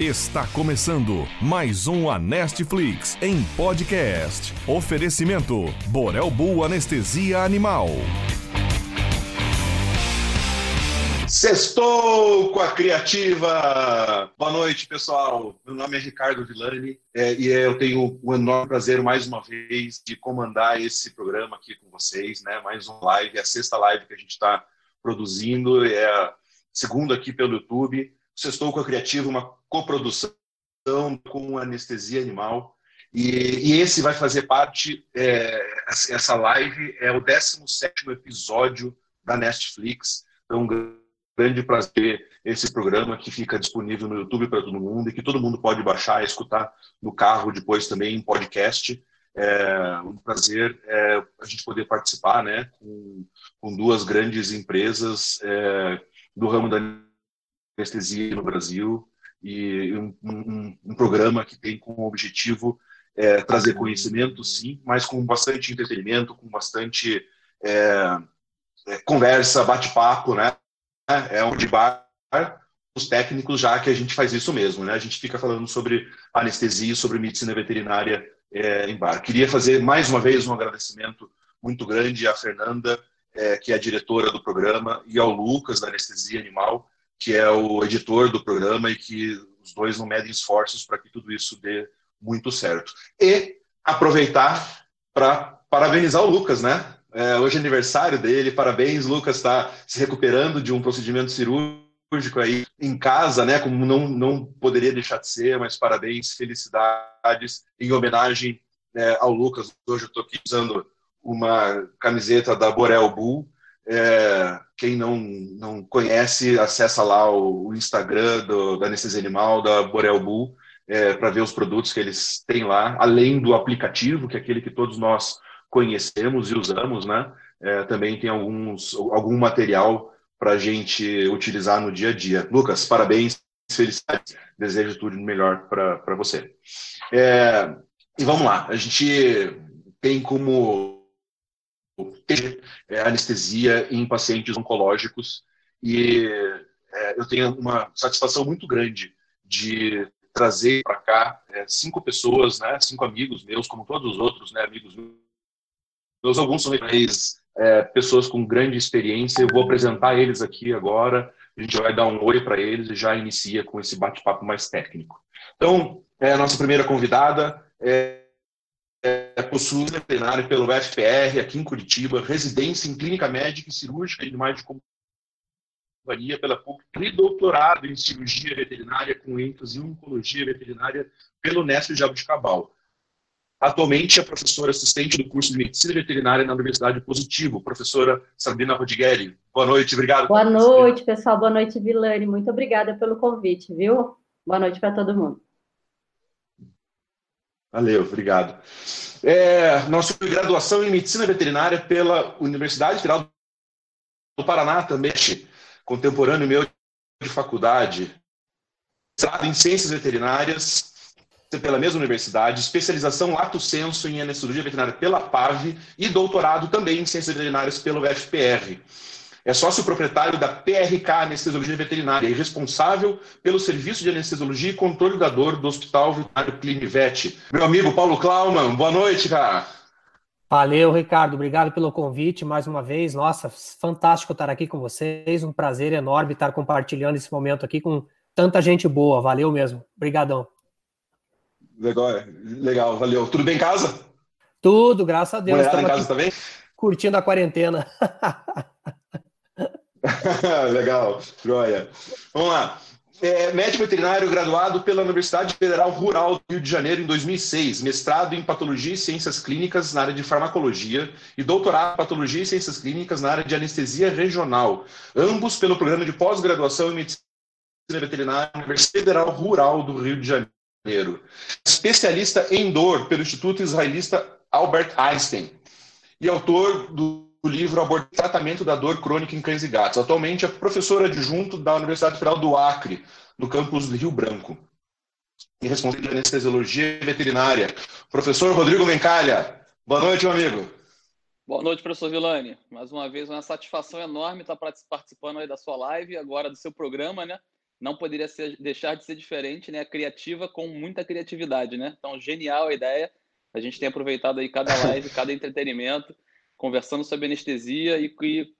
Está começando mais um Anestflix em podcast. Oferecimento Borel Bull Anestesia Animal. Sextou com a Criativa! Boa noite, pessoal. Meu nome é Ricardo Villani é, e eu tenho o enorme prazer, mais uma vez, de comandar esse programa aqui com vocês, né? Mais um live, a sexta live que a gente está produzindo, é a segunda aqui pelo YouTube. Sextou com a Criativa, uma coprodução com anestesia animal. E, e esse vai fazer parte, é, essa live é o 17 episódio da Netflix. Então, grande prazer esse programa que fica disponível no YouTube para todo mundo e que todo mundo pode baixar, escutar no carro depois também em podcast. É um prazer é, a gente poder participar né, com, com duas grandes empresas é, do ramo da anestesia no Brasil e um, um, um programa que tem como objetivo é, trazer conhecimento, sim, mas com bastante entretenimento, com bastante é, é, conversa, bate-papo, né? É um de bar os técnicos, já que a gente faz isso mesmo, né? A gente fica falando sobre anestesia, sobre medicina veterinária é, em bar. Queria fazer mais uma vez um agradecimento muito grande à Fernanda, é, que é a diretora do programa, e ao Lucas, da Anestesia Animal, que é o editor do programa e que os dois não medem esforços para que tudo isso dê muito certo. E aproveitar para parabenizar o Lucas, né? É, hoje é aniversário dele, parabéns, Lucas está se recuperando de um procedimento cirúrgico aí em casa, né? Como não, não poderia deixar de ser, mas parabéns, felicidades em homenagem é, ao Lucas. Hoje eu estou aqui usando uma camiseta da Borel Bull, é, quem não, não conhece, acessa lá o, o Instagram do, da Anestesia Animal, da Borel Bull, é, para ver os produtos que eles têm lá, além do aplicativo, que é aquele que todos nós conhecemos e usamos, né? É, também tem alguns, algum material para a gente utilizar no dia a dia. Lucas, parabéns, felicidades, desejo tudo melhor para você. É, e vamos lá, a gente tem como anestesia em pacientes oncológicos e é, eu tenho uma satisfação muito grande de trazer para cá é, cinco pessoas, né, cinco amigos meus, como todos os outros, né, amigos meus, alguns são é, pessoas com grande experiência. Eu vou apresentar eles aqui agora. A gente vai dar um oi para eles e já inicia com esse bate-papo mais técnico. Então, é, a nossa primeira convidada é é, possui veterinário pelo FPR aqui em Curitiba, residência em clínica médica e cirúrgica de mais de companhia pela PUC e doutorado em cirurgia veterinária com ênfase em oncologia veterinária pelo Nesp de Jabuticabal. Atualmente é professora assistente do curso de Medicina Veterinária na Universidade Positivo, professora Sabrina Rodigueri. Boa noite, obrigado. Boa noite, pessoal. Boa noite, Vilane. Muito obrigada pelo convite, viu? Boa noite para todo mundo. Valeu, obrigado. É, nossa graduação em Medicina Veterinária pela Universidade Federal do Paraná também, contemporâneo meu de faculdade, em Ciências Veterinárias pela mesma universidade, especialização lato senso em anestesiologia veterinária pela PAV e doutorado também em Ciências Veterinárias pelo FPR. É sócio proprietário da PRK Anestesiologia Veterinária e responsável pelo serviço de anestesiologia e controle da dor do Hospital Veterinário Clinivet. Meu amigo Paulo Klauman, boa noite, cara. Valeu, Ricardo. Obrigado pelo convite mais uma vez. Nossa, fantástico estar aqui com vocês. Um prazer enorme estar compartilhando esse momento aqui com tanta gente boa. Valeu mesmo. Obrigadão. Legal, legal, valeu. Tudo bem em casa? Tudo, graças a Deus. Mulher em casa também? Curtindo a quarentena. Legal, joia. Vamos lá. É, médico veterinário graduado pela Universidade Federal Rural do Rio de Janeiro em 2006, mestrado em Patologia e Ciências Clínicas na área de Farmacologia e doutorado em Patologia e Ciências Clínicas na área de Anestesia Regional, ambos pelo programa de pós-graduação em Medicina Veterinária na Universidade Federal Rural do Rio de Janeiro. Especialista em dor pelo Instituto Israelita Albert Einstein e autor do livro aborda o tratamento da dor crônica em cães e gatos. Atualmente é professora adjunto da Universidade Federal do Acre, no campus do Rio Branco. E responsável de anestesiologia veterinária. Professor Rodrigo Mencalha. Boa noite, meu amigo. Boa noite, professor Vilani. Mais uma vez, uma satisfação enorme estar participando aí da sua live, agora do seu programa, né? não poderia ser, deixar de ser diferente, né? Criativa com muita criatividade, né? Então, genial a ideia. A gente tem aproveitado aí cada live, cada entretenimento, conversando sobre anestesia e, e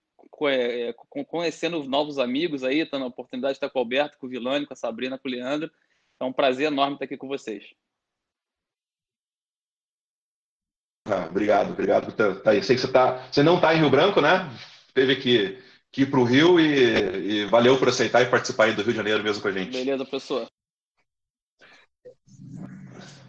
é, conhecendo novos amigos aí, tendo a oportunidade de estar com o Alberto, com o Vilani, com a Sabrina, com o Leandro. É um prazer enorme estar aqui com vocês. Ah, obrigado, obrigado. Tá, tá, sei que você, tá, você não está em Rio Branco, né? Teve que que ir para o Rio e, e, valeu por aceitar e participar aí do Rio de Janeiro mesmo com a gente. Beleza, professor.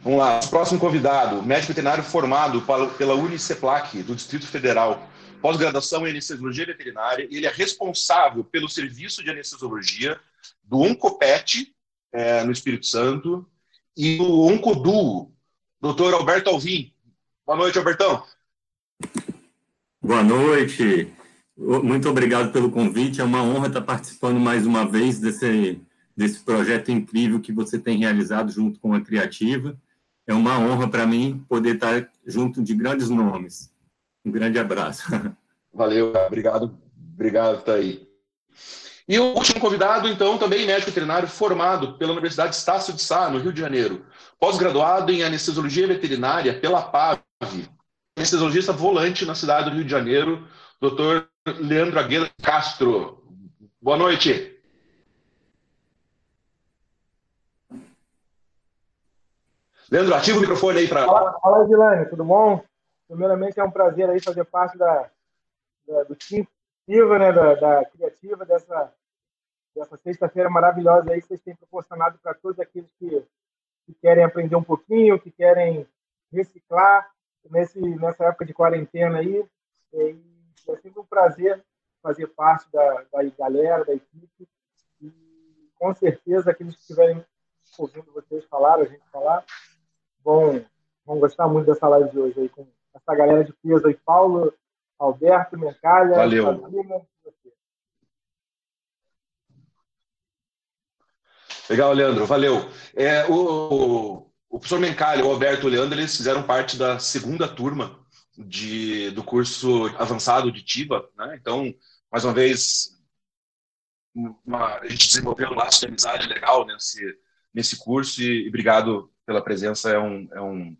Vamos lá, próximo convidado, médico veterinário formado pela Uniceplac, do Distrito Federal, pós-graduação em anestesiologia veterinária, ele é responsável pelo serviço de anestesiologia do Oncopet, é, no Espírito Santo, e do Oncoduo, doutor Alberto Alvim. Boa noite, Albertão. Boa noite. Muito obrigado pelo convite. É uma honra estar participando mais uma vez desse, desse projeto incrível que você tem realizado junto com a Criativa. É uma honra para mim poder estar junto de grandes nomes. Um grande abraço. Valeu, obrigado, obrigado, tá aí. E o último convidado, então, também médico veterinário formado pela Universidade Estácio de Sá, no Rio de Janeiro. Pós-graduado em anestesiologia veterinária pela PAV. Anestesiologista volante na cidade do Rio de Janeiro, doutor Leandro Agueira Castro. Boa noite. Leandro, ativa o microfone aí para. Fala, fala tudo bom? Primeiramente é um prazer aí fazer parte da, da do time né, da, da criativa dessa, dessa sexta-feira maravilhosa aí que vocês têm proporcionado para todos aqueles que, que querem aprender um pouquinho, que querem reciclar nesse, nessa época de quarentena aí. E, é sempre um prazer fazer parte da, da galera, da equipe. E com certeza aqueles que estiverem ouvindo vocês falar, a gente falar, vão, vão gostar muito dessa live de hoje aí com essa galera de peso aí, Paulo, Alberto, Mencalha, Valeu. Legal, Leandro, valeu. É, o, o professor Mencalha, o Alberto e o Leandro, eles fizeram parte da segunda turma de, do curso avançado de TIBA, né? Então, mais uma vez, uma, a gente desenvolveu um laço de amizade legal nesse, nesse curso e, e obrigado pela presença, é um, é um,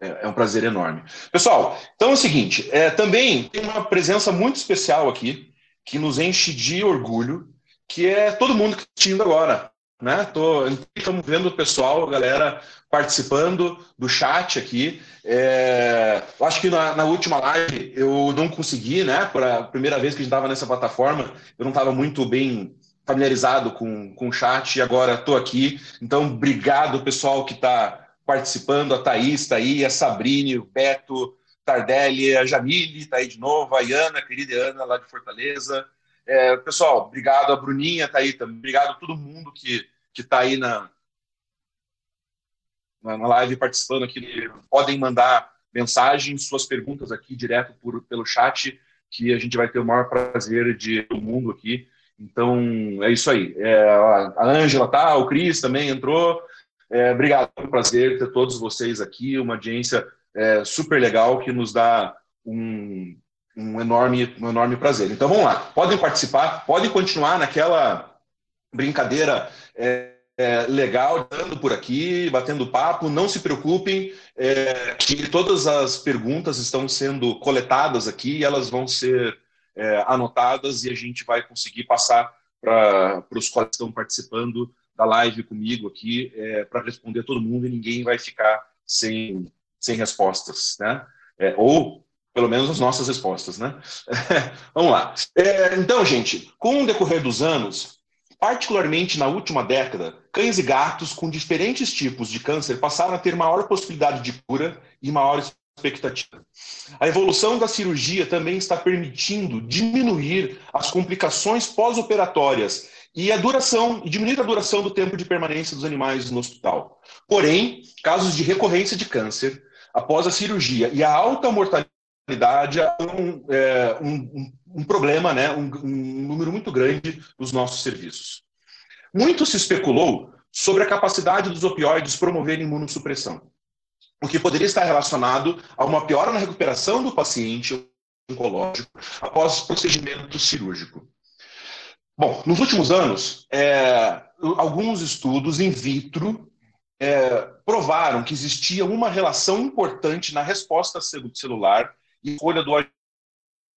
é, é um prazer enorme. Pessoal, então é o seguinte, é, também tem uma presença muito especial aqui, que nos enche de orgulho, que é todo mundo que está assistindo agora. Né? Tô, estamos vendo o pessoal, a galera participando do chat aqui. É, acho que na, na, última live eu não consegui, né? Para a primeira vez que a gente estava nessa plataforma, eu não estava muito bem familiarizado com, com o chat e agora estou aqui. Então, obrigado, pessoal que está participando. A Thaís está aí, a Sabrine, o Beto, Tardelli, a Jamile está aí de novo, a Iana, querida Ana, lá de Fortaleza. É, pessoal, obrigado. A Bruninha está aí também. Obrigado a todo mundo que está aí na, na live participando aqui, podem mandar mensagens, suas perguntas aqui direto por, pelo chat, que a gente vai ter o maior prazer de todo mundo aqui. Então, é isso aí. É, a Ângela tá, o Cris também entrou. É, obrigado, é um prazer ter todos vocês aqui, uma audiência é, super legal que nos dá um, um, enorme, um enorme prazer. Então, vamos lá. Podem participar, podem continuar naquela brincadeira é, é, legal dando por aqui, batendo papo. Não se preocupem, é, que todas as perguntas estão sendo coletadas aqui e elas vão ser é, anotadas e a gente vai conseguir passar para os colegas que estão participando da live comigo aqui é, para responder todo mundo e ninguém vai ficar sem, sem respostas, né? É, ou pelo menos as nossas respostas, né? Vamos lá. É, então, gente, com o decorrer dos anos, Particularmente na última década, cães e gatos com diferentes tipos de câncer passaram a ter maior possibilidade de cura e maior expectativa. A evolução da cirurgia também está permitindo diminuir as complicações pós-operatórias e a duração, diminuir a duração do tempo de permanência dos animais no hospital. Porém, casos de recorrência de câncer após a cirurgia e a alta mortalidade é um, é, um, um problema, né, um, um número muito grande dos nossos serviços. Muito se especulou sobre a capacidade dos opioides promoverem imunossupressão, o que poderia estar relacionado a uma piora na recuperação do paciente oncológico após o procedimento cirúrgico. Bom, nos últimos anos, é, alguns estudos in vitro é, provaram que existia uma relação importante na resposta celular e escolha do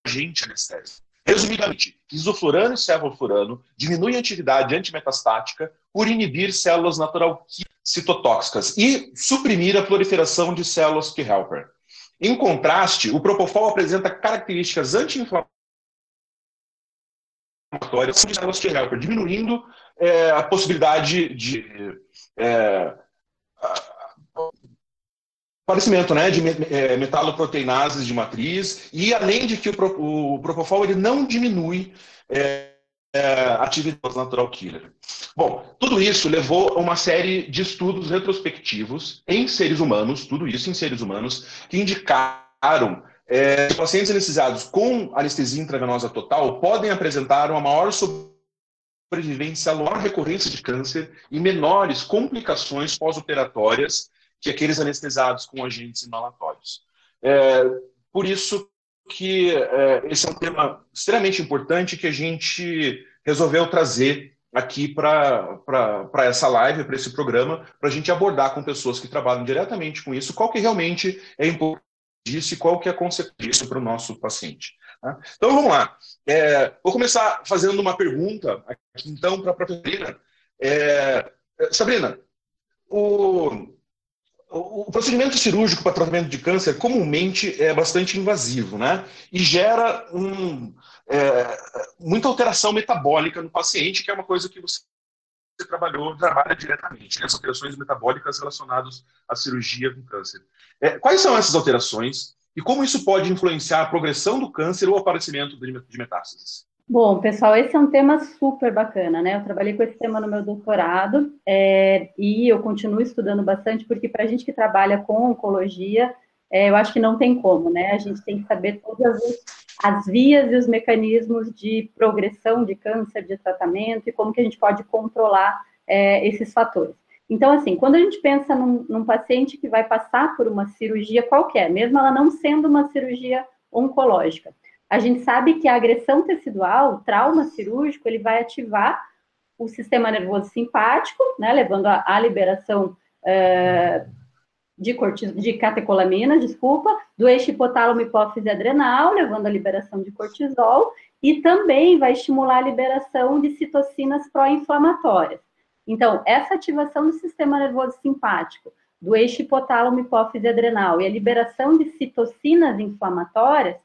agente anestésico. Resumidamente, isoflurano e cefalfurano diminuem a atividade antimetastática por inibir células natural citotóxicas e suprimir a proliferação de células T helper. Em contraste, o propofol apresenta características anti-inflamatórias de células T helper, diminuindo é, a possibilidade de é, aparecimento né, de é, metaloproteinases de matriz, e além de que o, Propofol ele não diminui é, é, atividade natural killer. Bom, tudo isso levou a uma série de estudos retrospectivos em seres humanos, tudo isso em seres humanos, que indicaram é, que pacientes anestesiados com anestesia intravenosa total podem apresentar uma maior sobrevivência, maior recorrência de câncer e menores complicações pós-operatórias que aqueles anestesiados com agentes inalatórios. É, por isso que é, esse é um tema extremamente importante que a gente resolveu trazer aqui para essa live, para esse programa, para a gente abordar com pessoas que trabalham diretamente com isso, qual que realmente é importante disso e qual que é a consequência para o nosso paciente. Tá? Então vamos lá. É, vou começar fazendo uma pergunta aqui então para a professora É, Sabrina, o, o procedimento cirúrgico para tratamento de câncer comumente é bastante invasivo, né? E gera um, é, muita alteração metabólica no paciente, que é uma coisa que você trabalhou, trabalha diretamente, né? as alterações metabólicas relacionadas à cirurgia com câncer. É, quais são essas alterações e como isso pode influenciar a progressão do câncer ou o aparecimento de metástases? Bom, pessoal, esse é um tema super bacana, né? Eu trabalhei com esse tema no meu doutorado é, e eu continuo estudando bastante, porque para a gente que trabalha com oncologia, é, eu acho que não tem como, né? A gente tem que saber todas as, as vias e os mecanismos de progressão de câncer, de tratamento e como que a gente pode controlar é, esses fatores. Então, assim, quando a gente pensa num, num paciente que vai passar por uma cirurgia qualquer, mesmo ela não sendo uma cirurgia oncológica, a gente sabe que a agressão tecidual, o trauma cirúrgico, ele vai ativar o sistema nervoso simpático, né, levando à liberação uh, de, cortis, de catecolamina, desculpa, do eixo hipotálamo hipófise adrenal, levando à liberação de cortisol, e também vai estimular a liberação de citocinas pró-inflamatórias. Então, essa ativação do sistema nervoso simpático, do eixo hipotálamo hipófise adrenal e a liberação de citocinas inflamatórias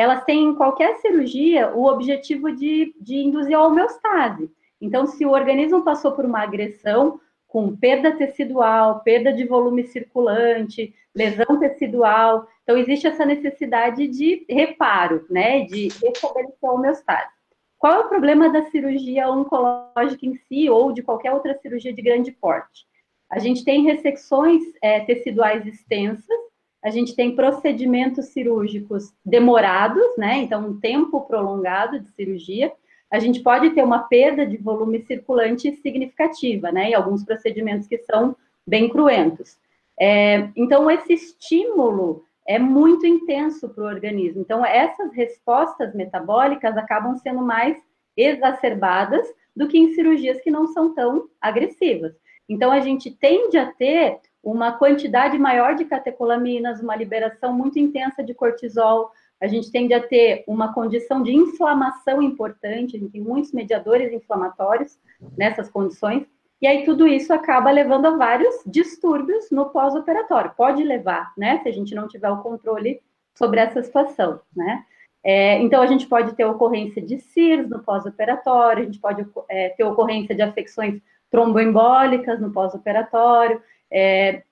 elas têm em qualquer cirurgia o objetivo de, de induzir a homeostase. Então, se o organismo passou por uma agressão com perda tecidual, perda de volume circulante, lesão tecidual, então existe essa necessidade de reparo, né, de restabelecer a homeostase. Qual é o problema da cirurgia oncológica em si ou de qualquer outra cirurgia de grande porte? A gente tem ressecções é, teciduais extensas a gente tem procedimentos cirúrgicos demorados, né? Então, um tempo prolongado de cirurgia. A gente pode ter uma perda de volume circulante significativa, né? E alguns procedimentos que são bem cruentos. É, então, esse estímulo é muito intenso para o organismo. Então, essas respostas metabólicas acabam sendo mais exacerbadas do que em cirurgias que não são tão agressivas. Então, a gente tende a ter uma quantidade maior de catecolaminas, uma liberação muito intensa de cortisol. A gente tende a ter uma condição de inflamação importante, a gente tem muitos mediadores inflamatórios nessas condições, e aí tudo isso acaba levando a vários distúrbios no pós-operatório. Pode levar, né, se a gente não tiver o controle sobre essa situação, né? É, então, a gente pode ter ocorrência de CIRS no pós-operatório, a gente pode é, ter ocorrência de afecções tromboembólicas no pós-operatório, é,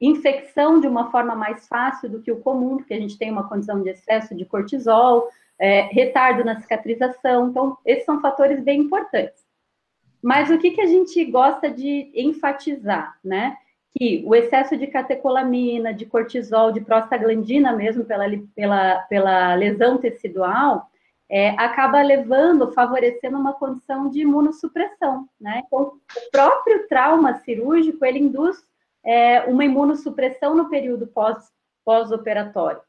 infecção de uma forma mais fácil do que o comum, porque a gente tem uma condição de excesso de cortisol, é, retardo na cicatrização. Então, esses são fatores bem importantes. Mas o que, que a gente gosta de enfatizar, né? Que o excesso de catecolamina, de cortisol, de prostaglandina mesmo, pela, pela, pela lesão tecidual, é, acaba levando, favorecendo uma condição de imunossupressão, né? Então, o próprio trauma cirúrgico, ele induz é, uma imunossupressão no período pós, pós-operatório.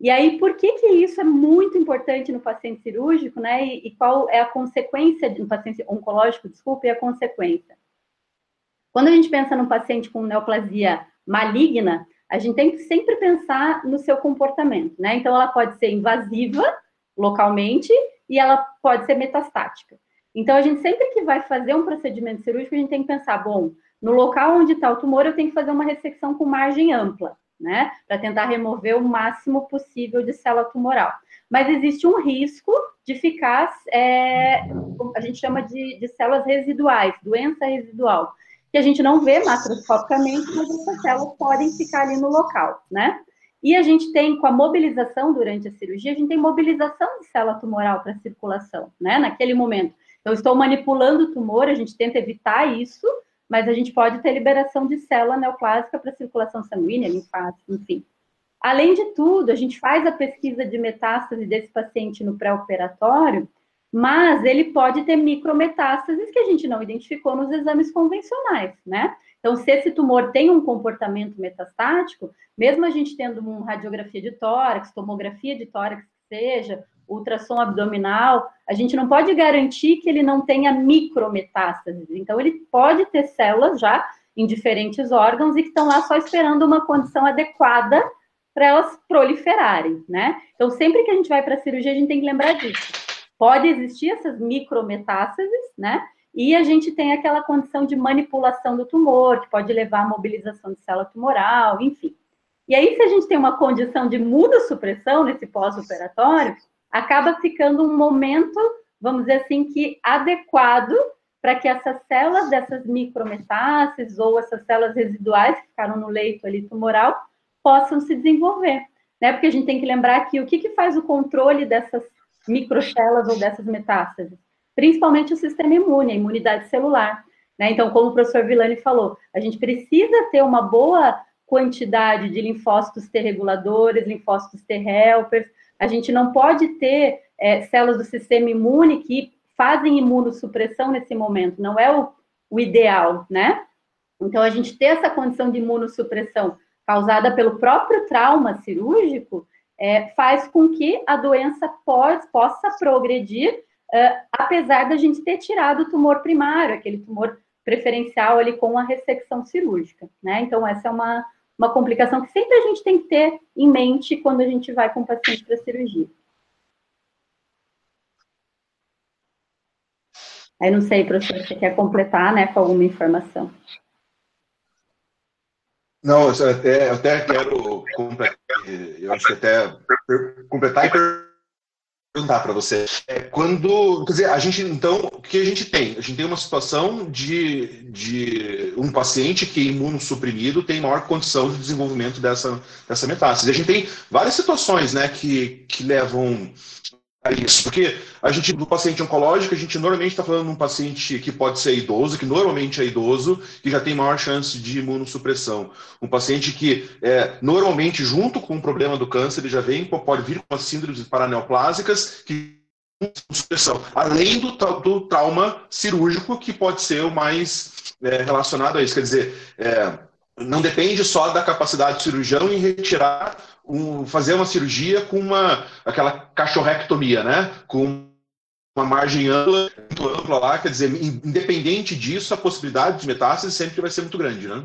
E aí, por que, que isso é muito importante no paciente cirúrgico, né? E, e qual é a consequência, no paciente oncológico, desculpa, e a consequência? Quando a gente pensa num paciente com neoplasia maligna, a gente tem que sempre pensar no seu comportamento, né? Então, ela pode ser invasiva localmente e ela pode ser metastática. Então, a gente sempre que vai fazer um procedimento cirúrgico, a gente tem que pensar, bom, no local onde está o tumor, eu tenho que fazer uma ressecção com margem ampla né? Para tentar remover o máximo possível de célula tumoral. Mas existe um risco de ficar, é, a gente chama de, de células residuais, doença residual, que a gente não vê macroscopicamente, mas essas células podem ficar ali no local, né? E a gente tem, com a mobilização durante a cirurgia, a gente tem mobilização de célula tumoral para circulação, né? Naquele momento. Então, estou manipulando o tumor, a gente tenta evitar isso, mas a gente pode ter liberação de célula neoplásica para circulação sanguínea, linfática, enfim. Além de tudo, a gente faz a pesquisa de metástase desse paciente no pré-operatório, mas ele pode ter micrometástases que a gente não identificou nos exames convencionais, né? Então, se esse tumor tem um comportamento metastático, mesmo a gente tendo uma radiografia de tórax, tomografia de tórax que seja, ultrassom abdominal, a gente não pode garantir que ele não tenha micrometástases. Então, ele pode ter células já em diferentes órgãos e que estão lá só esperando uma condição adequada para elas proliferarem, né? Então, sempre que a gente vai para a cirurgia, a gente tem que lembrar disso. Pode existir essas micrometástases, né? E a gente tem aquela condição de manipulação do tumor, que pode levar à mobilização de célula tumoral, enfim. E aí, se a gente tem uma condição de muda-supressão nesse pós-operatório, acaba ficando um momento, vamos dizer assim, que adequado para que essas células dessas micrometástases ou essas células residuais que ficaram no leito ali tumoral possam se desenvolver, né? Porque a gente tem que lembrar que o que, que faz o controle dessas microcélulas ou dessas metástases? Principalmente o sistema imune, a imunidade celular. Né? Então, como o professor Villani falou, a gente precisa ter uma boa quantidade de linfócitos T reguladores, linfócitos T helpers, a gente não pode ter é, células do sistema imune que fazem imunossupressão nesse momento, não é o, o ideal, né? Então, a gente ter essa condição de imunossupressão causada pelo próprio trauma cirúrgico é, faz com que a doença pode, possa progredir, uh, apesar da gente ter tirado o tumor primário, aquele tumor preferencial ali com a ressecção cirúrgica, né? Então, essa é uma, uma complicação que sempre a gente tem que ter em mente quando a gente vai com o paciente para cirurgia. Aí não sei, professor, se você quer completar, né, com alguma informação. Não, eu até, eu até quero completar, eu acho que até completar e perguntar para você. É, quando, quer dizer, a gente, então, o que a gente tem? A gente tem uma situação de, de um paciente que é imunossuprimido tem maior condição de desenvolvimento dessa, dessa metástase. A gente tem várias situações, né, que, que levam isso, porque a gente, do paciente oncológico, a gente normalmente está falando de um paciente que pode ser idoso, que normalmente é idoso, que já tem maior chance de imunossupressão. Um paciente que, é, normalmente, junto com o problema do câncer, ele já vem, pode vir com as síndromes paraneoplásicas, que supressão, além do, do, trauma cirúrgico, que pode ser o mais é, relacionado a isso. Quer dizer, é, não depende só da capacidade do cirurgião em retirar um, fazer uma cirurgia com uma aquela cachorrectomia, né? Com uma margem ampla, muito ampla lá, quer dizer, independente disso, a possibilidade de metástase sempre vai ser muito grande, né?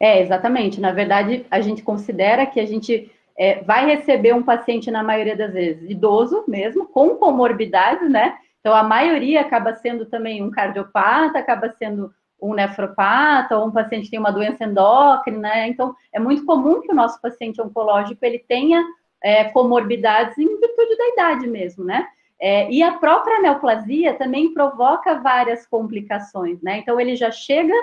É, exatamente. Na verdade, a gente considera que a gente é, vai receber um paciente, na maioria das vezes, idoso mesmo, com comorbidades, né? Então, a maioria acaba sendo também um cardiopata, acaba sendo um nefropata ou um paciente tem uma doença endócrina, né? Então, é muito comum que o nosso paciente oncológico ele tenha é, comorbidades em virtude da idade mesmo, né? É, e a própria neoplasia também provoca várias complicações, né? Então, ele já chega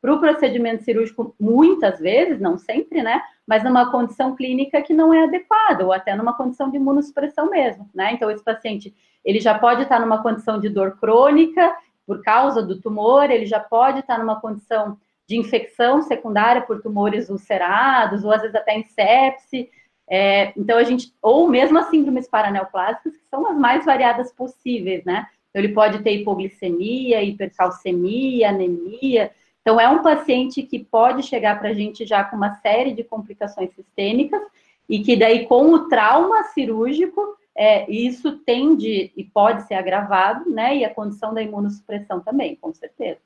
para o procedimento cirúrgico muitas vezes, não sempre, né? Mas numa condição clínica que não é adequada, ou até numa condição de imunossupressão mesmo, né? Então, esse paciente, ele já pode estar numa condição de dor crônica, por causa do tumor, ele já pode estar numa condição de infecção secundária por tumores ulcerados, ou às vezes até em sepse. É, então, a gente, ou mesmo as síndromes paraneoplásicas, que são as mais variadas possíveis, né? Então, ele pode ter hipoglicemia, hipercalcemia, anemia. Então, é um paciente que pode chegar para a gente já com uma série de complicações sistêmicas, e que daí com o trauma cirúrgico é, isso tende e pode ser agravado, né? E a condição da imunossupressão também, com certeza.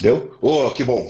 Deu? Oh, que bom.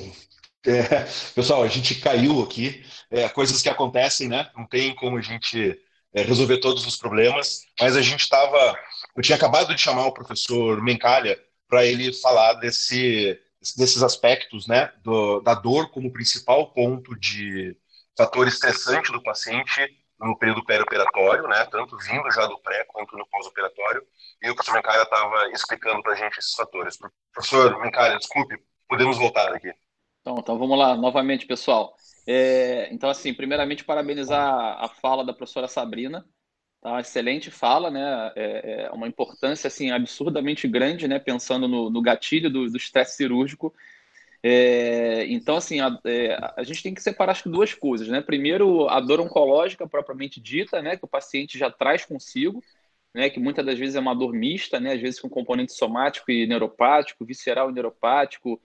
É, pessoal, a gente caiu aqui, é, coisas que acontecem, né? Não tem como a gente é, resolver todos os problemas, mas a gente estava. Eu tinha acabado de chamar o professor Mencalha para ele falar desse, desses aspectos, né? Do, da dor como principal ponto de fator estressante do paciente no período pré-operatório, né? Tanto vindo já do pré quanto no pós-operatório. E o professor Mencalha estava explicando para a gente esses fatores. Professor Mencalha, desculpe, podemos voltar aqui. Então, então vamos lá, novamente, pessoal. É, então, assim, primeiramente, parabenizar a fala da professora Sabrina. Tá? Excelente fala, né? É, é uma importância assim, absurdamente grande, né? Pensando no, no gatilho do estresse cirúrgico. É, então, assim, a, é, a, gente tem que separar acho duas coisas, né? Primeiro, a dor oncológica propriamente dita, né? Que o paciente já traz consigo, né? Que muitas das vezes é uma dor mista, né? Às vezes com componente somático e neuropático, visceral e neuropático,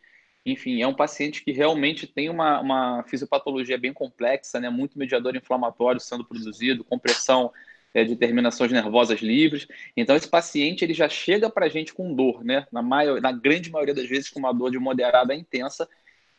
enfim, é um paciente que realmente tem uma, uma fisiopatologia bem complexa, né? muito mediador inflamatório sendo produzido, compressão é, de terminações nervosas livres. Então, esse paciente ele já chega para a gente com dor, né? na, maior, na grande maioria das vezes com uma dor de moderada a intensa.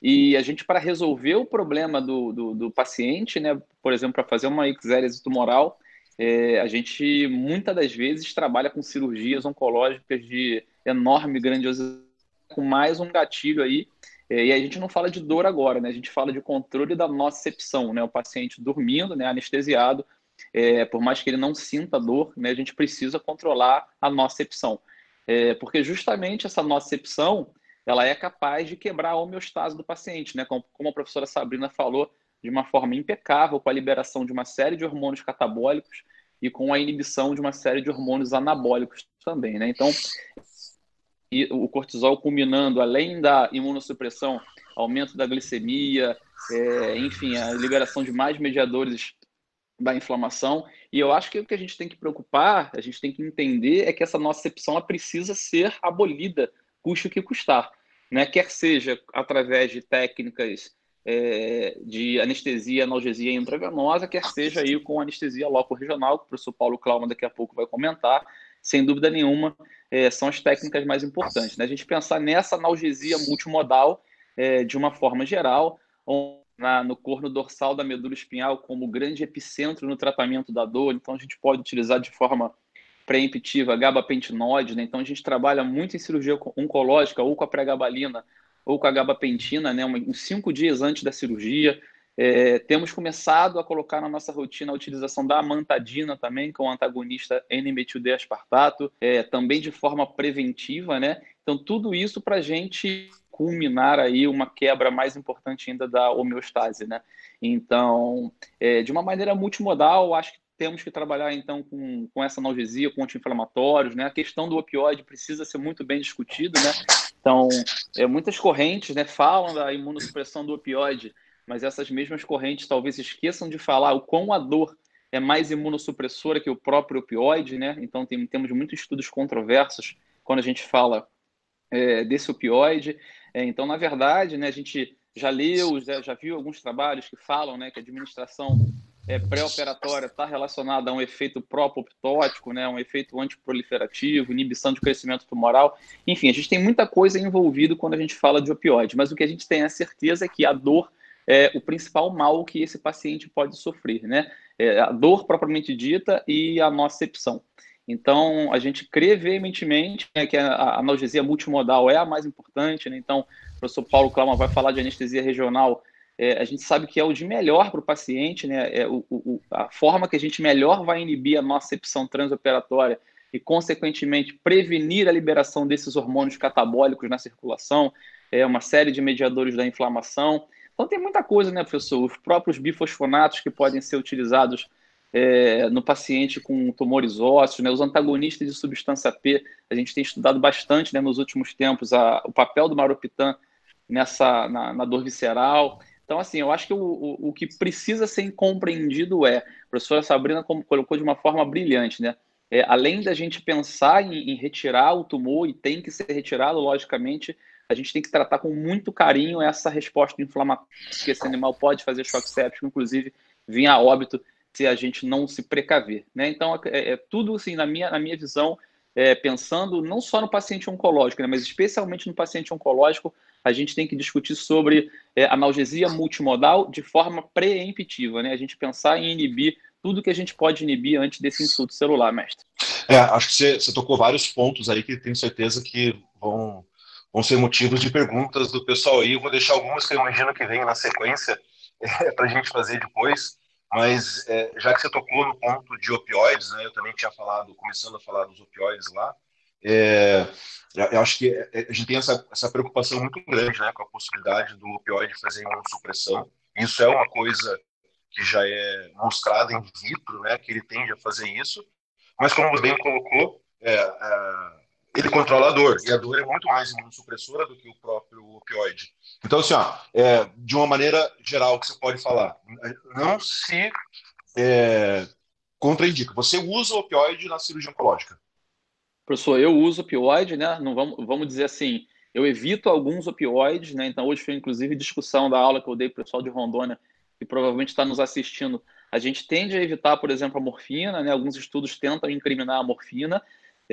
E a gente, para resolver o problema do, do, do paciente, né? por exemplo, para fazer uma exérese tumoral, é, a gente muitas das vezes trabalha com cirurgias oncológicas de enorme grandiosidade com mais um gatilho aí. É, e a gente não fala de dor agora, né? A gente fala de controle da nocepção, né? O paciente dormindo, né? Anestesiado, é, por mais que ele não sinta dor, né? A gente precisa controlar a nocepção. É, porque justamente essa nocepção, ela é capaz de quebrar a homeostase do paciente, né? Como, como a professora Sabrina falou, de uma forma impecável, com a liberação de uma série de hormônios catabólicos e com a inibição de uma série de hormônios anabólicos também, né? Então, e o cortisol culminando, além da imunossupressão, aumento da glicemia, é, enfim, a liberação de mais mediadores da inflamação. E eu acho que o que a gente tem que preocupar, a gente tem que entender é que essa nocepção precisa ser abolida, custe o que custar. Né? Quer seja através de técnicas é, de anestesia, analgesia intravenosa, quer seja aí com anestesia local regional, que o professor Paulo Clauma daqui a pouco vai comentar, sem dúvida nenhuma, é, são as técnicas mais importantes. Né? A gente pensar nessa analgesia multimodal é, de uma forma geral, na, no corno dorsal da medula espinhal como grande epicentro no tratamento da dor, então a gente pode utilizar de forma preemptiva gabapentinóide, né? então a gente trabalha muito em cirurgia oncológica ou com a pregabalina ou com a gabapentina, né? uns cinco dias antes da cirurgia, é, temos começado a colocar na nossa rotina a utilização da amantadina também, com o antagonista N-metil-D-aspartato, é, também de forma preventiva, né? Então, tudo isso para a gente culminar aí uma quebra mais importante ainda da homeostase, né? Então, é, de uma maneira multimodal, acho que temos que trabalhar então com, com essa analgesia, com anti-inflamatórios, né? A questão do opioide precisa ser muito bem discutida, né? Então, é, muitas correntes né, falam da imunossupressão do opioide, mas essas mesmas correntes talvez esqueçam de falar o quão a dor é mais imunossupressora que o próprio opioide, né? Então tem, temos muitos estudos controversos quando a gente fala é, desse opioide. É, então, na verdade, né, a gente já leu, já, já, viu alguns trabalhos que falam né, que a administração é, pré-operatória está relacionada a um efeito pró-apoptótico, né, um efeito antiproliferativo, inibição de crescimento tumoral. Enfim, a gente tem muita coisa envolvida quando a gente fala de opioide, mas o que a gente tem a certeza é que a dor é, o principal mal que esse paciente pode sofrer, né? É a dor propriamente dita e a nocepção. Então, a gente crê veementemente né, que a analgesia multimodal é a mais importante, né? Então, o professor Paulo Clauma vai falar de anestesia regional. É, a gente sabe que é o de melhor para o paciente, né? É o, a forma que a gente melhor vai inibir a nocepção transoperatória e, consequentemente, prevenir a liberação desses hormônios catabólicos na circulação, é uma série de mediadores da inflamação. Então tem muita coisa, né, professor? Os próprios bifosfonatos que podem ser utilizados é, no paciente com tumores ósseos, né, os antagonistas de substância P, a gente tem estudado bastante né, nos últimos tempos a, o papel do maropitan nessa, na, na, dor visceral. Então, assim, eu acho que o, o, o, que precisa ser compreendido é, a professora Sabrina colocou de uma forma brilhante, né? É, além da gente pensar em, em retirar o tumor, e tem que ser retirado, logicamente, a gente tem que tratar com muito carinho essa resposta inflamatória, que esse animal pode fazer choque séptico, inclusive vir a óbito se a gente não se precaver, né? Então, é, é tudo assim, na minha, na minha visão, é, pensando não só no paciente oncológico, né, mas especialmente no paciente oncológico, a gente tem que discutir sobre é, analgesia multimodal de forma preemptiva, né? A gente pensar em inibir tudo que a gente pode inibir antes desse insulto celular, mestre. É, acho que você, você tocou vários pontos aí que tenho certeza que vão, vão ser motivos de perguntas do pessoal aí. Eu vou deixar algumas que eu imagino que venham na sequência é, para a gente fazer depois. Mas é, já que você tocou no ponto de opioides, né, eu também tinha falado, começando a falar dos opioides lá, é, eu acho que é, a gente tem essa, essa preocupação muito grande né, com a possibilidade do opioide fazer imunossupressão. Isso é uma coisa que já é mostrada in vitro, né, que ele tende a fazer isso, mas como você bem colocou, é, é, ele controla a dor, e a dor é muito mais imunossupressora do que o próprio opioide. Então, assim, ó, é, de uma maneira geral que você pode falar, não se é, contraindica. Você usa opioide na cirurgia oncológica? Professor, eu uso opioide, né? Não vamos, vamos dizer assim, eu evito alguns opioides, né? Então, hoje foi inclusive discussão da aula que eu dei para o pessoal de Rondônia, que provavelmente está nos assistindo. A gente tende a evitar, por exemplo, a morfina, né? Alguns estudos tentam incriminar a morfina,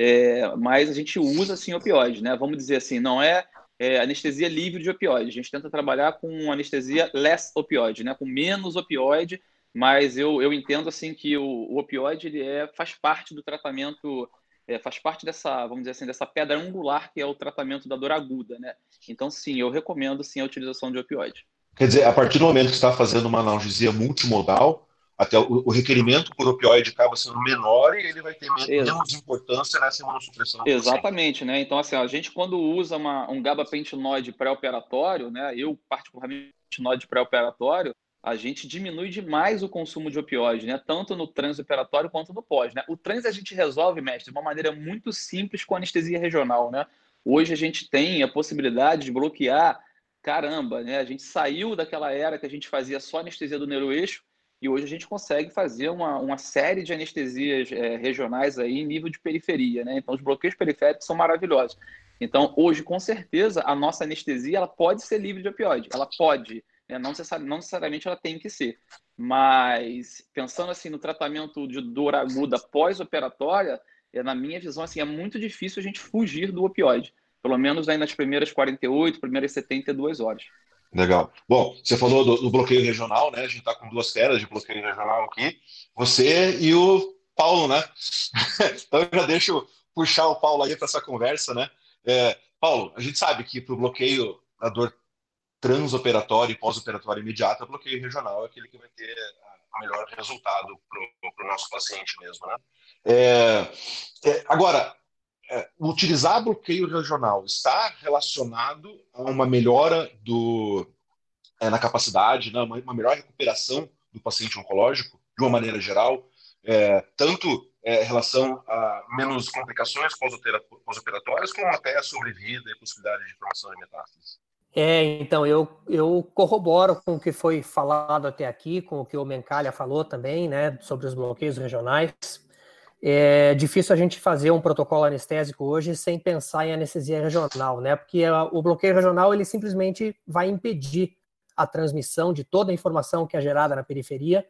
é, mas a gente usa sim opioide, né? Vamos dizer assim, não é, é, anestesia livre de opioide. A gente tenta trabalhar com anestesia less opioide, né? Com menos opioide, mas eu, eu entendo assim que o, o opioide ele é, faz parte do tratamento, é, faz parte dessa, vamos dizer assim, dessa pedra angular que é o tratamento da dor aguda, né? Então sim, eu recomendo sim a utilização de opioide. Quer dizer, a partir do momento que está fazendo uma analgesia multimodal, até o, o, requerimento por opioide acaba sendo menor e ele vai ter menos importância nessa imunossupressão. Exatamente, né? Então, assim, a gente quando usa uma, um gabapentinoide pré-operatório, né? Eu, particularmente, pentinoide pré-operatório, a gente diminui demais o consumo de opioide, né? Tanto no transoperatório quanto no pós, né? O trans a gente resolve, mestre, de uma maneira muito simples com anestesia regional, né? Hoje a gente tem a possibilidade de bloquear, caramba, né? A gente saiu daquela era que a gente fazia só anestesia do neuroeixo e hoje a gente consegue fazer uma, uma série de anestesias é, regionais aí em nível de periferia, né? Então, os bloqueios periféricos são maravilhosos. Então, hoje, com certeza, a nossa anestesia ela pode ser livre de opioide. Ela pode, né? não, não necessariamente ela tem que ser. Mas, pensando assim no tratamento de dor aguda pós-operatória, é, na minha visão, assim, é muito difícil a gente fugir do opioide. Pelo menos aí nas primeiras 48, primeiras 72 horas. Legal. Bom, você falou do, do bloqueio regional, né? A gente está com duas telas de bloqueio regional aqui. Você e o Paulo, né? então eu já deixo puxar o Paulo aí para essa conversa, né? É, Paulo, a gente sabe que para o bloqueio da dor transoperatória e pós-operatória imediata, o bloqueio regional é aquele que vai ter o melhor resultado para o nosso paciente mesmo, né? É, é, agora, utilizar bloqueio regional está relacionado a uma melhora do, é, na capacidade, né, uma, uma, melhor recuperação do paciente oncológico, de uma maneira geral, é, tanto é, em relação a menos complicações pós-operatórias, como até a sobrevida e possibilidade de formação de metástases. É, então, eu, eu corroboro com o que foi falado até aqui, com o que o Mencalha falou também, né, sobre os bloqueios regionais é difícil a gente fazer um protocolo anestésico hoje sem pensar em anestesia regional, né? Porque o bloqueio regional ele simplesmente vai impedir a transmissão de toda a informação que é gerada na periferia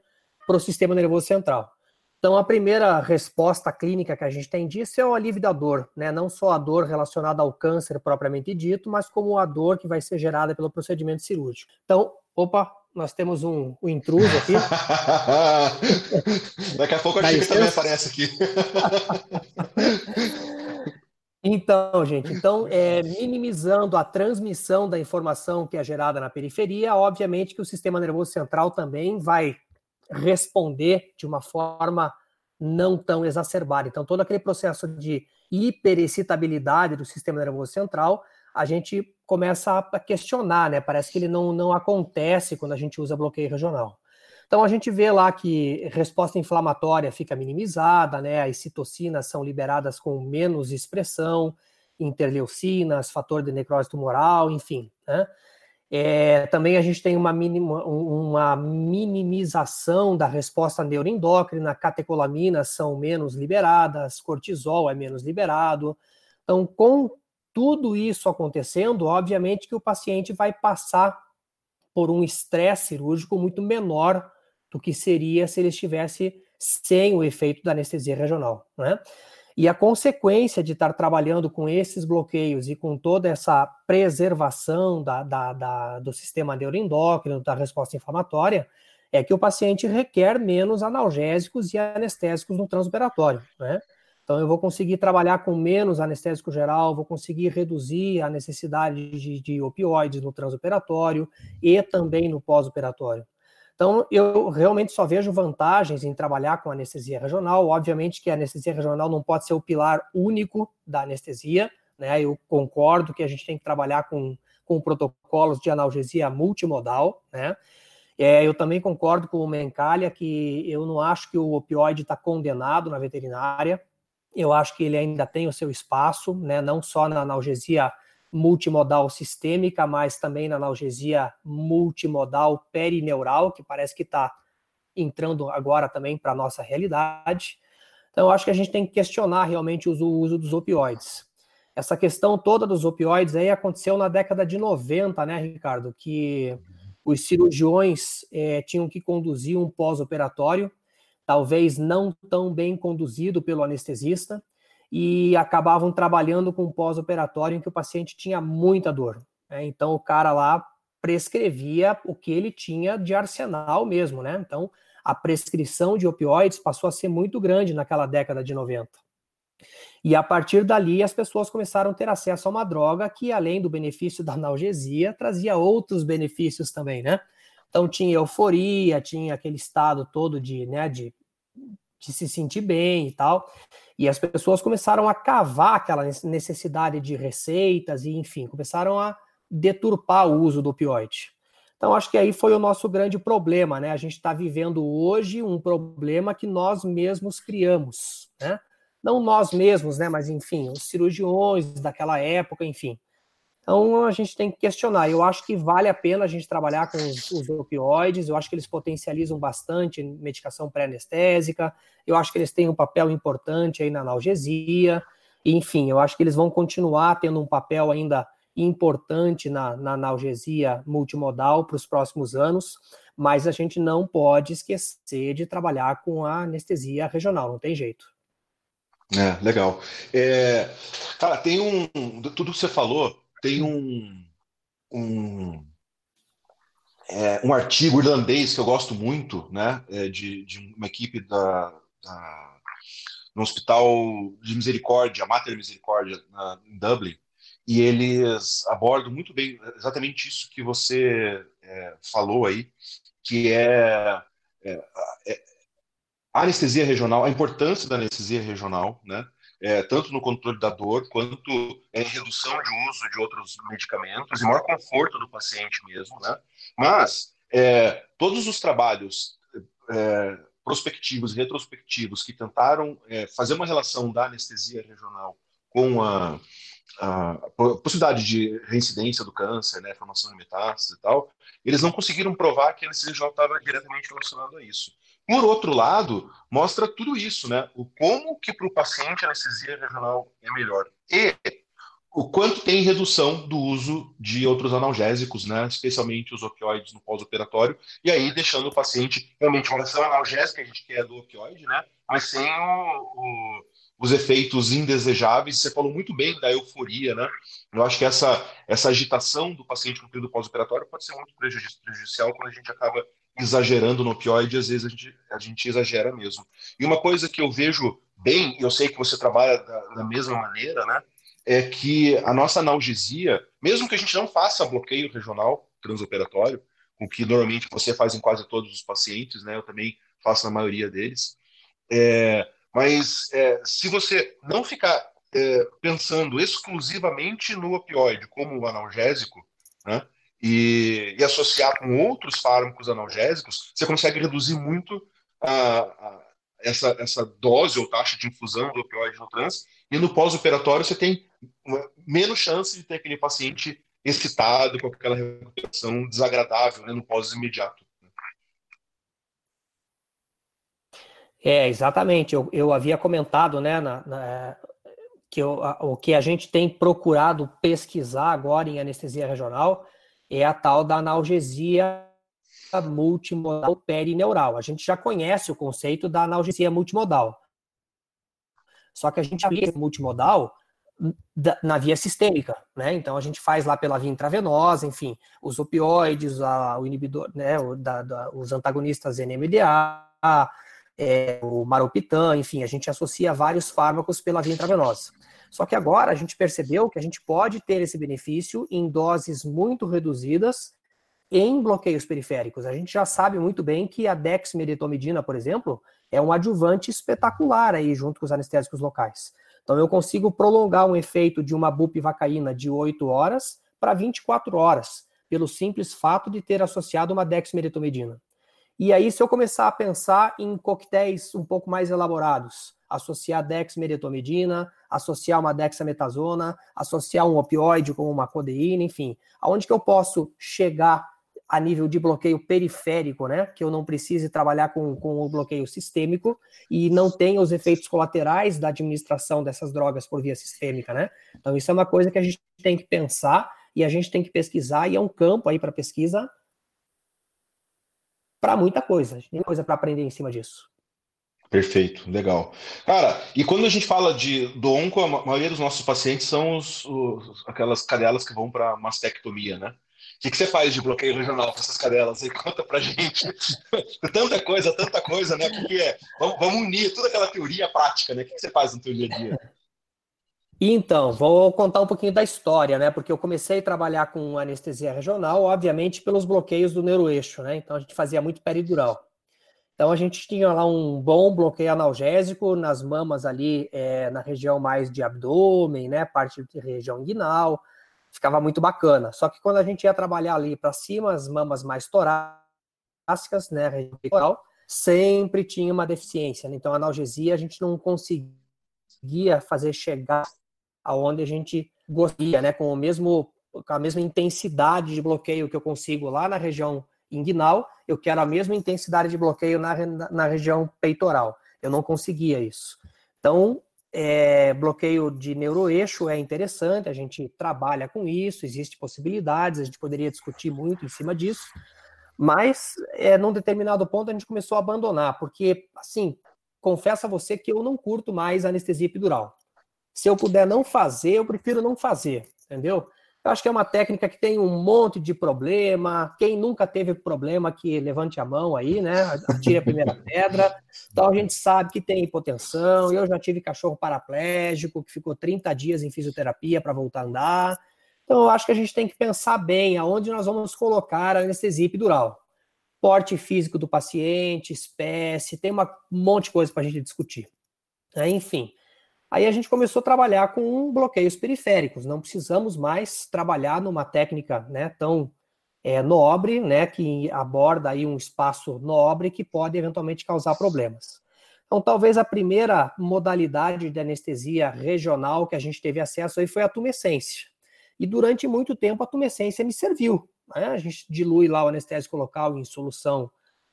para o sistema nervoso central. Então, a primeira resposta clínica que a gente tem disso é o alívio da dor, né? Não só a dor relacionada ao câncer propriamente dito, mas como a dor que vai ser gerada pelo procedimento cirúrgico. Então, opa, nós temos um, um intruso aqui. Daqui a pouco a Chica também aparece aqui. Então, gente, então, é, minimizando a transmissão da informação que é gerada na periferia, obviamente que o sistema nervoso central também vai responder de uma forma não tão exacerbada. Então, todo aquele processo de hiperexcitabilidade do sistema nervoso central a gente começa a questionar, né? Parece que ele não, não acontece quando a gente usa bloqueio regional. Então a gente vê lá que resposta inflamatória fica minimizada, né? As citocinas são liberadas com menos expressão, interleucinas, fator de necrose tumoral, enfim. Né? É, também a gente tem uma, minima, uma minimização da resposta neuroendócrina, catecolaminas são menos liberadas, cortisol é menos liberado. Então, com tudo isso acontecendo, obviamente que o paciente vai passar por um estresse cirúrgico muito menor do que seria se ele estivesse sem o efeito da anestesia regional, né? E a consequência de estar trabalhando com esses bloqueios e com toda essa preservação da, da, da, do sistema neuroendócrino, da resposta inflamatória, é que o paciente requer menos analgésicos e anestésicos no transoperatório, né? Então, eu vou conseguir trabalhar com menos anestésico geral, vou conseguir reduzir a necessidade de, de opioides no transoperatório e também no pós-operatório. Então, eu realmente só vejo vantagens em trabalhar com anestesia regional. Obviamente que a anestesia regional não pode ser o pilar único da anestesia, né? Eu concordo que a gente tem que trabalhar com, com protocolos de analgesia multimodal, né? É, eu também concordo com o Mencalha que eu não acho que o opioide está condenado na veterinária. Eu acho que ele ainda tem o seu espaço, né, não só na analgesia multimodal sistêmica, mas também na analgesia multimodal perineural, que parece que está entrando agora também para a nossa realidade. Então, eu acho que a gente tem que questionar realmente o uso dos opioides. Essa questão toda dos opioides aí aconteceu na década de 90, né, Ricardo? Que os cirurgiões é, tinham que conduzir um pós-operatório talvez não tão bem conduzido pelo anestesista, e acabavam trabalhando com pós-operatório em que o paciente tinha muita dor. Né? Então, o cara lá prescrevia o que ele tinha de arsenal mesmo, né? Então, a prescrição de opioides passou a ser muito grande naquela década de 90. E a partir dali, as pessoas começaram a ter acesso a uma droga que, além do benefício da analgesia, trazia outros benefícios também, né? Então, tinha euforia, tinha aquele estado todo de, né, de de se sentir bem e tal. E as pessoas começaram a cavar aquela necessidade de receitas e, enfim, começaram a deturpar o uso do opioide. Então, acho que aí foi o nosso grande problema, né? A gente está vivendo hoje um problema que nós mesmos criamos, né? Não nós mesmos, né? Mas, enfim, os cirurgiões daquela época, enfim. Então a gente tem que questionar. Eu acho que vale a pena a gente trabalhar com os, os opioides, eu acho que eles potencializam bastante medicação pré-anestésica, eu acho que eles têm um papel importante aí na analgesia, enfim, eu acho que eles vão continuar tendo um papel ainda importante na, na analgesia multimodal para os próximos anos, mas a gente não pode esquecer de trabalhar com a anestesia regional, não tem jeito. É, legal. É, cara, tem um. Tudo que você falou tem um, um, é, um artigo irlandês que eu gosto muito, né, é, de, de uma equipe da, da, no Hospital de Misericórdia, Mater Misericórdia, na, em Dublin, e eles abordam muito bem exatamente isso que você é, falou aí, que é, é, é, a anestesia regional, a importância da anestesia regional, né? É, tanto no controle da dor, quanto em redução de uso de outros medicamentos e maior conforto do paciente mesmo, né? Mas é, todos os trabalhos é, prospectivos e retrospectivos que tentaram é, fazer uma relação da anestesia regional com a, a possibilidade de reincidência do câncer, né, formação de metástases e tal, eles não conseguiram provar que a anestesia regional estava diretamente relacionada a isso. Por outro lado, mostra tudo isso, né? O como que para o paciente a anestesia regional é melhor. E o quanto tem redução do uso de outros analgésicos, né? Especialmente os opioides no pós-operatório. E aí deixando o paciente realmente uma ação analgésica, a gente quer do opioide, né? Mas sem o, o, os efeitos indesejáveis. Você falou muito bem da euforia, né? Eu acho que essa, essa agitação do paciente no período pós-operatório pode ser muito prejudicial quando a gente acaba exagerando no opioide, às vezes a gente, a gente exagera mesmo. E uma coisa que eu vejo bem, eu sei que você trabalha da, da mesma maneira, né? É que a nossa analgesia, mesmo que a gente não faça bloqueio regional transoperatório, o que normalmente você faz em quase todos os pacientes, né? Eu também faço na maioria deles. É, mas é, se você não ficar é, pensando exclusivamente no opioide como analgésico, né? E, e, associar com outros fármacos analgésicos, você consegue reduzir muito a, a, essa, essa dose ou taxa de infusão do opioide no trans, e no pós-operatório você tem menos chance de ter aquele paciente excitado com aquela recuperação desagradável né, no pós-imediato. É, exatamente. Eu, eu havia comentado, né, na, na, que eu, a, o que a gente tem procurado pesquisar agora em anestesia regional é a tal da analgesia multimodal perineural. A gente já conhece o conceito da analgesia multimodal. Só que a gente aplica multimodal na via sistêmica, né? Então a gente faz lá pela via intravenosa, enfim, os opioides, a, o inibidor, né? O, da, da, os antagonistas NMDA, é, o maropitam, enfim, a gente associa vários fármacos pela via intravenosa. Só que agora a gente percebeu que a gente pode ter esse benefício em doses muito reduzidas em bloqueios periféricos. A gente já sabe muito bem que a dexmedetomidina, por exemplo, é um adjuvante espetacular aí junto com os anestésicos locais. Então eu consigo prolongar um efeito de uma bupivacaína de 8 horas para 24 horas, pelo simples fato de ter associado uma dexmedetomidina. E aí, se eu começar a pensar em coquetéis um pouco mais elaborados, associar dexmedetomidina, associar uma dexametasona, associar um opioide como uma codeína, enfim, aonde que eu posso chegar a nível de bloqueio periférico, né? Que eu não precise trabalhar com, com o bloqueio sistêmico e não tenha os efeitos colaterais da administração dessas drogas por via sistêmica, né? Então, isso é uma coisa que a gente tem que pensar e a gente tem que pesquisar, e é um campo aí para pesquisa para muita coisa. Tem coisa para aprender em cima disso. Perfeito, legal. Cara, e quando a gente fala de do onco, a maioria dos nossos pacientes são os, os aquelas cadelas que vão para mastectomia, né? O que, que, você faz de bloqueio regional com essas cadelas aí? Conta pra gente. tanta coisa, tanta coisa, né? O que é? Vamos, vamos, unir toda aquela teoria prática, né? O que, que você faz no teu dia a dia? Então, vou contar um pouquinho da história, né? Porque eu comecei a trabalhar com anestesia regional, obviamente, pelos bloqueios do neuroeixo, né? Então a gente fazia muito peridural. Então a gente tinha lá um bom bloqueio analgésico nas mamas ali, é, na região mais de abdômen, né? Parte de região inguinal, ficava muito bacana. Só que quando a gente ia trabalhar ali para cima, as mamas mais torácicas, né? Região sempre tinha uma deficiência. Né? Então a analgesia a gente não conseguia fazer chegar aonde a gente gostaria, né, com o mesmo com a mesma intensidade de bloqueio que eu consigo lá na região inguinal, eu quero a mesma intensidade de bloqueio na, na região peitoral. Eu não conseguia isso. Então, é, bloqueio de neuroeixo é interessante, a gente trabalha com isso, existem possibilidades, a gente poderia discutir muito em cima disso, mas é, num determinado ponto a gente começou a abandonar, porque, assim, confesso a você que eu não curto mais anestesia epidural. Se eu puder não fazer, eu prefiro não fazer, entendeu? Eu acho que é uma técnica que tem um monte de problema. Quem nunca teve problema, que levante a mão aí, né? Atire a primeira pedra. Então a gente sabe que tem hipotensão. Eu já tive cachorro paraplégico que ficou 30 dias em fisioterapia para voltar a andar. Então eu acho que a gente tem que pensar bem aonde nós vamos colocar a anestesia epidural. Porte físico do paciente, espécie, tem um monte de coisa para a gente discutir. Enfim, Aí a gente começou a trabalhar com bloqueios periféricos. Não precisamos mais trabalhar numa técnica né, tão é, nobre, né, que aborda aí um espaço nobre que pode eventualmente causar problemas. Então, talvez a primeira modalidade de anestesia regional que a gente teve acesso aí foi a tumescência. E durante muito tempo a tumescência me serviu. Né? A gente dilui lá o anestésico local em solução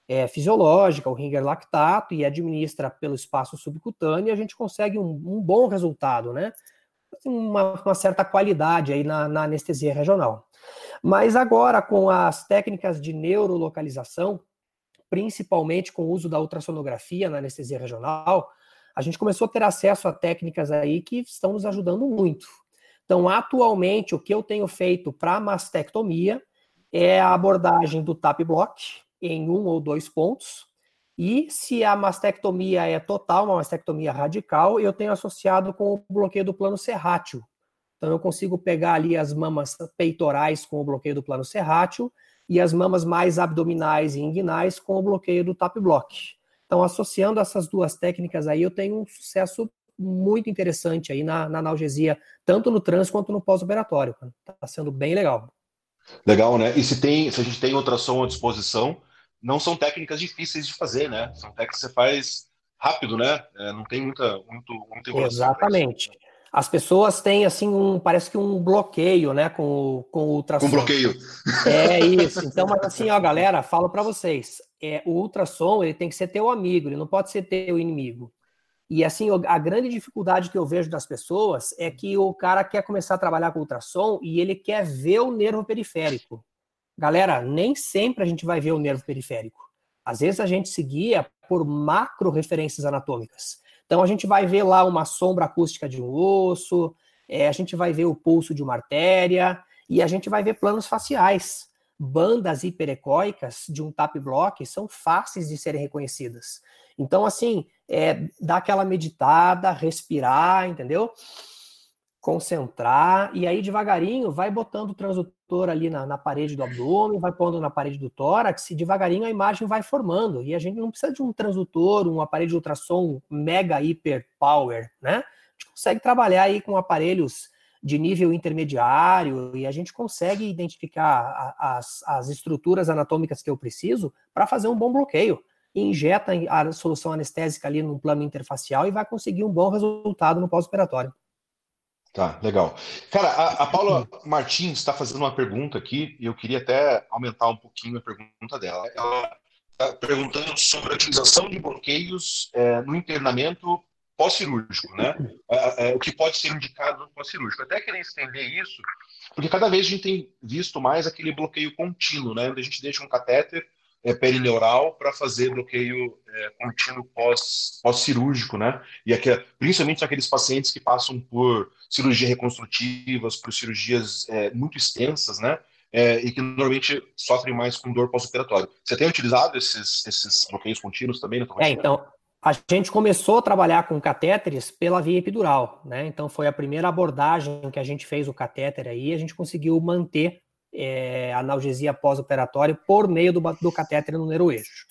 é, fisiológica, o ringer lactato, e administra pelo espaço subcutâneo, a gente consegue um, um bom resultado, né? Uma, uma, certa qualidade aí na, na anestesia regional. Mas agora, com as técnicas de neurolocalização, principalmente com o uso da ultrassonografia na anestesia regional, a gente começou a ter acesso a técnicas aí que estão nos ajudando muito. Então, atualmente, o que eu tenho feito para mastectomia é a abordagem do TAP Block, em um ou dois pontos. E se a mastectomia é total, uma mastectomia radical, eu tenho associado com o bloqueio do plano serrátil. Então eu consigo pegar ali as mamas peitorais com o bloqueio do plano serrátil e as mamas mais abdominais e inguinais com o bloqueio do tap block. Então associando essas duas técnicas aí, eu tenho um sucesso muito interessante aí na, na analgesia, tanto no trans quanto no pós-operatório. Está sendo bem legal. Legal, né? E se tem, se a gente tem ultrassom à disposição, não são técnicas difíceis de fazer, né? São técnicas que você faz rápido, né? É, não tem muita, muito, muita Exatamente. As pessoas têm, assim, um, parece que um bloqueio, né, com o, com o ultrassom. Com bloqueio. É isso. Então, mas assim, ó, galera, falo para vocês, é, o ultrassom, ele tem que ser teu amigo, ele não pode ser teu inimigo. E assim, a grande dificuldade que eu vejo das pessoas é que o cara quer começar a trabalhar com ultrassom e ele quer ver o nervo periférico. Galera, nem sempre a gente vai ver o nervo periférico. Às vezes a gente se guia por macro referências anatômicas. Então a gente vai ver lá uma sombra acústica de um osso, é, a gente vai ver o pulso de uma artéria e a gente vai ver planos faciais. Bandas hiperecóicas de um tap block são fáceis de serem reconhecidas. Então, assim, é, dá aquela meditada, respirar, entendeu? Concentrar, e aí devagarinho vai botando o transdutor ali na, na, parede do abdômen, vai pondo na parede do tórax, e devagarinho a imagem vai formando. E a gente não precisa de um transdutor, um aparelho de ultrassom mega hiper power, né? A gente consegue trabalhar aí com aparelhos de nível intermediário e a gente consegue identificar as, as estruturas anatômicas que eu preciso para fazer um bom bloqueio. Injeta a solução anestésica ali no plano interfacial e vai conseguir um bom resultado no pós-operatório. Tá, legal. Cara, a, a Paula Martins está fazendo uma pergunta aqui e eu queria até aumentar um pouquinho a pergunta dela. Ela está perguntando sobre a utilização de bloqueios é, no internamento pós-cirúrgico, né? É, é, o que pode ser indicado no pós-cirúrgico. Até querer estender isso, porque cada vez a gente tem visto mais aquele bloqueio contínuo, né? Onde a gente deixa um catéter é, perineural para fazer bloqueio é, contínuo pós, pós-cirúrgico, né? E aqui, principalmente aqueles pacientes que passam por cirurgias reconstrutivas, por cirurgias é, muito extensas, né? É, e que normalmente sofrem mais com dor pós-operatório. Você tem utilizado esses, esses bloqueios contínuos também na É, então, a gente começou a trabalhar com catéteres pela via epidural, né? Então foi a primeira abordagem que a gente fez o catéter aí, a gente conseguiu manter é, analgesia pós-operatória por meio do, do catéter no neuroeixo.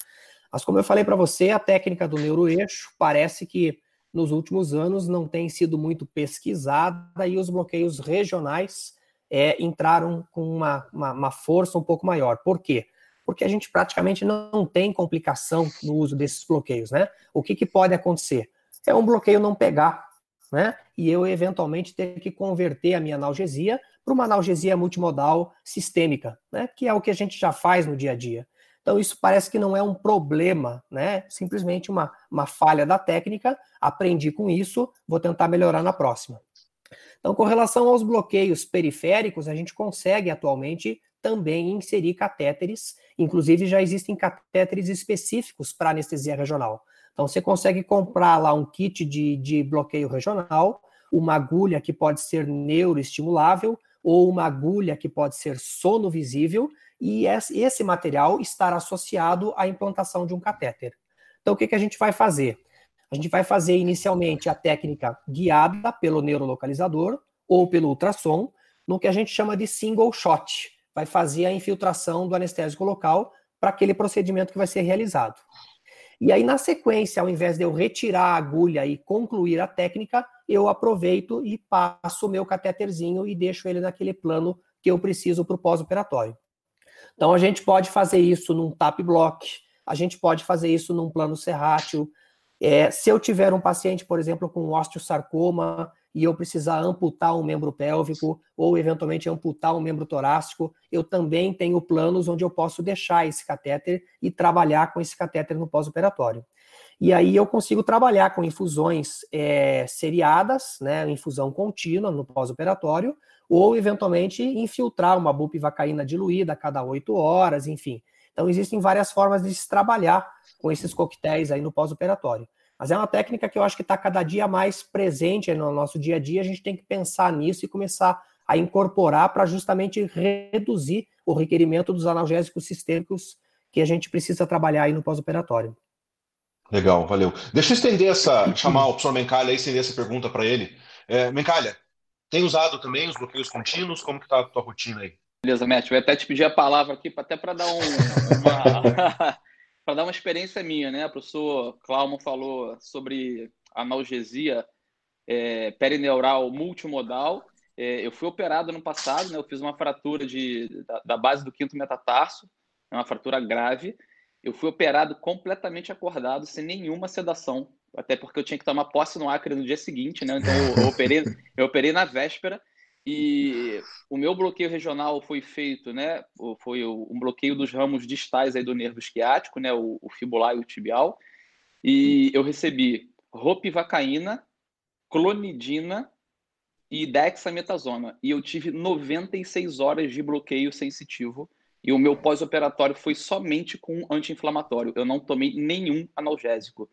Mas como eu falei para você, a técnica do neuroeixo parece que nos últimos anos não tem sido muito pesquisada e os bloqueios regionais é, entraram com uma, uma, uma, força um pouco maior. Por quê? Porque a gente praticamente não tem complicação no uso desses bloqueios, né? O que, que pode acontecer? É um bloqueio não pegar, né? E eu eventualmente ter que converter a minha analgesia para uma analgesia multimodal sistêmica, né? Que é o que a gente já faz no dia a dia. Então, isso parece que não é um problema, né? Simplesmente uma, uma falha da técnica. Aprendi com isso, vou tentar melhorar na próxima. Então, com relação aos bloqueios periféricos, a gente consegue atualmente também inserir catéteres, inclusive já existem catéteres específicos para anestesia regional. Então, você consegue comprar lá um kit de, de bloqueio regional, uma agulha que pode ser neuroestimulável, ou uma agulha que pode ser sono visível, e esse material estar associado à implantação de um catéter. Então, o que, que a gente vai fazer? A gente vai fazer inicialmente a técnica guiada pelo neurolocalizador ou pelo ultrassom, no que a gente chama de single shot. Vai fazer a infiltração do anestésico local para aquele procedimento que vai ser realizado. E aí, na sequência, ao invés de eu retirar a agulha e concluir a técnica, eu aproveito e passo o meu catéterzinho e deixo ele naquele plano que eu preciso para o pós-operatório. Então, a gente pode fazer isso num tap block, a gente pode fazer isso num plano serrátil. É, se eu tiver um paciente, por exemplo, com osteosarcoma, e eu precisar amputar um membro pélvico ou eventualmente amputar um membro torácico, eu também tenho planos onde eu posso deixar esse catéter e trabalhar com esse catéter no pós-operatório. E aí eu consigo trabalhar com infusões é, seriadas, né, infusão contínua no pós-operatório, ou eventualmente infiltrar uma bupivacaína diluída a cada oito horas, enfim. Então existem várias formas de se trabalhar com esses coquetéis aí no pós-operatório. Mas é uma técnica que eu acho que está cada dia mais presente no nosso dia a dia. A gente tem que pensar nisso e começar a incorporar para justamente reduzir o requerimento dos analgésicos sistêmicos que a gente precisa trabalhar aí no pós-operatório. Legal, valeu. Deixa eu estender essa, chamar o professor Mencalha e estender essa pergunta para ele. É, Mencalha, tem usado também os bloqueios contínuos? Como que está a tua rotina aí? Beleza, Matt. Vou até te pedir a palavra aqui, até para dar um, uma, para dar uma experiência minha, né? O professor Clauman falou sobre analgesia é, perineural multimodal. É, eu fui operado no passado, né? Eu fiz uma fratura de, da, da base do quinto metatarso, uma fratura grave. Eu fui operado completamente acordado, sem nenhuma sedação, até porque eu tinha que tomar posse no Acre no dia seguinte, né? Então eu, eu operei, eu operei na véspera e o meu bloqueio regional foi feito, né? Foi um bloqueio dos ramos distais aí do nervo esquiático, né? O, o fibular e o tibial. E eu recebi ropivacaína, clonidina e dexametasona. E eu tive 96 horas de bloqueio sensitivo e o meu pós-operatório foi somente com anti-inflamatório. Eu não tomei nenhum analgésico.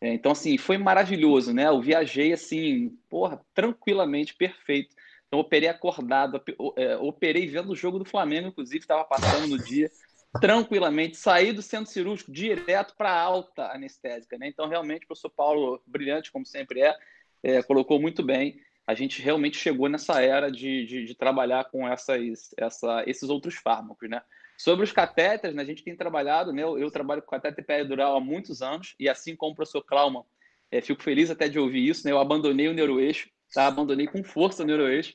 É, então, assim, foi maravilhoso, né? Eu viajei, assim, porra, tranquilamente, perfeito. Então, operei acordado, é, operei vendo o jogo do Flamengo, inclusive, estava passando no dia, tranquilamente, saí do centro cirúrgico direto para alta anestésica, né? Então, realmente, o professor Paulo, brilhante, como sempre é, é colocou muito bem. A gente realmente chegou nessa era de, de, de trabalhar com essas, essa, esses outros fármacos, né? Sobre os catéteres, né, a gente tem trabalhado, né, eu, trabalho com catéter peridural há muitos anos, e assim como o professor Klauman, é, fico feliz até de ouvir isso, né, eu abandonei o neuroeixo, tá? abandonei com força o neuroeixo,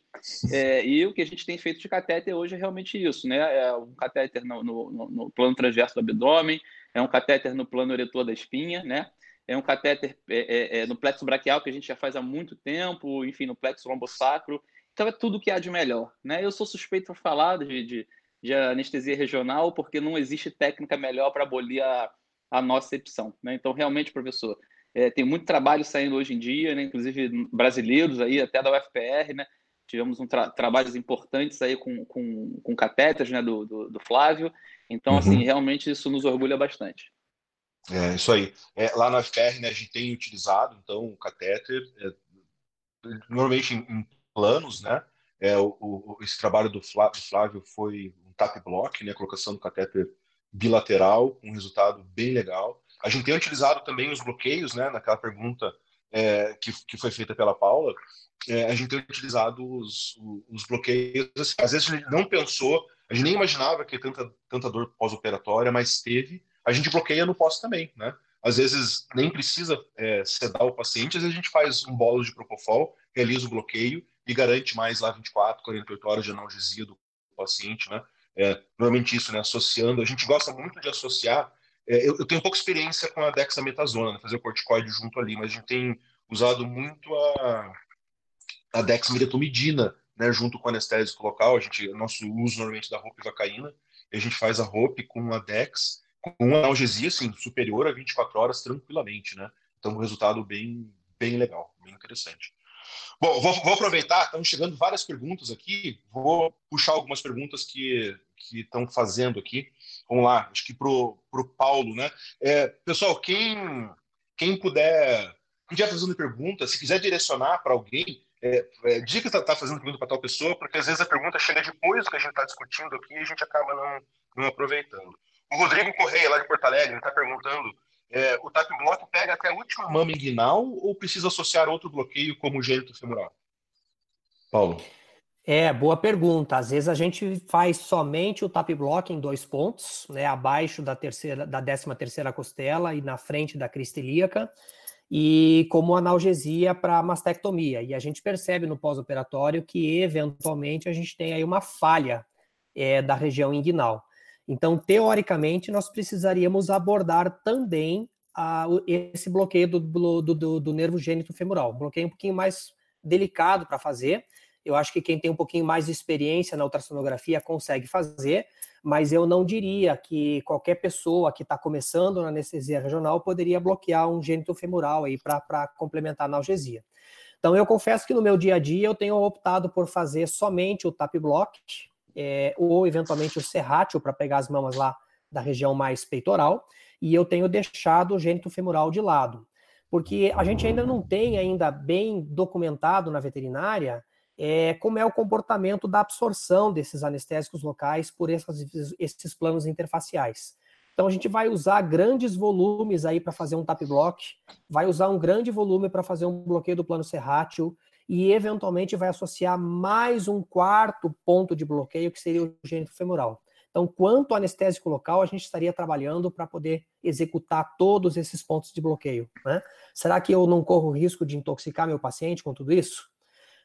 é, e o que a gente tem feito de catéter hoje é realmente isso, né, é um catéter no, no, no plano transverso do abdômen, é um catéter no plano eretor da espinha, né, é um catéter é, é, é, no plexo braquial que a gente já faz há muito tempo, enfim, no plexo lombosacro, então é tudo que há de melhor, né, eu sou suspeito para falar de, de de anestesia regional, porque não existe técnica melhor para abolir a, a nocicepção. Né? Então, realmente, professor, é, tem muito trabalho saindo hoje em dia, né? inclusive brasileiros aí, até da UFPR, né? tivemos um tra trabalhos importantes aí com, com, com catéteres né? do, do, do Flávio. Então, assim, uhum. assim, realmente isso nos orgulha bastante. É, isso aí. É, lá na UFPR, né, a gente tem utilizado, então, o catéter, é, normalmente em, em, planos, né? É, o, o, esse trabalho do Flávio foi tap block, né, colocação do catéter bilateral, um resultado bem legal. A gente tem utilizado também os bloqueios, né, naquela pergunta é, que, que foi feita pela Paula, é, a gente tem utilizado os, os bloqueios, assim, às vezes a gente não pensou, a gente nem imaginava que tanta, tanta dor pós-operatória, mas teve, a gente bloqueia no pós também, né? Às vezes nem precisa é, sedar o paciente, às vezes a gente faz um bolo de propofol, realiza o bloqueio e garante mais lá 24, 48 horas de analgesia do paciente, né? É, normalmente isso, né, associando. A gente gosta muito de associar. É, eu, eu, tenho pouca experiência com a dexametasona, né, fazer o corticoide junto ali, mas a gente tem usado muito a, a dexmedetomidina, né, junto com anestésico local. A gente, nosso uso normalmente da roupa vacaína, e a gente faz a roupa com a dex, com analgesia assim, superior a 24 horas tranquilamente, né? Então, um resultado bem, bem legal, bem interessante. Bom, vou, vou, aproveitar, estão chegando várias perguntas aqui, vou puxar algumas perguntas que estão fazendo aqui. Vamos lá, acho que para o Paulo, né? É, pessoal, quem, quem puder, quem estiver fazendo pergunta, se quiser direcionar para alguém, é, é, diga que está tá fazendo pergunta para tal pessoa, porque às vezes a pergunta chega depois do que a gente está discutindo aqui e a gente acaba não, não aproveitando. O Rodrigo Correia, lá de Porto Alegre, está perguntando é, o TAP bloco pega até a última mama inguinal ou precisa associar outro bloqueio como o gênito femoral? Paulo. É, boa pergunta. Às vezes a gente faz somente o tap block em dois pontos, né, abaixo da terceira, da décima terceira costela e na frente da crista ilíaca, e como analgesia para mastectomia. E a gente percebe no pós-operatório que eventualmente a gente tem aí uma falha é, da região inguinal. Então, teoricamente, nós precisaríamos abordar também esse bloqueio do, do, do, do nervo gênito femoral. Um bloqueio um pouquinho mais delicado para fazer. Eu acho que quem tem um pouquinho mais de experiência na ultrassonografia consegue fazer, mas eu não diria que qualquer pessoa que está começando na anestesia regional poderia bloquear um gênito femoral aí para complementar a analgesia. Então, eu confesso que no meu dia a dia eu tenho optado por fazer somente o tap block, é, ou eventualmente o serrátil para pegar as mamas lá da região mais peitoral, e eu tenho deixado o gênito femoral de lado, porque a gente ainda não tem ainda bem documentado na veterinária é, como é o comportamento da absorção desses anestésicos locais por esses, esses planos interfaciais. Então a gente vai usar grandes volumes aí para fazer um tap block, vai usar um grande volume para fazer um bloqueio do plano serrátil, e eventualmente vai associar mais um quarto ponto de bloqueio, que seria o gênito femoral. Então, quanto anestésico local, a gente estaria trabalhando para poder executar todos esses pontos de bloqueio. Né? Será que eu não corro risco de intoxicar meu paciente com tudo isso?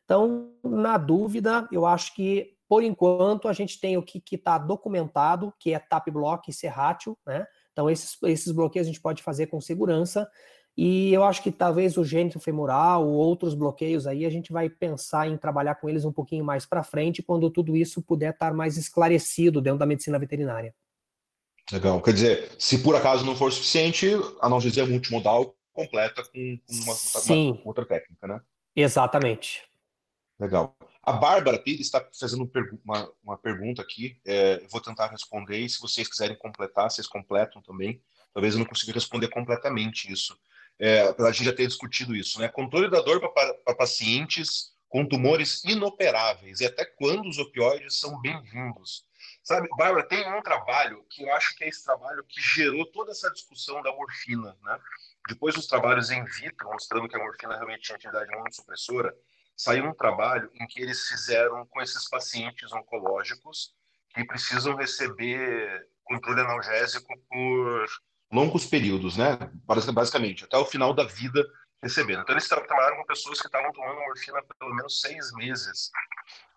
Então, na dúvida, eu acho que, por enquanto, a gente tem o que está documentado, que é TAP block e serrátil, né? Então, esses, esses bloqueios a gente pode fazer com segurança, e eu acho que talvez o gênito femoral ou outros bloqueios aí a gente vai pensar em trabalhar com eles um pouquinho mais para frente, quando tudo isso puder estar mais esclarecido dentro da medicina veterinária. Legal. Quer dizer, se por acaso não for suficiente, a analgesia multimodal completa com, uma, uma, outra técnica, né? Exatamente. Legal. A Bárbara Pires está fazendo uma, uma, pergunta aqui, é, eu vou tentar responder, e se vocês quiserem completar, vocês completam também. Talvez eu não consiga responder completamente isso. É, a gente já ter discutido isso, né? Controle da dor para pacientes com tumores inoperáveis e até quando os opioides são bem-vindos. Sabe, Bárbara, tem um trabalho que eu acho que é esse trabalho que gerou toda essa discussão da morfina, né? Depois dos trabalhos em vitro, mostrando que a morfina realmente tinha atividade imunossupressora, saiu um trabalho em que eles fizeram com esses pacientes oncológicos que precisam receber controle analgésico por longos períodos, né? Basicamente, até o final da vida recebendo. Então, eles trabalharam com pessoas que estavam tomando morfina pelo menos seis meses.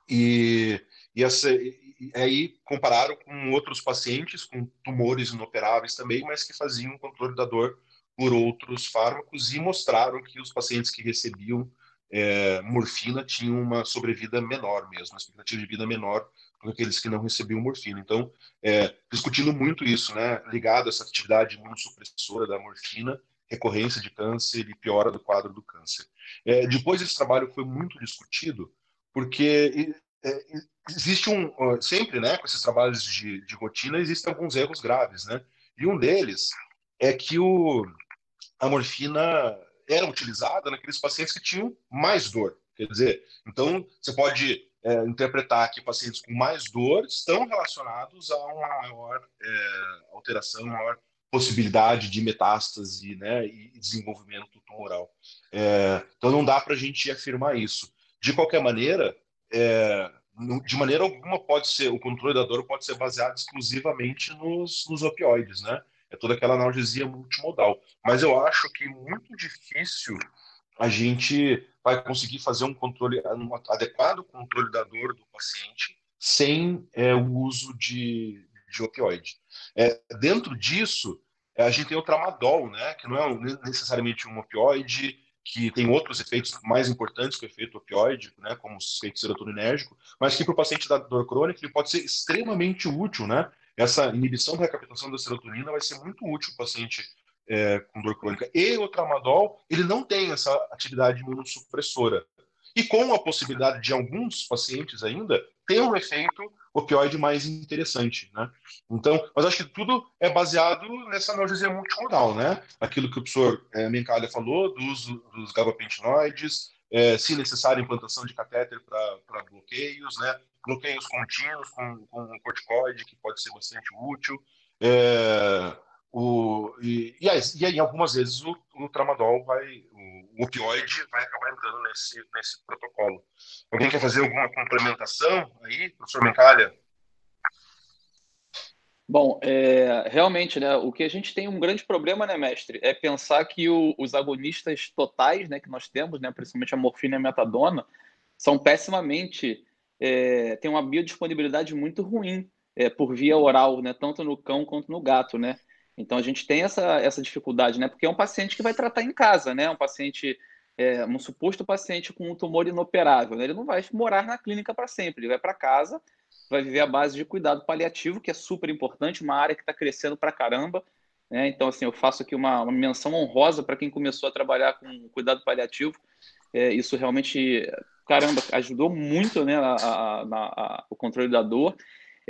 E, e, essa, e aí compararam com outros pacientes com tumores inoperáveis também, mas que faziam controle da dor por outros fármacos e mostraram que os pacientes que recebiam é, morfina tinham uma sobrevida menor mesmo, uma expectativa de vida menor aqueles que não recebiam morfina. Então, é, discutindo muito isso, né, ligado a essa atividade imunossupressora da morfina, recorrência de câncer e piora do quadro do câncer. É, depois esse trabalho foi muito discutido, porque é, existe um sempre, né, com esses trabalhos de, de rotina, existem alguns erros graves, né? E um deles é que o, a morfina era utilizada naqueles pacientes que tinham mais dor. Quer dizer, então você pode é, interpretar que pacientes com mais dor estão relacionados a uma maior é, alteração, maior possibilidade de metástase né, e desenvolvimento tumoral. É, então não dá para a gente afirmar isso. De qualquer maneira, é, de maneira alguma pode ser o controle da dor pode ser baseado exclusivamente nos, nos opioides, né? É toda aquela analgesia multimodal. Mas eu acho que é muito difícil a gente vai conseguir fazer um controle, um adequado controle da dor do paciente sem é, o uso de, de opioide. É, dentro disso, é, a gente tem o tramadol, né, que não é necessariamente um opioide, que tem outros efeitos mais importantes que o efeito opioide, né, como o efeito serotoninérgico, mas que para o paciente da dor crônica ele pode ser extremamente útil, né? Essa inibição da recaptação da serotonina vai ser muito útil para o paciente é, com dor crônica. E o tramadol, ele não tem essa atividade imunossupressora. E com a possibilidade de alguns pacientes ainda ter um efeito opioide mais interessante, né? Então, mas acho que tudo é baseado nessa analgesia multimodal, né? Aquilo que o professor é, Mencalha falou, do uso dos gabapentinoides, é, se necessário, implantação de catéter para bloqueios, né? Bloqueios contínuos com, com corticoide, que pode ser bastante útil. É, o, e, e, aí, e aí, algumas vezes, o, o tramadol vai, o, o opioide vai acabar entrando nesse, nesse protocolo. Alguém quer fazer alguma complementação aí, professor Mencalha? Bom, é, realmente, né, o que a gente tem um grande problema, né, mestre, é pensar que o, os agonistas totais, né, que nós temos, né, principalmente a morfina e a metadona, são pessimamente, é, tem uma biodisponibilidade muito ruim é, por via oral, né, tanto no cão quanto no gato, né. Então a gente tem essa, essa dificuldade, né? Porque é um paciente que vai tratar em casa, né? Um paciente, é, um suposto paciente com um tumor inoperável. Né? Ele não vai morar na clínica para sempre, ele vai para casa, vai viver a base de cuidado paliativo, que é super importante, uma área que está crescendo para caramba. Né? Então, assim, eu faço aqui uma, uma menção honrosa para quem começou a trabalhar com cuidado paliativo. É, isso realmente, caramba, ajudou muito né, a, a, a, o controle da dor.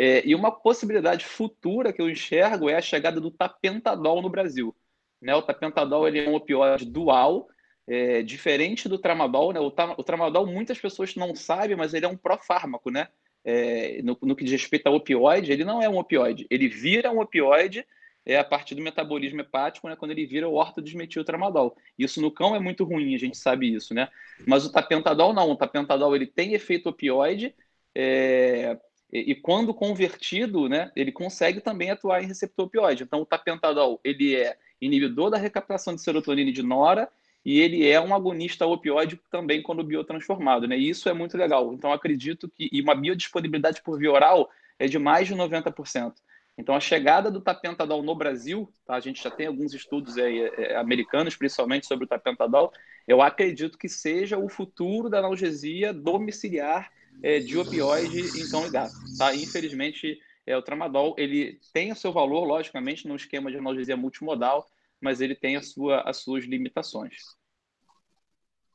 É, e uma possibilidade futura que eu enxergo é a chegada do tapentadol no Brasil. Né? O tapentadol ele é um opioide dual, é, diferente do tramadol. Né? O, o, tramadol muitas pessoas não sabem, mas ele é um profármaco. Né? É, no, no, que diz respeito ao opioide, ele não é um opioide. Ele vira um opioide é, a partir do metabolismo hepático, né? quando ele vira o ortodesmetiltramadol. Isso no cão é muito ruim, a gente sabe isso. Né? Mas o tapentadol não. O tapentadol ele tem efeito opioide, é, e, e, quando convertido, né, ele consegue também atuar em receptor opioide. Então, o tapentadol ele é inibidor da recaptação de serotonina e de nora e ele é um agonista opioide também quando biotransformado, né? E isso é muito legal. Então, acredito que e uma biodisponibilidade por via oral é de mais de 90%. Então, a chegada do tapentadol no Brasil, tá? a gente já tem alguns estudos aí, é, é americanos, principalmente, sobre o tapentadol, eu acredito que seja o futuro da analgesia domiciliar é, de opioide em cão e gato. Tá? Infelizmente, é, o tramadol ele tem o seu valor, logicamente, no esquema de analgesia multimodal, mas ele tem a sua, as suas limitações.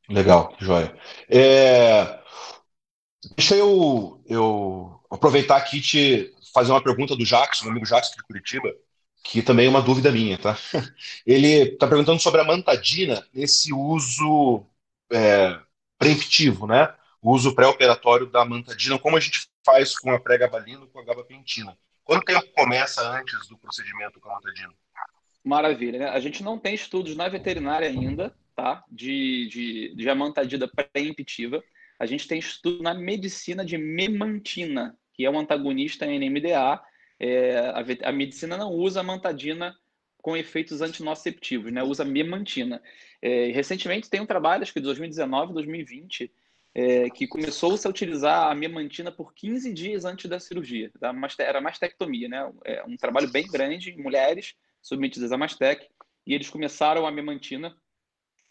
Legal, joia. É... Deixa eu, eu aproveitar aqui e te fazer uma pergunta do Jackson, meu amigo Jackson de Curitiba, que também é uma dúvida minha, tá? Ele está perguntando sobre a mantadina nesse uso é, né? O uso pré-operatório da mantadina, como a gente faz com a pré-gabalina com a gabapentina. Quanto tempo começa antes do procedimento com a mantadina? Maravilha, né? A gente não tem estudos na veterinária ainda, tá? De, de, de amantadina pré-emptiva. A gente tem estudo na medicina de memantina, que é um antagonista NMDA. É, a, a, medicina não usa mantadina com efeitos antinociceptivos, né? Usa memantina. É, recentemente tem um trabalho, acho que de 2019, 2020, é, que começou -se a utilizar a memantina por 15 dias antes da cirurgia. Da era mastectomia, né? É um trabalho bem grande em mulheres submetidas a mastec, e eles começaram a memantina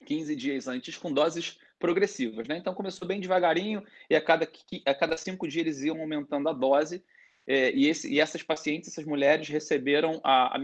15 dias antes com doses progressivas. Né? Então começou bem devagarinho e a cada, a cada cinco dias eles iam aumentando a dose. É, e, esse, e essas pacientes, essas mulheres, receberam a, a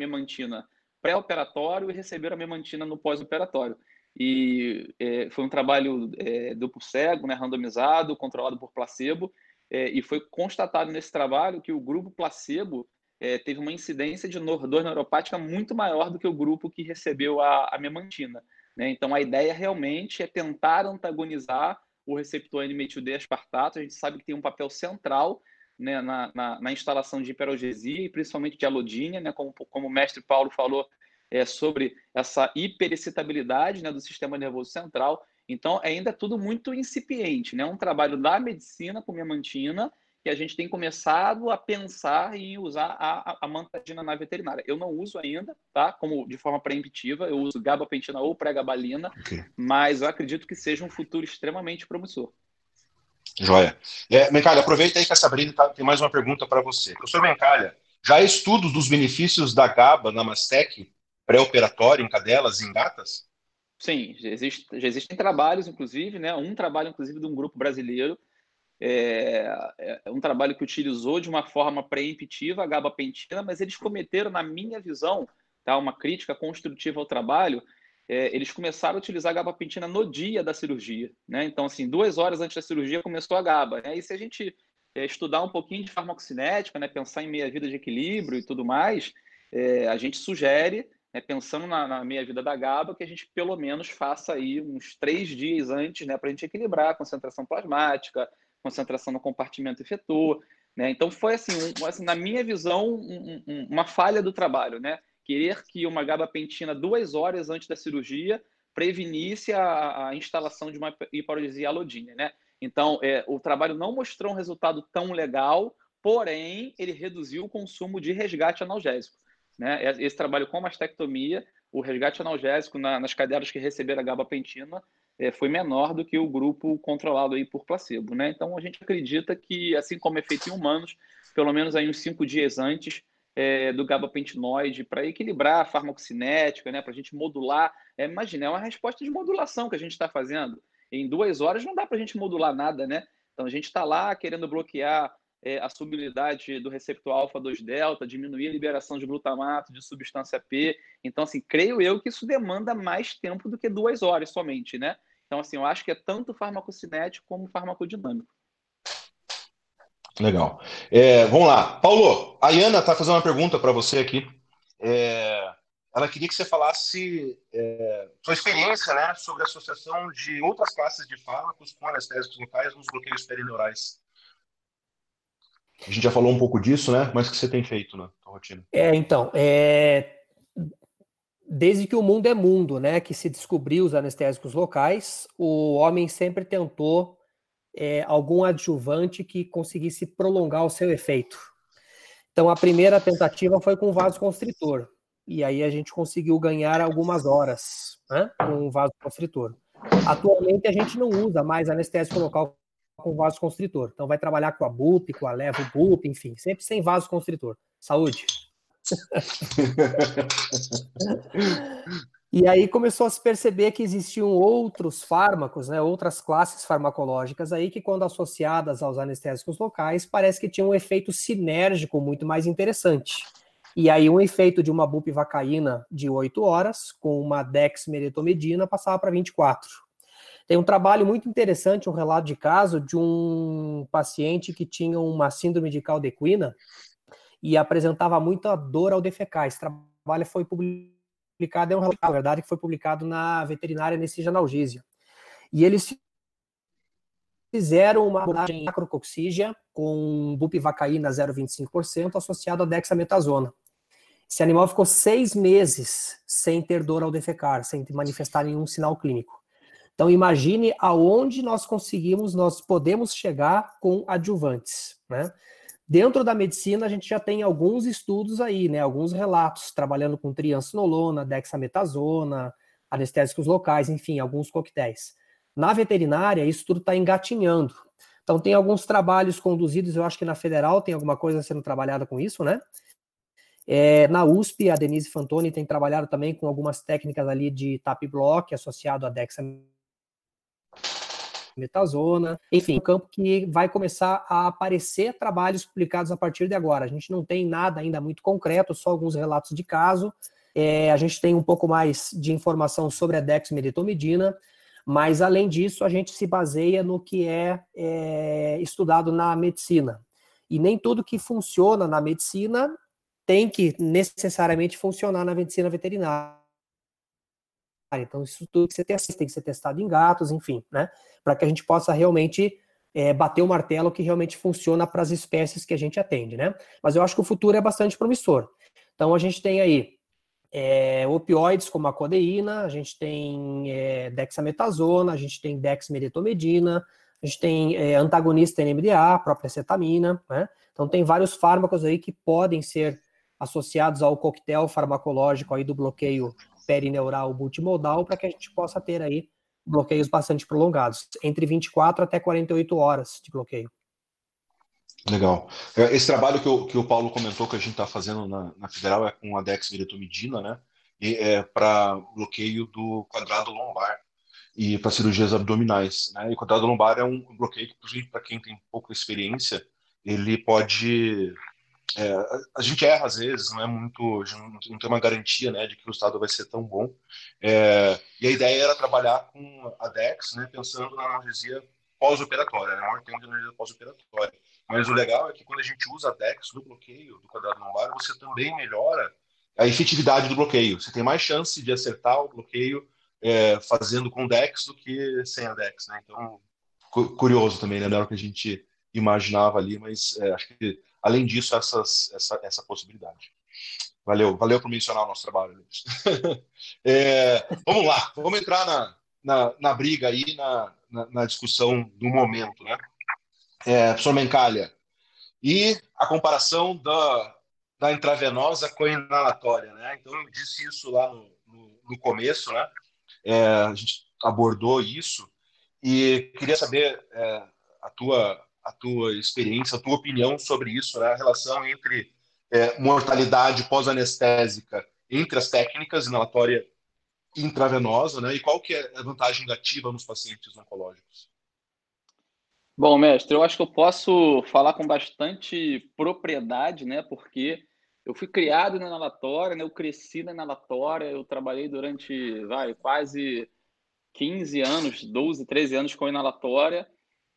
pré-operatório e receberam a memantina no pós-operatório. E é, foi um trabalho é, duplo cego, né, randomizado, controlado por placebo, é, e foi constatado nesse trabalho que o grupo placebo é, teve uma incidência de dor neuropática muito maior do que o grupo que recebeu a, a memantina. Né? Então, a ideia realmente é tentar antagonizar o receptor N-metil-D aspartato. A gente sabe que tem um papel central né, na, na, na, instalação de hiperalgesia e principalmente de alodínia, né, como, como o mestre Paulo falou é, sobre essa hiperexcitabilidade né, do sistema nervoso central. Então, ainda é tudo muito incipiente, né? Um trabalho da medicina com memantina que a gente tem começado a pensar em usar a, a, mantadina na veterinária. Eu não uso ainda, tá? Como de forma preemptiva, eu uso gabapentina ou pré-gabalina, okay. mas eu acredito que seja um futuro extremamente promissor. Joia. É, Mencalha, aproveita aí que a Sabrina tá, tem mais uma pergunta para você. Professor Mencalha, já há estudos dos benefícios da GABA na Mastec pré-operatório em cadelas em gatas? Sim, já, existe, já existem trabalhos, inclusive, né? Um trabalho, inclusive, de um grupo brasileiro é, é, um trabalho que utilizou de uma forma preemptiva a gabapentina, mas eles cometeram, na minha visão, tá, uma crítica construtiva ao trabalho, é, eles começaram a utilizar a gabapentina no dia da cirurgia. Né? Então, assim, duas horas antes da cirurgia começou a GABA. Né? E se a gente é, estudar um pouquinho de farmacocinética, né, pensar em meia-vida de equilíbrio e tudo mais, é, a gente sugere, né, pensando na, na meia-vida da GABA, que a gente pelo menos faça aí uns três dias antes, né, para a gente equilibrar a concentração plasmática, concentração no compartimento efetor. Né? Então, foi assim, um, assim na minha visão, um, um, uma falha do trabalho. Né? Querer que uma gabapentina duas horas antes da cirurgia prevenisse a, a instalação de uma hiporesia alodínea. Né? Então, é, o trabalho não mostrou um resultado tão legal, porém, ele reduziu o consumo de resgate analgésico. Né? Esse trabalho com mastectomia, o resgate analgésico na, nas cadeiras que receberam a gabapentina é, foi menor do que o grupo controlado aí por placebo, né? Então a gente acredita que, assim como é feito em humanos, pelo menos aí uns cinco dias antes é, do gabapentinoide, para equilibrar a farmacocinética, né? Para a gente modular. É, imagina, é uma resposta de modulação que a gente está fazendo. Em duas horas não dá para a gente modular nada, né? Então a gente está lá querendo bloquear é, a solubilidade do receptor alfa-2 delta, diminuir a liberação de glutamato, de substância P. Então, assim, creio eu que isso demanda mais tempo do que duas horas somente, né? Então, assim, eu acho que é tanto farmacocinético como farmacodinâmico. Legal. É, vamos lá. Paulo, a Iana está fazendo uma pergunta para você aqui. É, ela queria que você falasse é, sua experiência né, sobre a associação de outras classes de fármacos com anestésicos locais nos bloqueios perineurais. A gente já falou um pouco disso, né? Mas o que você tem feito na rotina? É, então, é, desde que o mundo é mundo, né, que se descobriu os anestésicos locais, o homem sempre tentou é, algum adjuvante que conseguisse prolongar o seu efeito. Então, a primeira tentativa foi com vasoconstritor, e aí a gente conseguiu ganhar algumas horas né, com vasoconstritor. Atualmente, a gente não usa mais anestésico local com vasoconstritor. Então, vai trabalhar com a BUP, com a Levo BUP, enfim, sempre sem vasoconstritor. Saúde! e aí começou a se perceber que existiam outros fármacos, né, outras classes farmacológicas aí que, quando associadas aos anestésicos locais, parece que tinham um efeito sinérgico muito mais interessante. E aí um efeito de uma bupivacaína de 8 horas com uma dexmedetomidina passava para 24. Tem um trabalho muito interessante, um relato de caso de um paciente que tinha uma síndrome de caldequina e apresentava muita dor ao defecar. Esse trabalho foi publicado, é um relato, na verdade, que foi publicado na veterinária nesse analgésia. E eles fizeram uma abordagem macrocoxígea com bupivacaína 0,25% associado a dexametasona. Esse animal ficou seis meses sem ter dor ao defecar, sem manifestar nenhum sinal clínico. Então imagine aonde nós conseguimos, nós podemos chegar com adjuvantes, né? Dentro da medicina, a gente já tem alguns estudos aí, né? Alguns relatos, trabalhando com triancinolona, dexametasona, anestésicos locais, enfim, alguns coquetéis. Na veterinária, isso tudo está engatinhando. Então, tem alguns trabalhos conduzidos, eu acho que na federal tem alguma coisa sendo trabalhada com isso, né? É, na USP, a Denise Fantoni tem trabalhado também com algumas técnicas ali de tap block associado a dexametasona, enfim, um campo que vai começar a aparecer trabalhos publicados a partir de agora. A gente não tem nada ainda muito concreto, só alguns relatos de caso. É, a gente tem um pouco mais de informação sobre a dexmedetomidina, mas, além disso, a gente se baseia no que é, é estudado na medicina. E nem tudo que funciona na medicina tem que necessariamente funcionar na medicina veterinária. Então, isso tudo que testa, tem que ser testado em gatos, enfim, né? Para que a gente possa realmente é, bater o martelo que realmente funciona para as espécies que a gente atende, né? Mas eu acho que o futuro é bastante promissor. Então, a gente tem aí é, opioides como a codeína, a gente tem é, dexametasona, a gente tem dexmedetomidina, a gente tem é, antagonista NMDA, a própria cetamina, né? Então tem vários fármacos aí que podem ser associados ao coquetel farmacológico aí do bloqueio perineural multimodal para que a gente possa ter aí bloqueios bastante prolongados, entre 24 até 48 horas de bloqueio. Legal. É, esse trabalho que o, que o Paulo comentou que a gente está fazendo na, na, Federal é com a dexmedetomidina, né? E é para bloqueio do quadrado lombar e para cirurgias abdominais. Né? E quadrado lombar é um bloqueio que, para quem tem pouca experiência, ele pode. É, a gente erra às vezes, não é muito, não tem uma garantia, né, de que o resultado vai ser tão bom. É, e a ideia era trabalhar com a Dex, né, pensando na analgesia pós-operatória, né, uma analgesia pós-operatória. Mas o legal é que quando a gente usa a DEX no bloqueio do quadrado lombar, você também melhora a efetividade do bloqueio. Você tem mais chance de acertar o bloqueio é, fazendo com DEX do que sem a DEX. Né? Então, curioso também, né? Não era o que a gente imaginava ali, mas é, acho que, além disso, essas, essa, essa possibilidade. Valeu, valeu por mencionar o nosso trabalho, é, vamos lá, vamos entrar na, na, na briga aí, na, na, na discussão do momento, né? é, professor Mencalha, e a comparação da, da intravenosa com a inalatória. Né? Então, eu disse isso lá no, no, no começo, né? É, a gente abordou isso, e queria saber é, a, tua, a tua experiência, a tua opinião sobre isso, né? a relação entre é, mortalidade pós-anestésica entre as técnicas inalatória e intravenosa, né? e qual que é a vantagem ativa nos pacientes oncológicos. Bom, mestre, eu acho que eu posso falar com bastante propriedade, né? Porque eu fui criado na inalatória, né? eu cresci na inalatória, eu trabalhei durante vai, quase 15 anos, 12, 13 anos com inalatória.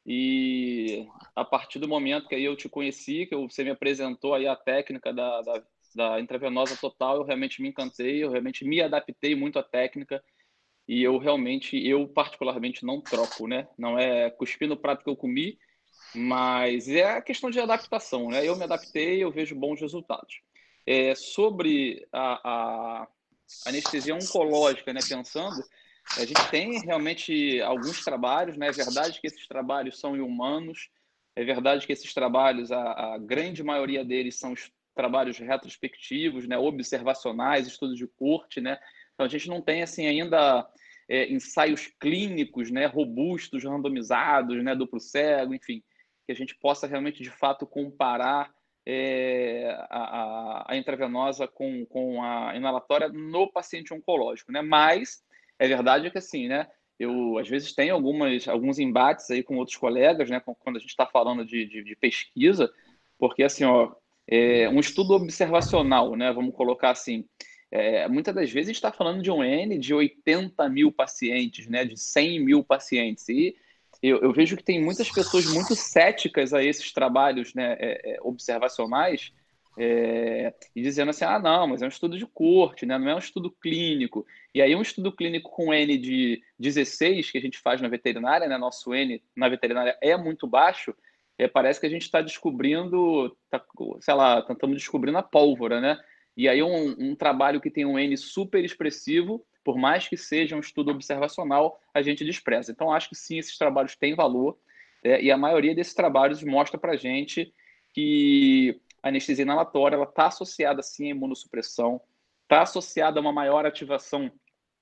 E a partir do momento que eu te conheci, que você me apresentou aí a técnica da, da, da intravenosa total, eu realmente me encantei, eu realmente me adaptei muito à técnica e eu realmente, eu particularmente não troco, né? Não é cuspir no prato que eu comi, mas é a questão de adaptação, né? Eu me adaptei, eu vejo bons resultados. É, sobre a, a anestesia oncológica, né? Pensando, a gente tem realmente alguns trabalhos, né? É verdade que esses trabalhos são humanos, é verdade que esses trabalhos, a, a grande maioria deles são trabalhos retrospectivos, né? Observacionais, estudos de corte, né? Então, a gente não tem assim ainda é, ensaios clínicos né, robustos, randomizados, né, duplo cego, enfim, que a gente possa realmente, de fato, comparar é, a, a, intravenosa com, com a inalatória no paciente oncológico, né? Mas é verdade que assim, né? Eu às vezes tenho algumas, alguns embates aí com outros colegas, né? Quando a gente está falando de, de, de, pesquisa, porque assim, ó, é, um estudo observacional, né? Vamos colocar assim, é, muitas das vezes a gente está falando de um N de 80 mil pacientes, né, de 100 mil pacientes. E eu, eu vejo que tem muitas pessoas muito céticas a esses trabalhos né, é, é, observacionais é, e dizendo assim, ah, não, mas é um estudo de corte, né, não é um estudo clínico. E aí um estudo clínico com N de 16, que a gente faz na veterinária, né, nosso N na veterinária é muito baixo, é, parece que a gente está descobrindo, tá, sei lá, estamos descobrindo a pólvora, né? E aí um, um trabalho que tem um N super expressivo, por mais que seja um estudo observacional, a gente despreza. Então, acho que sim, esses trabalhos têm valor, é, e a maioria desses trabalhos mostra para a gente que a anestesia inalatória está associada, sim, à imunossupressão, está associada a uma maior ativação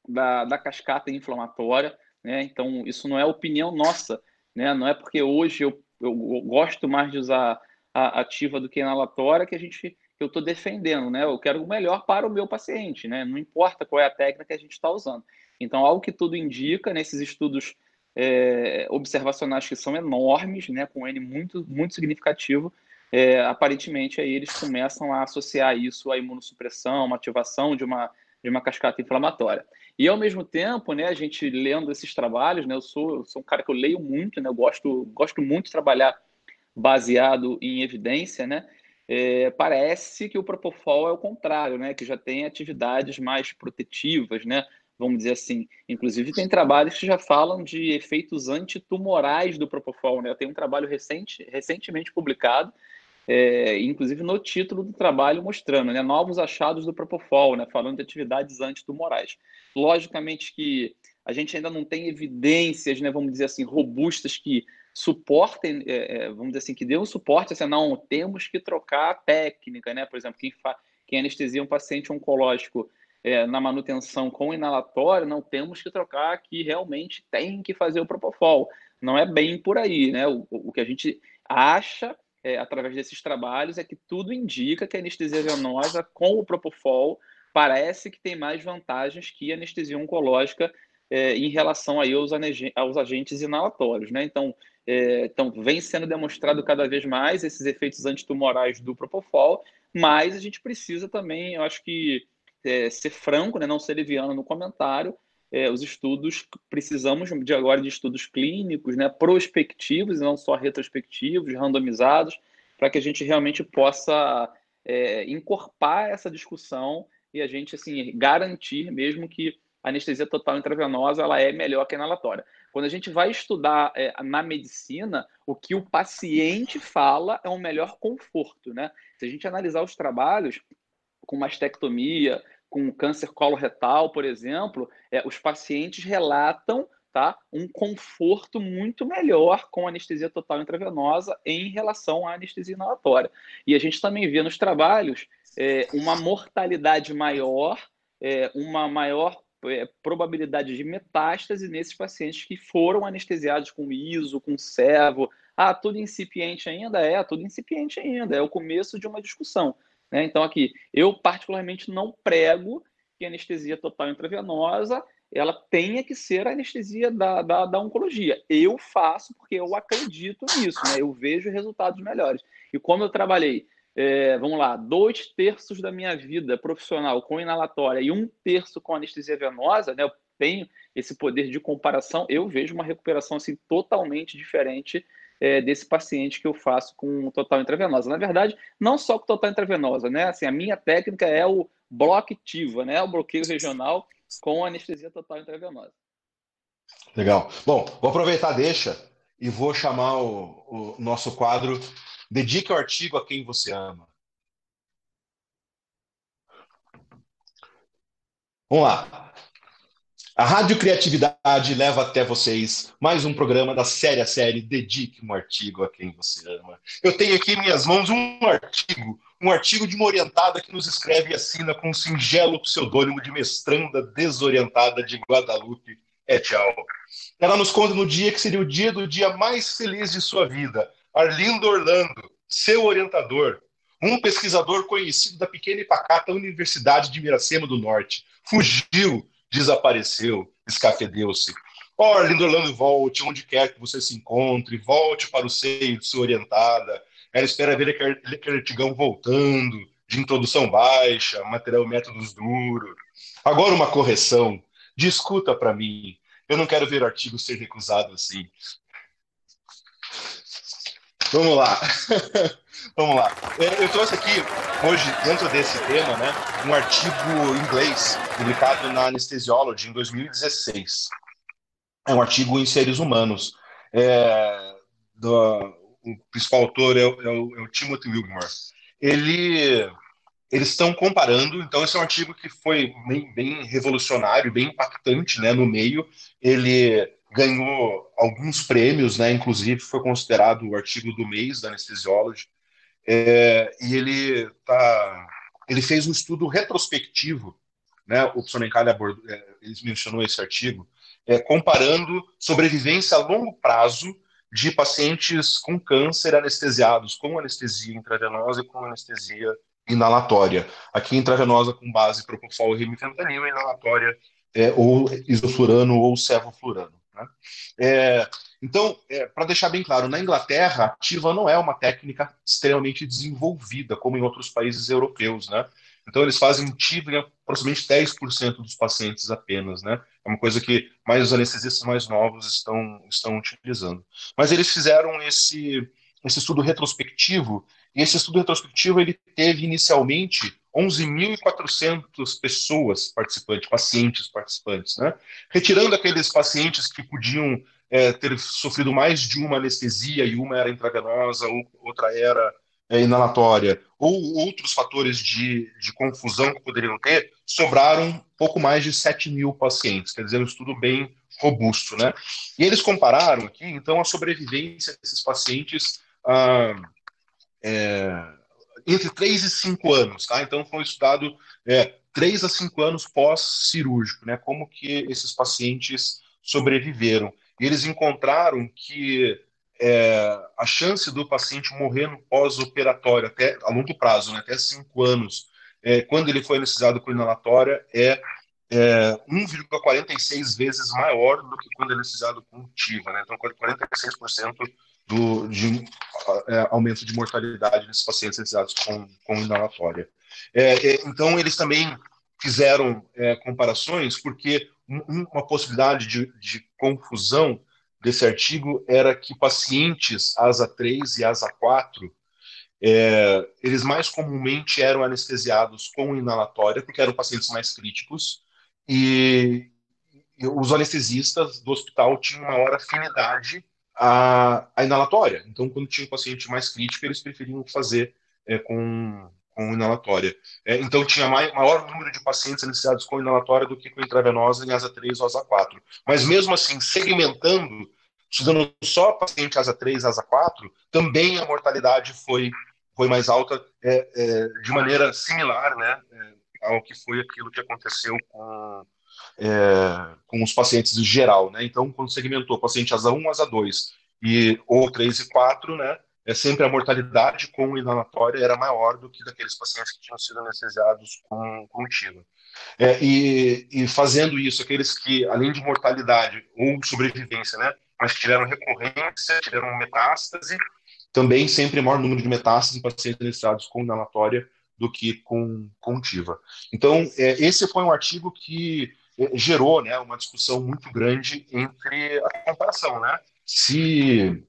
da, da cascata inflamatória, né? Então, isso não é opinião nossa, né? Não é porque hoje eu, eu, gosto mais de usar a ativa do que a inalatória que a gente eu estou defendendo, né? Eu quero o melhor para o meu paciente, né? Não importa qual é a técnica que a gente está usando. Então, algo que tudo indica nesses estudos é, observacionais que são enormes, né? Com N muito, muito significativo, é, aparentemente aí eles começam a associar isso à imunossupressão, uma ativação de uma, de uma cascata inflamatória. E ao mesmo tempo, né, a gente lendo esses trabalhos, né, eu sou, eu sou um cara que eu leio muito, né, eu gosto, gosto muito de trabalhar baseado em evidência, né, é, parece que o Propofol é o contrário, né? Que já tem atividades mais protetivas, né? Vamos dizer assim. Inclusive, tem trabalhos que já falam de efeitos antitumorais do Propofol, né? Tem um trabalho recente, recentemente publicado, é, inclusive no título do trabalho mostrando, né? Novos achados do Propofol, né? Falando de atividades antitumorais. Logicamente que a gente ainda não tem evidências, né? Vamos dizer assim, robustas que suportem, é, é, vamos dizer assim, que dê um suporte, assim, não, temos que trocar a técnica, né? Por exemplo, quem, quem anestesia um paciente oncológico é, na manutenção com inalatório, não temos que trocar que realmente tem que fazer o Propofol. Não é bem por aí, né? O, o que a gente acha é, através desses trabalhos é que tudo indica que a anestesia venosa com o Propofol parece que tem mais vantagens que a anestesia oncológica é, em relação aí aos, aos agentes inalatórios, né? Então, é, então, vem sendo demonstrado cada vez mais esses efeitos antitumorais do Propofol, mas a gente precisa também, eu acho que, é, ser franco, né, não ser leviano no comentário. É, os estudos, precisamos de agora de estudos clínicos, né, prospectivos e não só retrospectivos, randomizados, para que a gente realmente possa é, incorporar essa discussão e a gente assim garantir mesmo que a anestesia total intravenosa ela é melhor que a inalatória. Quando a gente vai estudar é, na medicina, o que o paciente fala é um melhor conforto, né? Se a gente analisar os trabalhos com mastectomia, com câncer coloretal, por exemplo, é, os pacientes relatam tá, um conforto muito melhor com anestesia total intravenosa em relação à anestesia inalatória. E a gente também vê nos trabalhos é, uma mortalidade maior, é, uma maior é, probabilidade de metástase nesses pacientes que foram anestesiados com ISO, com servo. Ah, tudo incipiente ainda? É, tudo incipiente ainda. É o começo de uma discussão. Né? Então, aqui, eu particularmente não prego que a anestesia total intravenosa ela tenha que ser a anestesia da, da, da oncologia. Eu faço porque eu acredito nisso, né? eu vejo resultados melhores. E como eu trabalhei é, vamos lá, dois terços da minha vida profissional com inalatória e um terço com anestesia venosa, né, eu tenho esse poder de comparação, eu vejo uma recuperação assim totalmente diferente é, desse paciente que eu faço com total intravenosa. Na verdade, não só com total intravenosa, né? Assim, a minha técnica é o bloquetiva, né? O bloqueio regional com anestesia total intravenosa. Legal. Bom, vou aproveitar deixa e vou chamar o, o nosso quadro Dedique o artigo a quem você ama. Vamos lá. A Rádio Criatividade leva até vocês mais um programa da série a série Dedique um artigo a quem você ama. Eu tenho aqui em minhas mãos um artigo, um artigo de uma orientada que nos escreve e assina com um singelo pseudônimo de mestranda desorientada de Guadalupe et al. Ela nos conta no dia que seria o dia do dia mais feliz de sua vida, Arlindo Orlando, seu orientador, um pesquisador conhecido da pequena e pacata Universidade de Miracema do Norte, fugiu, desapareceu, escafedeu-se. Ó, oh, volte onde quer que você se encontre, volte para o seio de sua orientada. Ela espera ver aquele artigão voltando, de introdução baixa, material métodos duro. Agora uma correção. Discuta para mim. Eu não quero ver artigo ser recusado assim. Vamos lá. Vamos lá. Eu trouxe aqui, hoje, dentro desse tema, né, um artigo em inglês, publicado na Anesthesiology em 2016. É um artigo em seres humanos. É, do, o principal autor é, é, o, é o Timothy Wilmore. Ele eles estão comparando, então esse é um artigo que foi bem, bem, revolucionário, bem impactante né, no meio. Ele ganhou alguns prêmios, né, inclusive foi considerado o artigo do mês da Anesthesiology. É, e ele tá, ele fez um estudo retrospectivo, né? O Sonencalha abordou, é, ele mencionou esse artigo, é, comparando sobrevivência a longo prazo de pacientes com câncer anestesiados com anestesia intravenosa e com anestesia inalatória. Aqui intravenosa com base propofol e remifentanil, inalatória é, ou isoflurano ou sevoflurano. Né? É, então, é, para deixar bem claro, na Inglaterra, ativa não é uma técnica extremamente desenvolvida, como em outros países europeus, né? Então, eles fazem TIVA em aproximadamente 10% dos pacientes apenas, né? É uma coisa que mais os anestesistas mais novos estão, estão utilizando. Mas eles fizeram esse, esse estudo retrospectivo, e esse estudo retrospectivo ele teve inicialmente 11.400 pessoas participantes, pacientes participantes, né? Retirando aqueles pacientes que podiam é, ter sofrido mais de uma anestesia e uma era intravenosa, outra era é, inalatória, ou outros fatores de, de confusão que poderiam ter, sobraram pouco mais de 7 mil pacientes, quer dizer, um estudo bem robusto, né? E eles compararam aqui, então, a sobrevivência desses pacientes ah, é, entre 3 e 5 anos, tá? Então, foi estudado é, 3 a 5 anos pós-cirúrgico, né? Como que esses pacientes sobreviveram. E eles encontraram que é, a chance do paciente morrer no pós-operatório, até a longo prazo, né, até 5 anos, é, quando ele foi anestesiado com inalatória, é, é 1,46 vezes maior do que quando anestesiado com TIVA. Né? Então, 46% do, de é, aumento de mortalidade nesses pacientes anestesiados com, com inalatória. É, é, então, eles também fizeram é, comparações, porque uma possibilidade de, de, confusão desse artigo era que pacientes asa 3 e asa 4, é, eles mais comumente eram anestesiados com inalatória, porque eram pacientes mais críticos, e, os anestesistas do hospital tinham maior afinidade à, à inalatória. Então, quando tinha um paciente mais crítico, eles preferiam fazer é, com com inalatória. É, então, tinha mai, maior número de pacientes iniciados com inalatória do que com intravenosa em asa 3 ou asa 4. Mas, mesmo assim, segmentando, estudando só paciente asa 3, asa 4, também a mortalidade foi, foi mais alta, é, é, de maneira similar né, é, ao que foi aquilo que aconteceu com, é, com os pacientes em geral. Né? Então, quando segmentou paciente asa 1, asa 2, e, ou 3 e 4, né, é sempre a mortalidade com inalatória era maior do que daqueles pacientes que tinham sido anestesiados com, com tiro. É, e, e, fazendo isso, aqueles que, além de mortalidade ou sobrevivência, né, mas tiveram recorrência, tiveram metástase, também sempre maior número de metástases em pacientes anestesiados com inalatória do que com contiva. Então, é, esse foi um artigo que gerou né, uma discussão muito grande entre a comparação, né? Se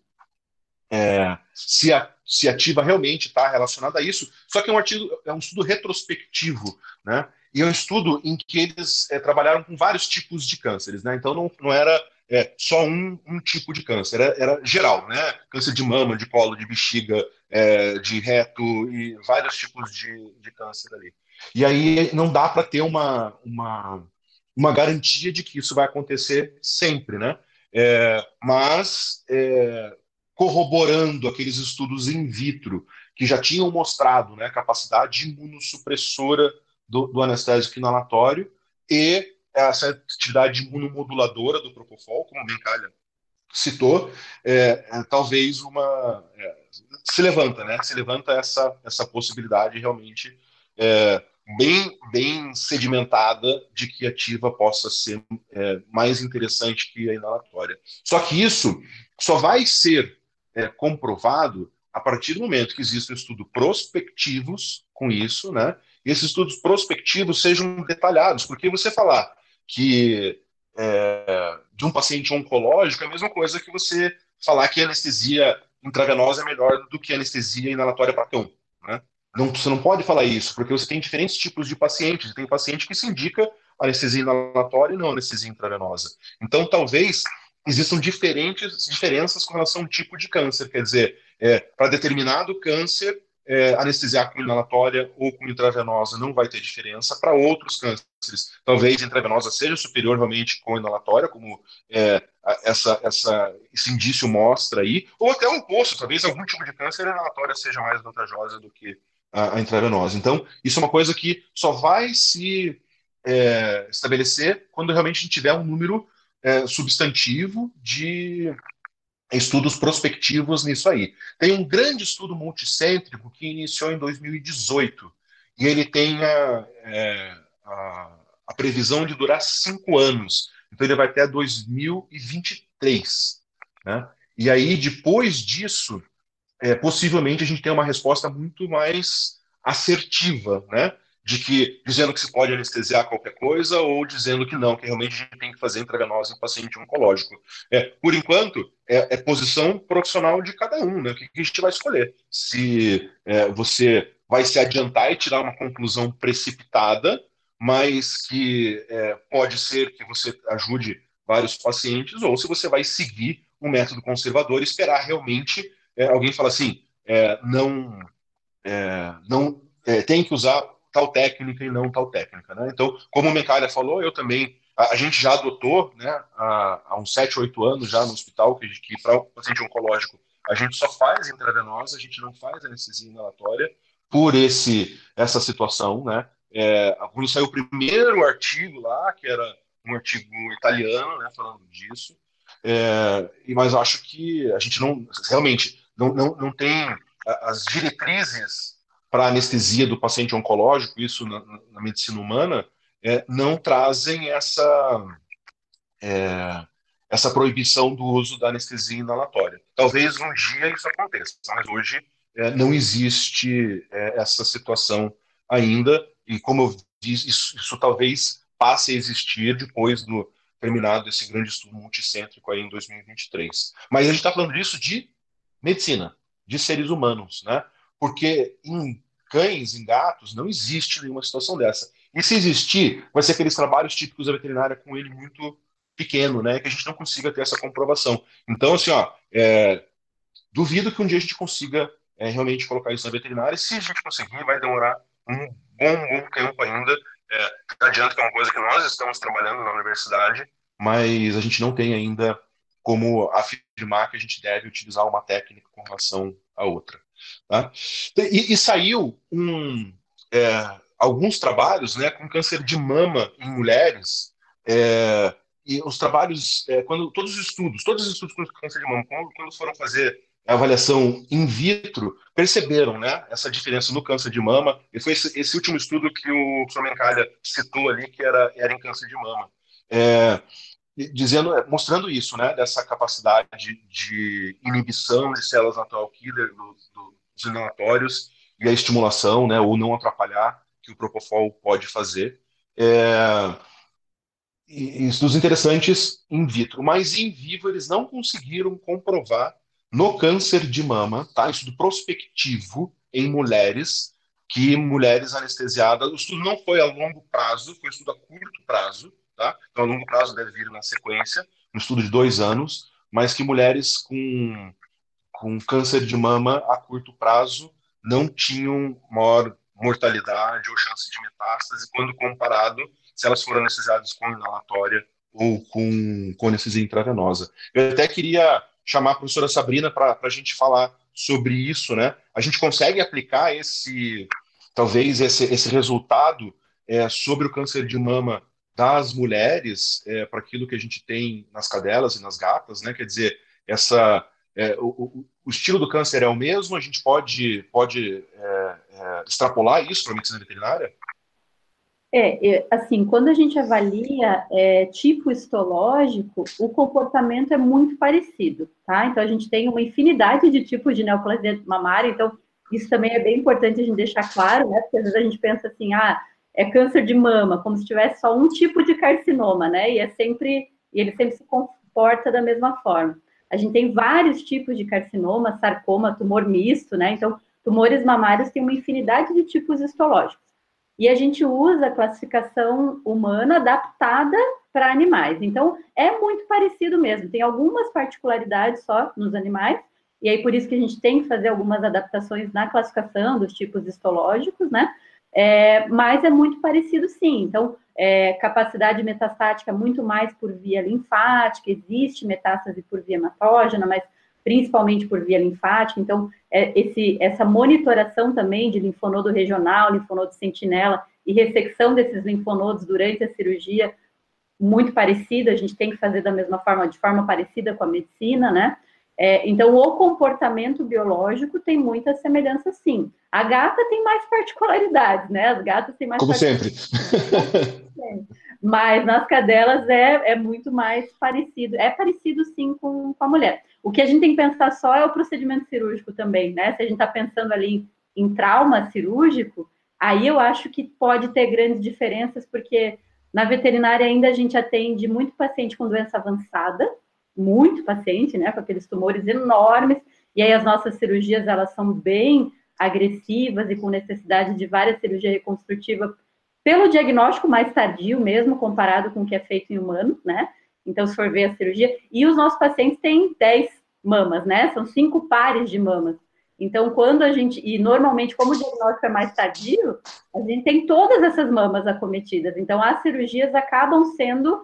é, se, a, se ativa realmente está relacionada a isso. Só que é um artigo, é um estudo retrospectivo, né? E é um estudo em que eles é, trabalharam com vários tipos de cânceres, né? Então não, não era é, só um, um tipo de câncer, era, era, geral, né? Câncer de mama, de colo, de bexiga, é, de reto e vários tipos de, de câncer ali. E aí não dá para ter uma, uma, uma garantia de que isso vai acontecer sempre, né? É, mas é, corroborando aqueles estudos in vitro que já tinham mostrado né, a capacidade imunossupressora do, do anestésico inalatório e essa atividade imunomoduladora do Propofol, como o Bencalha citou, é, é, talvez uma é, se levanta, né? Se levanta essa essa possibilidade realmente é, bem bem sedimentada de que a ativa possa ser é, mais interessante que a inalatória. Só que isso só vai ser é, comprovado a partir do momento que existe um estudo prospectivos com isso, né, e esses estudos prospectivos sejam detalhados, porque você falar que é, de um paciente oncológico é a mesma coisa que você falar que anestesia intravenosa é melhor do que anestesia inalatória para cão. Não, você não pode falar isso, porque você tem diferentes tipos de pacientes. Tem paciente que se indica anestesia inalatória e não anestesia intravenosa. Então, talvez existam diferentes diferenças com relação ao tipo de câncer. Quer dizer, é, para determinado câncer, é, anestesiar com inalatória ou com intravenosa não vai ter diferença. Para outros cânceres, talvez intravenosa seja superior realmente com inalatória, como é, essa, essa, esse indício mostra aí, ou até o oposto, talvez algum tipo de câncer inalatória seja mais vantajosa do que a, a intravenosa. Então, isso é uma coisa que só vai se é, estabelecer quando realmente a gente tiver um número é, substantivo de estudos prospectivos nisso aí. Tem um grande estudo multicêntrico que iniciou em 2018 e ele tem a, é, a, a previsão de durar cinco anos. Então ele vai até 2023. Né? E aí, depois disso, é, possivelmente a gente tem uma resposta muito mais assertiva, né? de que dizendo que se pode anestesiar qualquer coisa ou dizendo que não, que realmente a gente tem que fazer intravenose em paciente oncológico. É, por enquanto, é, é posição profissional de cada um, né? O que a gente vai escolher? Se é, você vai se adiantar e tirar uma conclusão precipitada, mas que é, pode ser que você ajude vários pacientes, ou se você vai seguir um método conservador e esperar realmente é, alguém falar assim, é, não, não tem que usar tal técnica e não tal técnica. Né? Então, como o Mencalha falou, eu também, a, a, gente já adotou, né, há, há uns 7, 8 anos já no hospital, que, que para o paciente oncológico a gente só faz intravenosa, a gente não faz anestesia inalatória por esse, essa situação. Né? É, quando saiu o primeiro artigo lá, que era um artigo italiano né, falando disso, é, mas acho que a gente não, realmente, não, não, não tem as diretrizes para anestesia do paciente oncológico, isso na, na medicina humana, é, não trazem essa, é, essa proibição do uso da anestesia inalatória. Talvez um dia isso aconteça, mas hoje é, não existe é, essa situação ainda, e como eu disse, isso, isso, talvez passe a existir depois do terminado esse grande estudo multicêntrico aí em 2023. Mas a gente está falando disso de medicina, de seres humanos, né? porque em cães, em gatos, não existe nenhuma situação dessa. E se existir, vai ser aqueles trabalhos típicos da veterinária com ele muito pequeno, né? Que a gente não consiga ter essa comprovação. Então, assim, ó, é, duvido que um dia a gente consiga é, realmente colocar isso na veterinária. Se a gente conseguir, vai demorar um bom, bom tempo ainda. É, adianta que é uma coisa que nós estamos trabalhando na universidade, mas a gente não tem ainda como afirmar que a gente deve utilizar uma técnica com relação à outra. Tá? E, e saiu um, é, alguns trabalhos né, com câncer de mama em mulheres. É, e os trabalhos, é, quando todos os estudos, todos os estudos com câncer de mama, quando, quando foram fazer a avaliação in vitro, perceberam né, essa diferença no câncer de mama. E foi esse, esse último estudo que o professor Mencalha citou ali, que era, era em câncer de mama. É, dizendo, é, mostrando isso, né, dessa capacidade de inibição de células natural killer do, do, dos inalatórios e a estimulação, né, ou não atrapalhar que o propofol pode fazer. É, estudos interessantes in vitro, mas em vivo eles não conseguiram comprovar no câncer de mama, tá? Estudo prospectivo em mulheres, que mulheres anestesiadas, o estudo não foi a longo prazo, foi um estudo a curto prazo, tá? Então, a longo prazo deve vir na sequência, um estudo de dois anos, mas que mulheres com, com câncer de mama a curto prazo não tinham maior mortalidade ou chance de metástase quando comparado se elas foram anestesiadas com inalatória ou com, com anestesia intravenosa. Eu até queria chamar a professora Sabrina para a gente falar sobre isso, né? A gente consegue aplicar esse, talvez esse, esse resultado é, sobre o câncer de mama das mulheres é, para aquilo que a gente tem nas cadelas e nas gatas, né? Quer dizer, essa é, o, o, estilo do câncer é o mesmo, a gente pode, pode é, é extrapolar isso para a medicina veterinária? É, assim, quando a gente avalia é, tipo histológico, o comportamento é muito parecido, tá? Então, a gente tem uma infinidade de tipos de neoplasia mamária, então, isso também é bem importante a gente deixar claro, né? Porque às vezes a gente pensa assim, ah, é câncer de mama, como se tivesse só um tipo de carcinoma, né? E é sempre, e ele sempre se comporta da mesma forma. A gente tem vários tipos de carcinoma, sarcoma, tumor misto, né? Então, tumores mamários têm uma infinidade de tipos histológicos. E a gente usa a classificação humana adaptada para animais. Então, é muito parecido mesmo. Tem algumas particularidades só nos animais, e aí por isso que a gente tem que fazer algumas adaptações na classificação dos tipos histológicos, né? É, mas é muito parecido sim. Então, é, capacidade metastática muito mais por via linfática, existe metástase por via hematógena, mas principalmente por via linfática. Então, é, esse, essa monitoração também de linfonodo regional, linfonodo sentinela e ressecção desses linfonodos durante a cirurgia, muito parecida, a gente tem que fazer da mesma forma, de forma parecida com a medicina, né? É, então, o comportamento biológico tem muita semelhança, sim. A gata tem mais particularidades, né? As gatas têm mais. Como sempre. Mas nas cadelas é, é muito mais parecido. É parecido, sim, com, com a mulher. O que a gente tem que pensar só é o procedimento cirúrgico também, né? Se a gente está pensando ali em, em trauma cirúrgico, aí eu acho que pode ter grandes diferenças, porque na veterinária ainda a gente atende muito paciente com doença avançada, muito paciente, né, com aqueles tumores enormes, e aí as nossas cirurgias, elas são bem agressivas e com necessidade de várias cirurgias reconstrutivas pelo diagnóstico mais tardio mesmo, comparado com o que é feito em humano, né, então, se for ver a cirurgia, e os nossos pacientes têm 10 mamas, né? São cinco pares de mamas. Então, quando a gente, e normalmente, como o diagnóstico é mais tardio, a gente tem todas essas mamas acometidas. Então, as cirurgias acabam sendo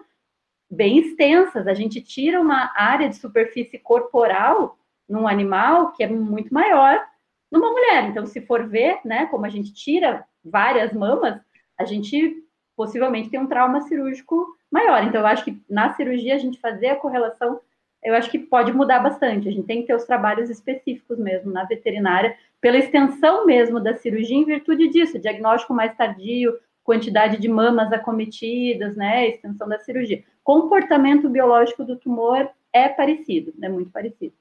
bem extensas. A gente tira uma área de superfície corporal num animal que é muito maior numa mulher. Então, se for ver, né, como a gente tira várias mamas, a gente possivelmente tem um trauma cirúrgico maior. Então, eu acho que na cirurgia a gente fazer a correlação, eu acho que pode mudar bastante. A gente tem que ter os trabalhos específicos mesmo na veterinária, pela extensão mesmo da cirurgia, em virtude disso, diagnóstico mais tardio, quantidade de mamas acometidas, né, extensão da cirurgia. Comportamento biológico do tumor é parecido, é muito parecido.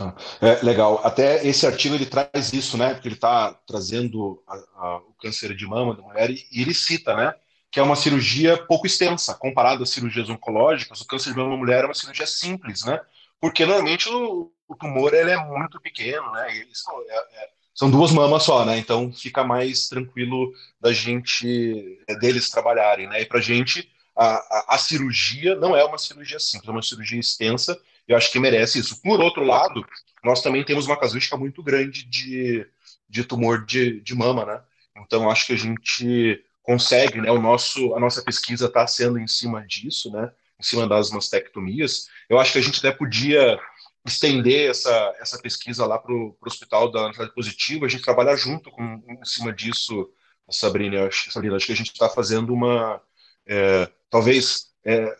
Ah, é, legal. Até esse artigo ele traz isso, né? Porque ele está trazendo a, a, o câncer de mama da mulher e, e ele cita, né? que é uma cirurgia pouco extensa, comparado às cirurgias oncológicas, o câncer de mama mulher é uma cirurgia simples, né? Porque normalmente o, o tumor ele é muito pequeno, né? São, é, é, são duas mamas só, né? Então fica mais tranquilo da gente é, deles trabalharem, né? E para gente a, a, a, cirurgia não é uma cirurgia simples, é uma cirurgia extensa. E eu acho que merece isso. Por outro lado, nós também temos uma casuística muito grande de, de tumor de, de mama, né? Então acho que a gente consegue, né? O nosso, a nossa pesquisa está sendo em cima disso, né? Em cima das mastectomias. Eu acho que a gente até podia estender essa, essa pesquisa lá para o hospital da Ansiedade Positiva, a gente trabalhar junto com, em cima disso, Sabrina, acho, Sabrina, acho que a gente está fazendo uma, é, talvez, é,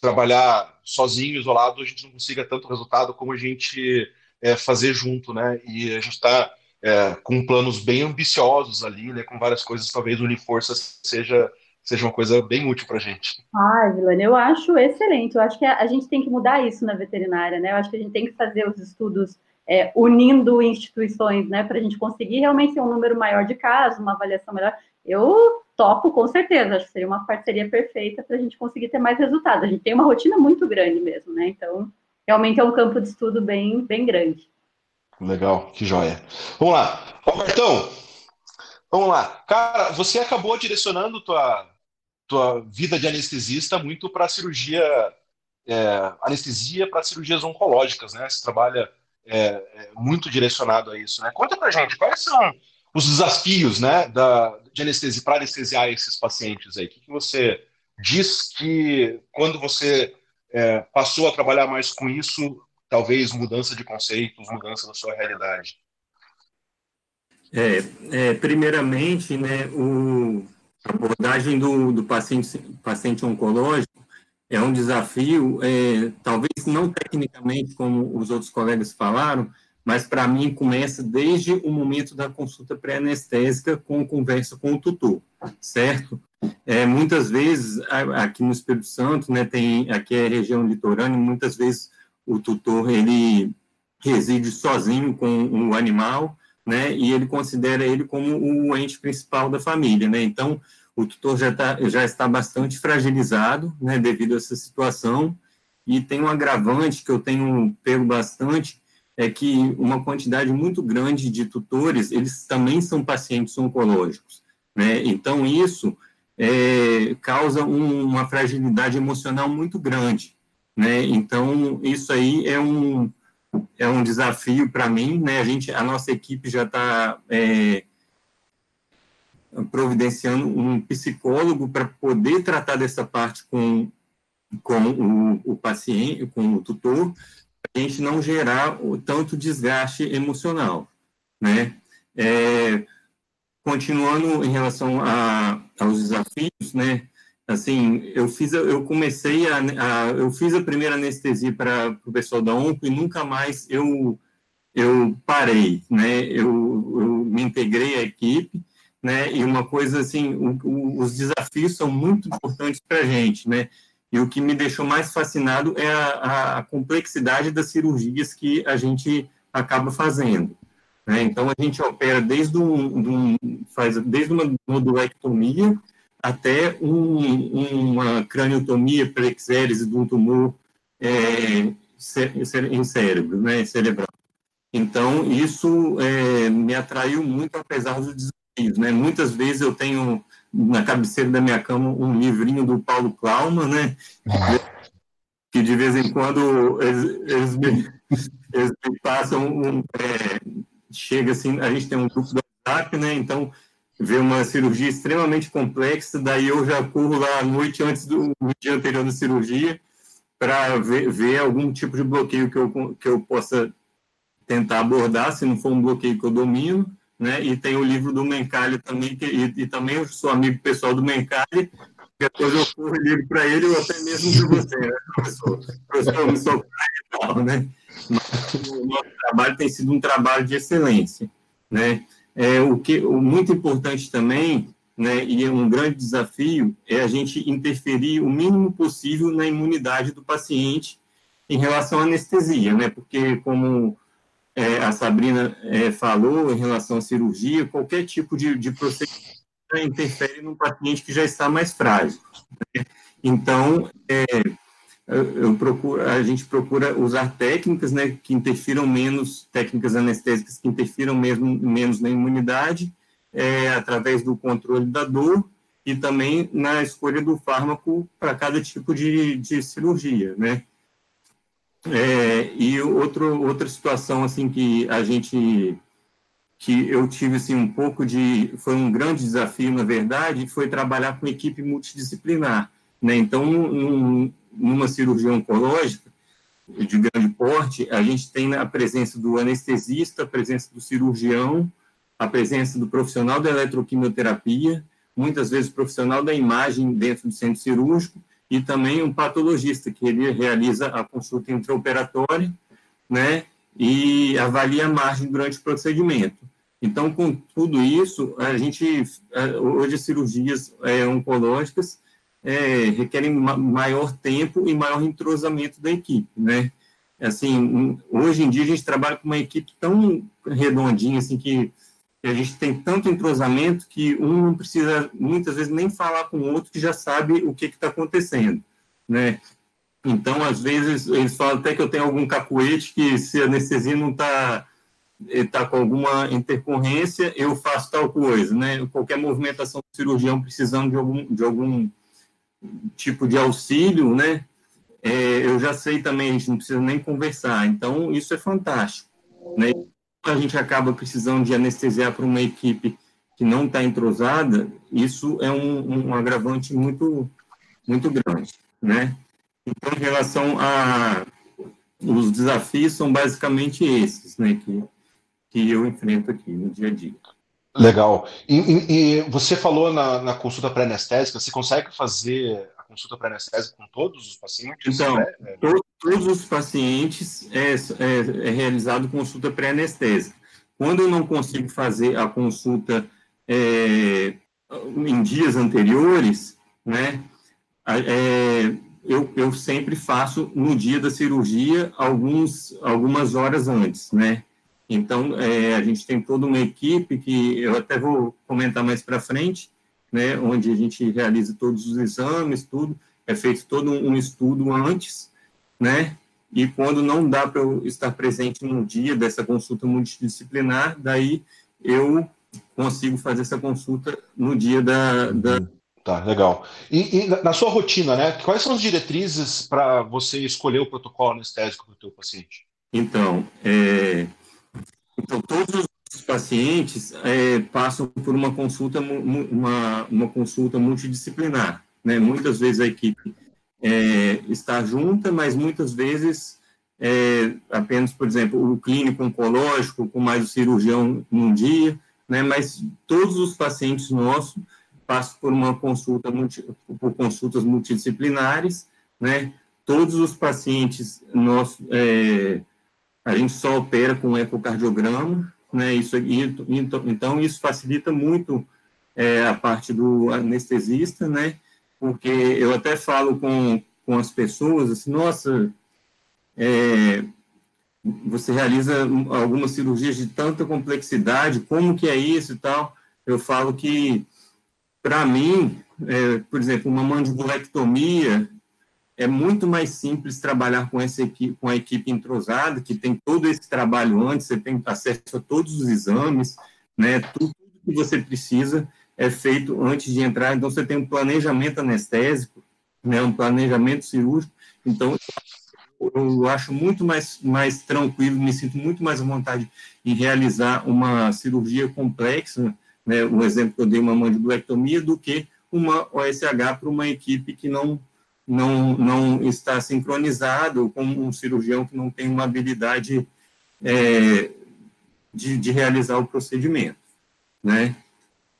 trabalhar sozinho, isolado, a gente não consiga tanto resultado como a gente é, fazer junto, né, e a gente está é, com planos bem ambiciosos ali, né, com várias coisas, talvez unir forças seja seja uma coisa bem útil para a gente. Ah, Vilane, eu acho excelente. Eu acho que a, a, gente tem que mudar isso na veterinária, né? Eu acho que a gente tem que fazer os estudos é, unindo instituições, né, para a gente conseguir realmente ter um número maior de casos, uma avaliação melhor. Eu topo com certeza, acho que seria uma parceria perfeita para a gente conseguir ter mais resultados. A gente tem uma rotina muito grande mesmo, né? Então, realmente é um campo de estudo bem, bem grande. Legal, que joia. Vamos lá. Robertão, vamos lá. Cara, você acabou direcionando tua, tua vida de anestesista muito para cirurgia, é, anestesia para cirurgias oncológicas, né? Você trabalha é, é, muito direcionado a isso, né? Conta pra gente, quais são os desafios, né, da, de anestesia, para anestesiar esses pacientes aí? O que, que você diz que quando você é, passou a trabalhar mais com isso, talvez mudança de conceitos, mudança da sua realidade? É, é primeiramente, né, o, a abordagem do, do paciente, paciente oncológico é um desafio, é, talvez não tecnicamente, como os outros colegas falaram, mas para mim começa desde o momento da consulta pré-anestésica com conversa com o tutor, certo? é, muitas vezes, aqui no Espírito Santo, né, tem, aqui é região litorânea, muitas vezes o tutor, ele reside sozinho com o animal, né, e ele considera ele como o ente principal da família, né, então o tutor já, tá, já está bastante fragilizado, né, devido a essa situação, e tem um agravante que eu tenho pego bastante, é que uma quantidade muito grande de tutores, eles também são pacientes oncológicos, né, então isso é, causa um, uma fragilidade emocional muito grande, né, então isso aí é um, é um desafio para mim, né, a gente, a nossa equipe já está é, providenciando um psicólogo para poder tratar dessa parte com, com o, o paciente, com o tutor, a gente não gerar o tanto desgaste emocional, né? É, continuando em relação a, aos desafios, né? Assim, eu fiz, eu comecei a, a eu fiz a primeira anestesia para o pessoal da ONCO e nunca mais eu eu parei, né? Eu, eu me integrei à equipe né? E uma coisa assim, o, o, os desafios são muito importantes para a gente, né? E o que me deixou mais fascinado é a, a, complexidade das cirurgias que a gente acaba fazendo. Né? Então a gente opera desde um, um faz desde uma nodulectomia até um, uma craniotomia prexérese de um tumor é, em cérebro, né, cerebral. Então, isso é, me atraiu muito, apesar dos né? Muitas vezes eu tenho na cabeceira da minha cama um livrinho do Paulo Klauman, né? Que de vez em quando eles, eles, me, eles me, passam um, é, chega assim, a gente tem um grupo do WhatsApp, né? Então vê uma cirurgia extremamente complexa, daí eu já corro lá à noite antes do dia anterior da cirurgia para ver, ver algum tipo de bloqueio que eu, que eu possa tentar abordar, se não for um bloqueio que eu domino, né? E tem o livro do Mencalli também, que, e, e, também eu sou amigo pessoal do Mencalli, depois eu corro o livro para ele ou até mesmo para você, né, professor? Professor, me socorre e tal, né? Mas o nosso trabalho tem sido um trabalho de excelência, né? É, o que o muito importante também, né, e é um grande desafio, é a gente interferir o mínimo possível na imunidade do paciente em relação à anestesia, né? Porque como é, a Sabrina é, falou em relação à cirurgia, qualquer tipo de, de procedimento interfere no paciente que já está mais frágil. Né? Então, é, eu procuro, a gente procura usar técnicas né, que interfiram menos, técnicas anestésicas que interfiram mesmo, menos na imunidade, é, através do controle da dor e também na escolha do fármaco para cada tipo de, de cirurgia, né? É, e outro, outra situação assim que a gente que eu tive assim um pouco de foi um grande desafio na verdade foi trabalhar com equipe multidisciplinar né então numa cirurgia oncológica de grande porte a gente tem a presença do anestesista a presença do cirurgião a presença do profissional da eletroquimioterapia muitas vezes profissional da imagem dentro do centro cirúrgico e também um patologista, que ele realiza a consulta intraoperatória, né, e avalia a margem durante o procedimento. Então, com tudo isso, a gente, é, hoje, as cirurgias é, oncológicas é, requerem maior tempo e maior entrosamento da equipe, né? Assim, hoje em dia, a gente trabalha com uma equipe tão redondinha, assim, que a gente tem tanto entrosamento que um não precisa muitas vezes nem falar com o outro que já sabe o que está acontecendo, né? Então, às vezes, eles falam até que eu tenho algum cacuete que se a anestesia não está tá com alguma intercorrência, eu faço tal coisa, né? Qualquer movimentação do cirurgião precisando de algum, de algum tipo de auxílio, né? É, eu já sei também, a gente não precisa nem conversar. Então, isso é fantástico, né? a gente acaba precisando de anestesiar para uma equipe que não está entrosada, isso é um, um, agravante muito, muito grande, né? Então, em relação a os desafios são basicamente esses, né, que, que eu enfrento aqui no dia a dia. Legal. E, e, e você falou na, na consulta pré-anestésica, você consegue fazer consulta pré-anestésica com todos os pacientes? Então, né? to, todos os pacientes é, é, é realizado consulta pré-anestésica. Quando eu não consigo fazer a consulta é, em dias anteriores, né, é, eu, eu sempre faço no dia da cirurgia alguns, algumas horas antes, né? Então, é, a gente tem toda uma equipe que eu até vou comentar mais para frente, né, onde a gente realiza todos os exames, tudo, é feito todo um estudo antes, né, e quando não dá para eu estar presente no dia dessa consulta multidisciplinar, daí eu consigo fazer essa consulta no dia da, da uhum. Tá, legal. E, e, na sua rotina, né? Quais são as diretrizes para você escolher o protocolo anestésico para o seu paciente? Então, é, então todos os pacientes é, passam por uma consulta, uma, uma consulta multidisciplinar, né? Muitas vezes a equipe é, está junta, mas muitas vezes é, apenas, por exemplo, o clínico oncológico com mais o cirurgião num dia, né? Mas todos os pacientes nossos passo por uma consulta, por consultas multidisciplinares, né? Todos os pacientes, nós, é, a gente só opera com ecocardiograma, né? Isso, então, então, isso facilita muito é, a parte do anestesista, né? Porque eu até falo com, com as pessoas, assim, nossa, é, você realiza algumas cirurgias de tanta complexidade, como que é isso e tal? Eu falo que para mim, é, por exemplo, uma mandibulectomia é muito mais simples trabalhar com essa equipe, com a equipe entrosada, que tem todo esse trabalho antes, você tem acesso a todos os exames, né? Tudo que você precisa é feito antes de entrar. Então você tem um planejamento anestésico, né? Um planejamento cirúrgico. Então eu acho muito mais mais tranquilo, me sinto muito mais à vontade em realizar uma cirurgia complexa né, um exemplo que eu dei, uma mandibulectomia, do que uma OSH para uma equipe que não, não, não está sincronizado com um cirurgião que não tem uma habilidade é, de, de, realizar o procedimento, né?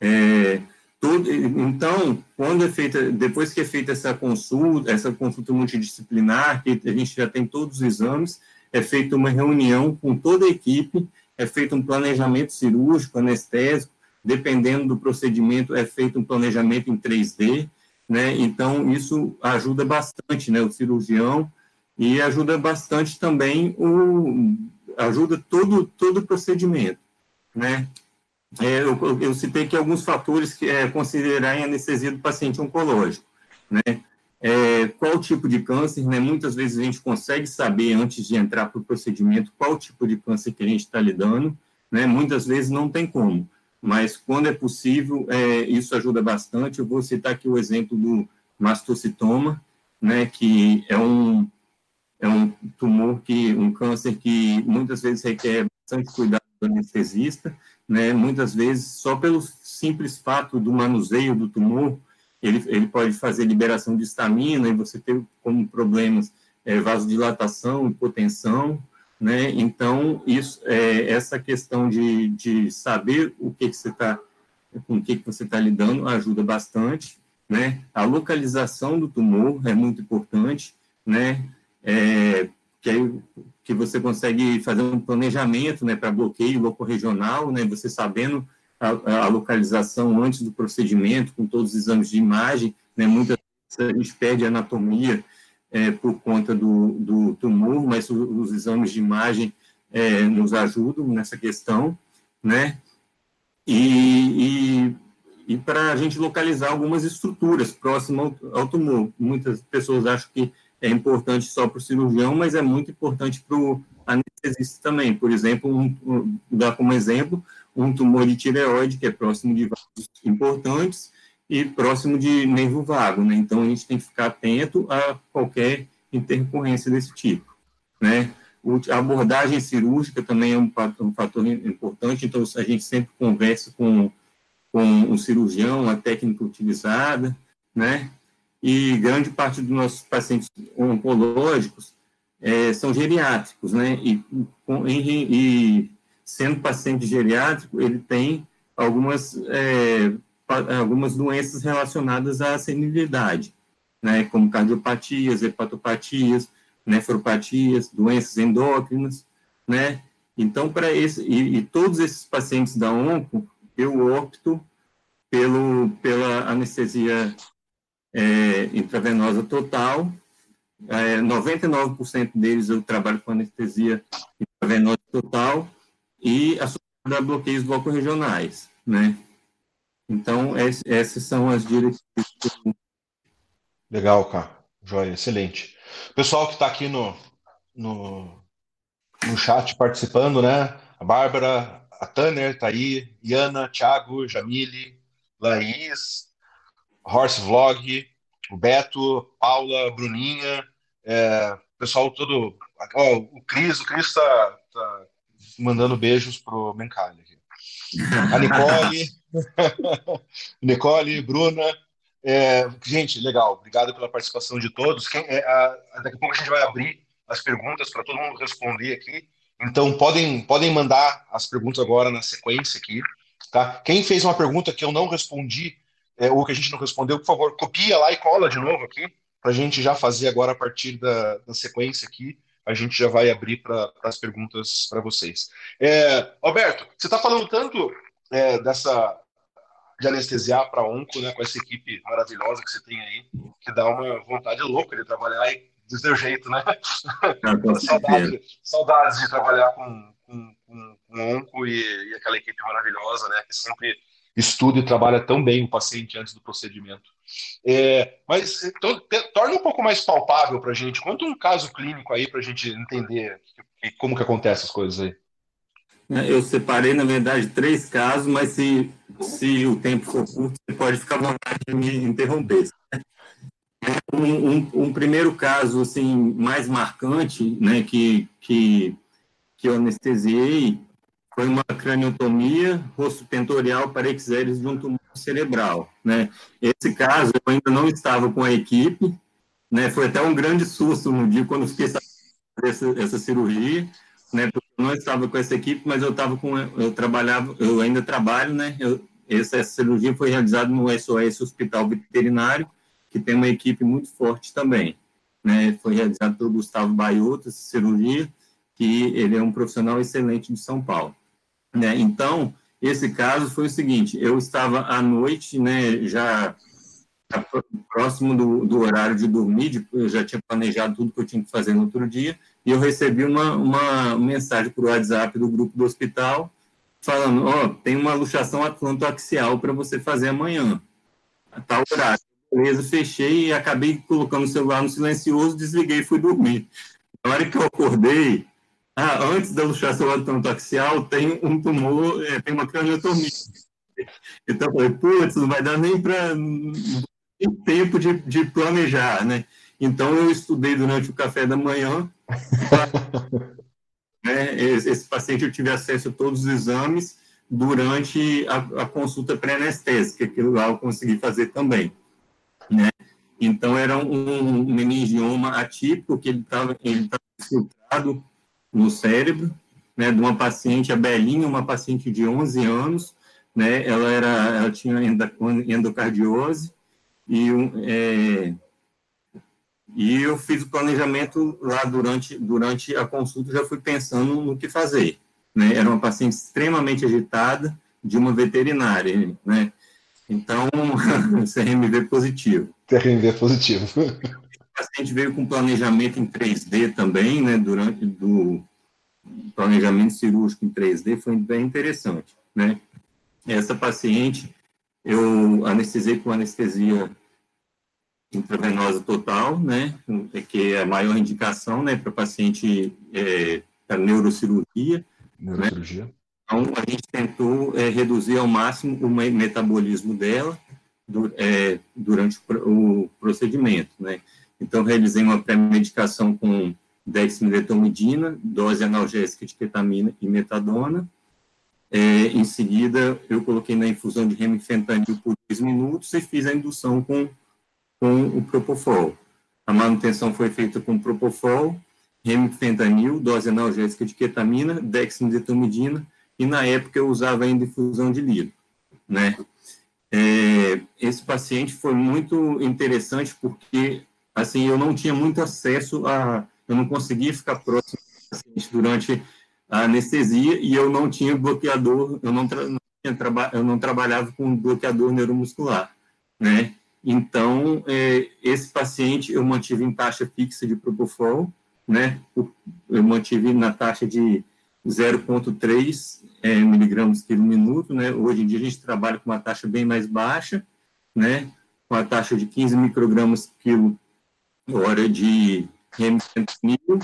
É, tudo, então, quando é feita, depois que é feita essa consulta, essa consulta multidisciplinar, que a gente já tem todos os exames, é feita uma reunião com toda a equipe, é feito um planejamento cirúrgico, anestésico, dependendo do procedimento, é feito um planejamento em 3D, né? Então, isso ajuda bastante, né? O cirurgião e ajuda bastante também o ajuda todo todo o procedimento, né? É, eu, eu, citei aqui alguns fatores que é considerar em anestesia do paciente oncológico, né? É, qual tipo de câncer, né? Muitas vezes a gente consegue saber antes de entrar para o procedimento qual tipo de câncer que a gente está lidando, né? Muitas vezes não tem como mas quando é possível, é, isso ajuda bastante. Eu vou citar aqui o exemplo do mastocitoma, né, que é um, é um tumor, que, um câncer que muitas vezes requer bastante cuidado do anestesista, né, muitas vezes só pelo simples fato do manuseio do tumor, ele, ele pode fazer liberação de estamina e você ter como problemas é, vasodilatação, hipotensão, né? Então, isso, é, essa questão de, de saber o que, que você está, com o que, que você está lidando, ajuda bastante, né? A localização do tumor é muito importante, né? É, que, aí, que você consegue fazer um planejamento, né, para bloqueio locorregional, né? Você sabendo a, a, localização antes do procedimento, com todos os exames de imagem, né? Muitas vezes a gente perde a anatomia é, por conta do, do tumor, mas os, os exames de imagem é, nos ajudam nessa questão, né? E, e, e para a gente localizar algumas estruturas próximas ao, ao, tumor. Muitas pessoas acham que é importante só para o cirurgião, mas é muito importante para o anestesista também. Por exemplo, um, um, dar como exemplo um tumor de tireoide, que é próximo de vasos importantes, e próximo de nervo vago, né? Então a gente tem que ficar atento a qualquer intercorrência desse tipo, né? A abordagem cirúrgica também é um fator importante, então a gente sempre conversa com, com o cirurgião, a técnica utilizada, né? E grande parte dos nossos pacientes oncológicos é, são geriátricos, né? E, e, e, sendo paciente geriátrico, ele tem algumas é, algumas doenças relacionadas à senilidade, né, como cardiopatias, hepatopatias, nefropatias, doenças endócrinas, né? Então, para esse e, e, todos esses pacientes da onco, eu opto pelo, pela anestesia é, intravenosa total. É, 99% deles eu trabalho com anestesia intravenosa total e associada a bloqueios bloco-regionais, né? Então, essas são as diretrizes. Legal, cara. Joia, excelente. Pessoal que está aqui no, no, no chat participando, né? A Bárbara, a Tanner está aí, Iana, Thiago, Jamile, Laís, Horse Vlog, o Beto, Paula, Bruninha, é, pessoal todo. Ó, o Cris, o Cris está tá mandando beijos pro Mencalha aqui. A Nicole, Nicole, Bruna. É, gente, legal, obrigado pela participação de todos. Quem, é, a, daqui a pouco a gente vai abrir as perguntas para todo mundo responder aqui. Então, podem, podem mandar as perguntas agora na sequência aqui. Tá? Quem fez uma pergunta que eu não respondi, é, ou que a gente não respondeu, por favor, copia lá e cola de novo aqui, para a gente já fazer agora a partir da, da sequência aqui. A gente já vai abrir para as perguntas para vocês. É, Alberto, você está falando tanto é, dessa de anestesiar para onco, né, com essa equipe maravilhosa que você tem aí, que dá uma vontade louca de trabalhar e do seu jeito, né? saudade, saudades de trabalhar com, com, com, com onco e, e, aquela equipe maravilhosa, né, que sempre estuda e trabalha tão bem o paciente antes do procedimento. É, mas então, te, torna um pouco mais palpável para a gente. Conta um caso clínico aí para a gente entender como que acontece as coisas aí. É, eu separei, na verdade, três casos, mas se, se o tempo for curto, você pode ficar à vontade de me interromper. Um, um, um, primeiro caso assim mais marcante, né, que que que eu anestesiei foi uma craniotomia rosto tentorial para exéries de um tumor cerebral, né? Esse caso eu ainda não estava com a equipe, né? Foi até um grande susto no dia quando fiquei essa, essa cirurgia, né? Porque eu não estava com essa equipe, mas eu estava com eu trabalhava, eu ainda trabalho, né? Eu, essa, essa cirurgia foi realizada no SOS Hospital Veterinário, que tem uma equipe muito forte também, né? Foi realizado pelo Gustavo Baiuto, essa cirurgia, que ele é um profissional excelente de São Paulo. Né? Então, esse caso foi o seguinte: eu estava à noite, né, já, próximo do, do, horário de dormir, eu já tinha planejado tudo que eu tinha que fazer no outro dia, e eu recebi uma, uma mensagem por WhatsApp do grupo do hospital falando: Ó, oh, tem uma luxação atlantoaxial para você fazer amanhã, a tal horário. Beleza, fechei e acabei colocando o celular no silencioso, desliguei e fui dormir. Na hora que eu acordei, ah, antes da luxação axial tem um tumor, é, tem uma craniotomia. Então, eu falei, putz, não vai dar nem para tempo de, de planejar, né? Então, eu estudei durante o café da manhã. né, esse, esse, paciente, eu tive acesso a todos os exames durante a, a consulta pré-anestésica, que lá eu consegui fazer também, né? Então, era um, um meningioma atípico, que ele estava ele infiltrado no cérebro, né, de uma paciente, a Belinha, uma paciente de 11 anos, né, ela, era, ela tinha endocardiose, e, é, e eu fiz o planejamento lá durante, durante a consulta, já fui pensando no que fazer. Né, era uma paciente extremamente agitada, de uma veterinária, né, então, CRMV positivo. CRMV positivo. A paciente veio com planejamento em 3D também, né, durante do planejamento cirúrgico em 3D, foi bem interessante, né. Essa paciente, eu anestesiei com anestesia intravenosa total, né, que é a maior indicação, né, para paciente é, para neurocirurgia. Neurocirurgia. Né? Então, a gente tentou é, reduzir ao máximo o metabolismo dela é, durante o procedimento, né. Então, realizei uma pré-medicação com dexmedetomidina, dose analgésica de ketamina e metadona. É, em seguida, eu coloquei na infusão de remifentanil por 10 minutos e fiz a indução com, com o propofol. A manutenção foi feita com propofol, remifentanil, dose analgésica de ketamina, dexmedetomidina, e na época eu usava ainda infusão de líquido, né? É, esse paciente foi muito interessante porque assim, eu não tinha muito acesso a, eu não conseguia ficar próximo do paciente durante a anestesia e eu não tinha bloqueador, eu não, tra, não eu não trabalhava com bloqueador neuromuscular, né? Então, é, esse paciente eu mantive em taxa fixa de Propofol, né? Eu mantive na taxa de 0,3 é, miligramas quilo minuto, né? Hoje em dia a gente trabalha com uma taxa bem mais baixa, né? Com a taxa de 15 microgramas quilo hora de remifentanil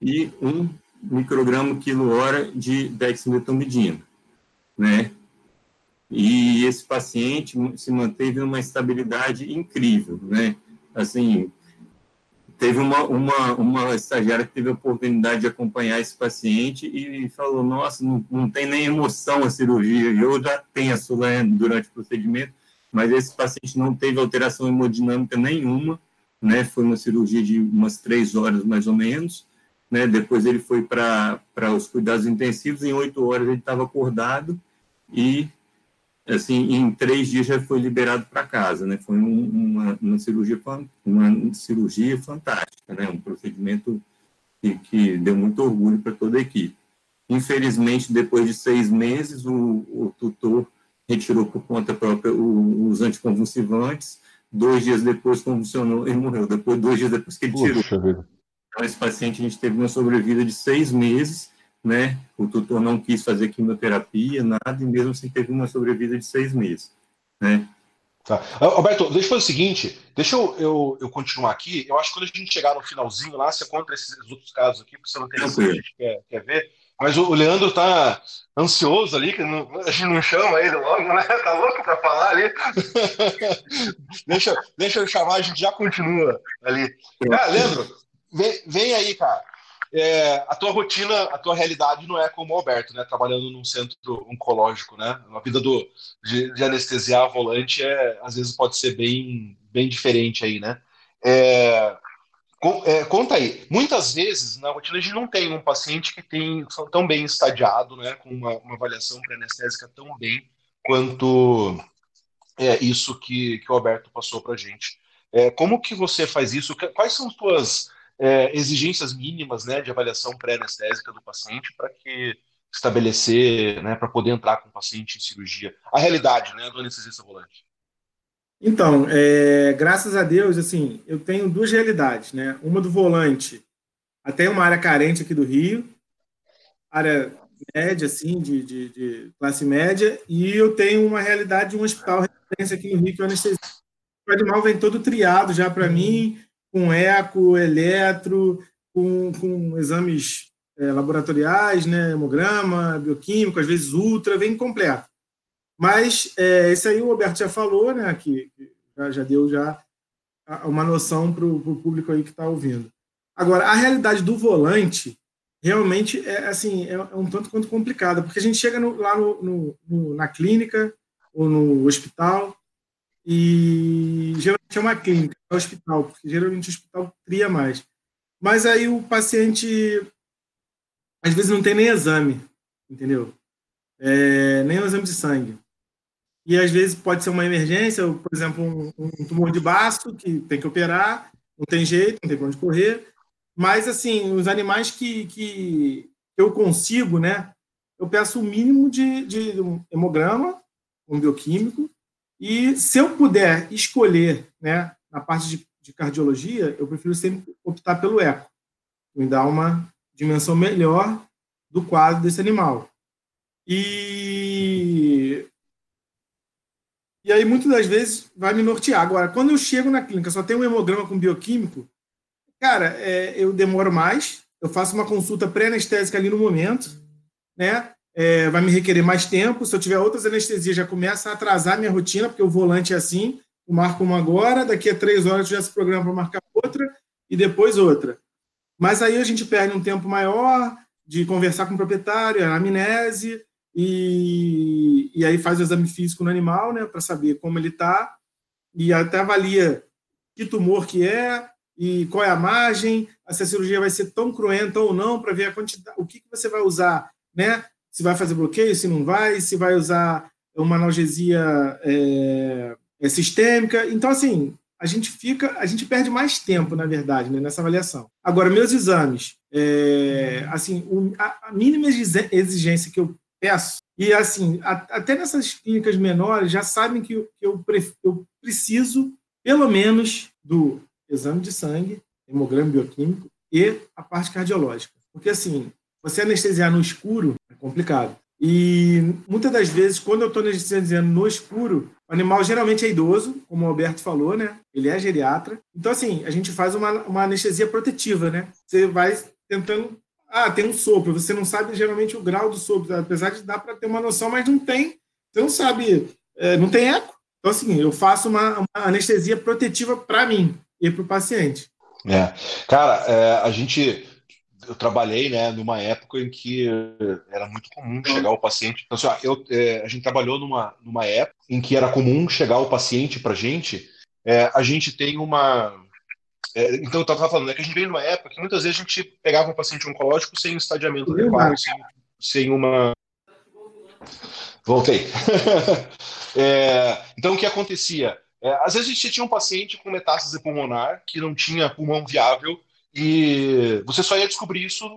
e 1 micrograma quilo hora de dexmedetomidina, né? E esse paciente se manteve numa estabilidade incrível, né? Assim, teve uma, uma, uma estagiária que teve a oportunidade de acompanhar esse paciente e falou, nossa, não, não tem nem emoção a cirurgia, eu já tenho a Sulan durante o procedimento, mas esse paciente não teve alteração hemodinâmica nenhuma, né, foi uma cirurgia de umas três horas mais ou menos, né, depois ele foi para os cuidados intensivos, em oito horas ele estava acordado e assim, em três dias já foi liberado para casa, né? Foi um, uma, uma, cirurgia, uma cirurgia fantástica, né? Um procedimento que, que deu muito orgulho para toda a equipe. Infelizmente, depois de seis meses, o, o tutor retirou por conta própria os anticonvulsivantes. Dois dias depois convulsionou e morreu. Depois, dois dias depois que ele tirou. Então, esse paciente a gente teve uma sobrevida de seis meses né? O tutor não quis fazer quimioterapia, nada, e mesmo assim teve uma sobrevida de seis meses, né? Tá. Alberto, deixa eu fazer o seguinte, deixa eu, eu, eu, continuar aqui. Eu acho que quando a gente chegar no finalzinho lá, você conta esses outros casos aqui, porque você não tem tempo, a gente quer, quer ver. Mas o, Leandro tá ansioso ali, que não, a gente não chama ele logo, né? Tá louco para falar ali. deixa, deixa eu chamar, a gente já continua ali. Ah, Leandro, vem, vem aí, cara é, a tua rotina, a tua realidade não é como o Alberto, né? Trabalhando num centro oncológico, né? A vida do, de, de anestesiar volante é, às vezes pode ser bem, bem diferente aí, né? É, é, conta aí. Muitas vezes na rotina a gente não tem um paciente que tem tão bem estadiado, né? Com uma, uma avaliação pré-anestésica tão bem quanto é isso que, que o Alberto passou para gente. É, como que você faz isso? Quais são as tuas é, exigências mínimas né, de avaliação pré-anestésica do paciente para que estabelecer, né, para poder entrar com o paciente em cirurgia. A realidade né, do anestesista volante. Então, é, graças a Deus, assim, eu tenho duas realidades, né? Uma do volante, até uma área carente aqui do Rio, área média, assim, de, de, de classe média, e eu tenho uma realidade de um hospital referência aqui no Rio, que é o anestesista. O animal vem todo triado já para mim, com eco, eletro, com, com exames é, laboratoriais, né, hemograma, bioquímico, às vezes ultra, vem completo. Mas é, esse aí o Roberto já falou, né, que, já, já, deu já uma noção para o público aí que está ouvindo. Agora, a realidade do volante realmente é assim é, é um tanto quanto complicada, porque a gente chega no, lá no, no, no, na clínica ou no hospital e geralmente é uma clínica, é um hospital, porque geralmente o hospital cria mais. Mas aí o paciente, às vezes, não tem nem exame, entendeu? É, nem o exame de sangue. E às vezes pode ser uma emergência, por exemplo, um, um tumor de baço que tem que operar, não tem jeito, não tem onde correr. Mas, assim, os animais que, que eu consigo, né? Eu peço o mínimo de, de um hemograma, um bioquímico, e se eu puder escolher, né, na parte de, de cardiologia, eu prefiro sempre optar pelo eco, me dá uma dimensão melhor do quadro desse animal. E e aí muitas das vezes vai me nortear. Agora, quando eu chego na clínica, só tem um hemograma com bioquímico, cara, é, eu demoro mais, eu faço uma consulta pré-anestésica ali no momento, né? é, vai me requerer mais tempo. Se eu tiver outras anestesias, já começa a atrasar minha rotina, porque o volante é assim, eu marco uma agora, daqui a três horas eu já se programa para marcar outra e depois outra. Mas aí a gente perde um tempo maior de conversar com o proprietário, a anamnese, e, e aí faz o exame físico no animal, né, para saber como ele está, e até avalia que tumor que é, e qual é a margem, se a cirurgia vai ser tão cruenta ou não, para ver a quantidade, o que, que você vai usar, né? se vai fazer bloqueio, se não vai, se vai usar uma analgesia é, é sistêmica. Então, assim, a gente fica, a gente perde mais tempo, na verdade, né, nessa avaliação. Agora, meus exames, é, assim, o, a, a, mínima exigência que eu peço. E, assim, a, até nessas clínicas menores já sabem que, eu, eu, eu preciso, pelo menos, do exame de sangue, hemograma bioquímico e a parte cardiológica. Porque, assim, você anestesiar no escuro é complicado. E muitas das vezes, quando eu estou anestesiando no escuro, o animal geralmente é idoso, como o Alberto falou, né? Ele é geriatra. Então, assim, a gente faz uma, uma anestesia protetiva, né? Você vai tentando. Ah, tem um sopro. Você não sabe geralmente o grau do sopro, apesar de dar para ter uma noção, mas não tem. Você não sabe, é, não tem eco. Então, assim, eu faço uma, uma anestesia protetiva para mim e para o paciente. É. Cara, é, a gente eu trabalhei né, numa época em que era muito comum chegar o paciente. Então, assim, ó, eu, é, a gente trabalhou numa, numa época em que era comum chegar o paciente para a gente. É, a gente tem uma. É, então, eu estava falando né, que a gente veio numa época que muitas vezes a gente pegava um paciente oncológico sem estadiamento adequado, sem, sem uma. Voltei. É, então, o que acontecia? É, às vezes a gente tinha um paciente com metástase pulmonar que não tinha pulmão viável e você só ia descobrir isso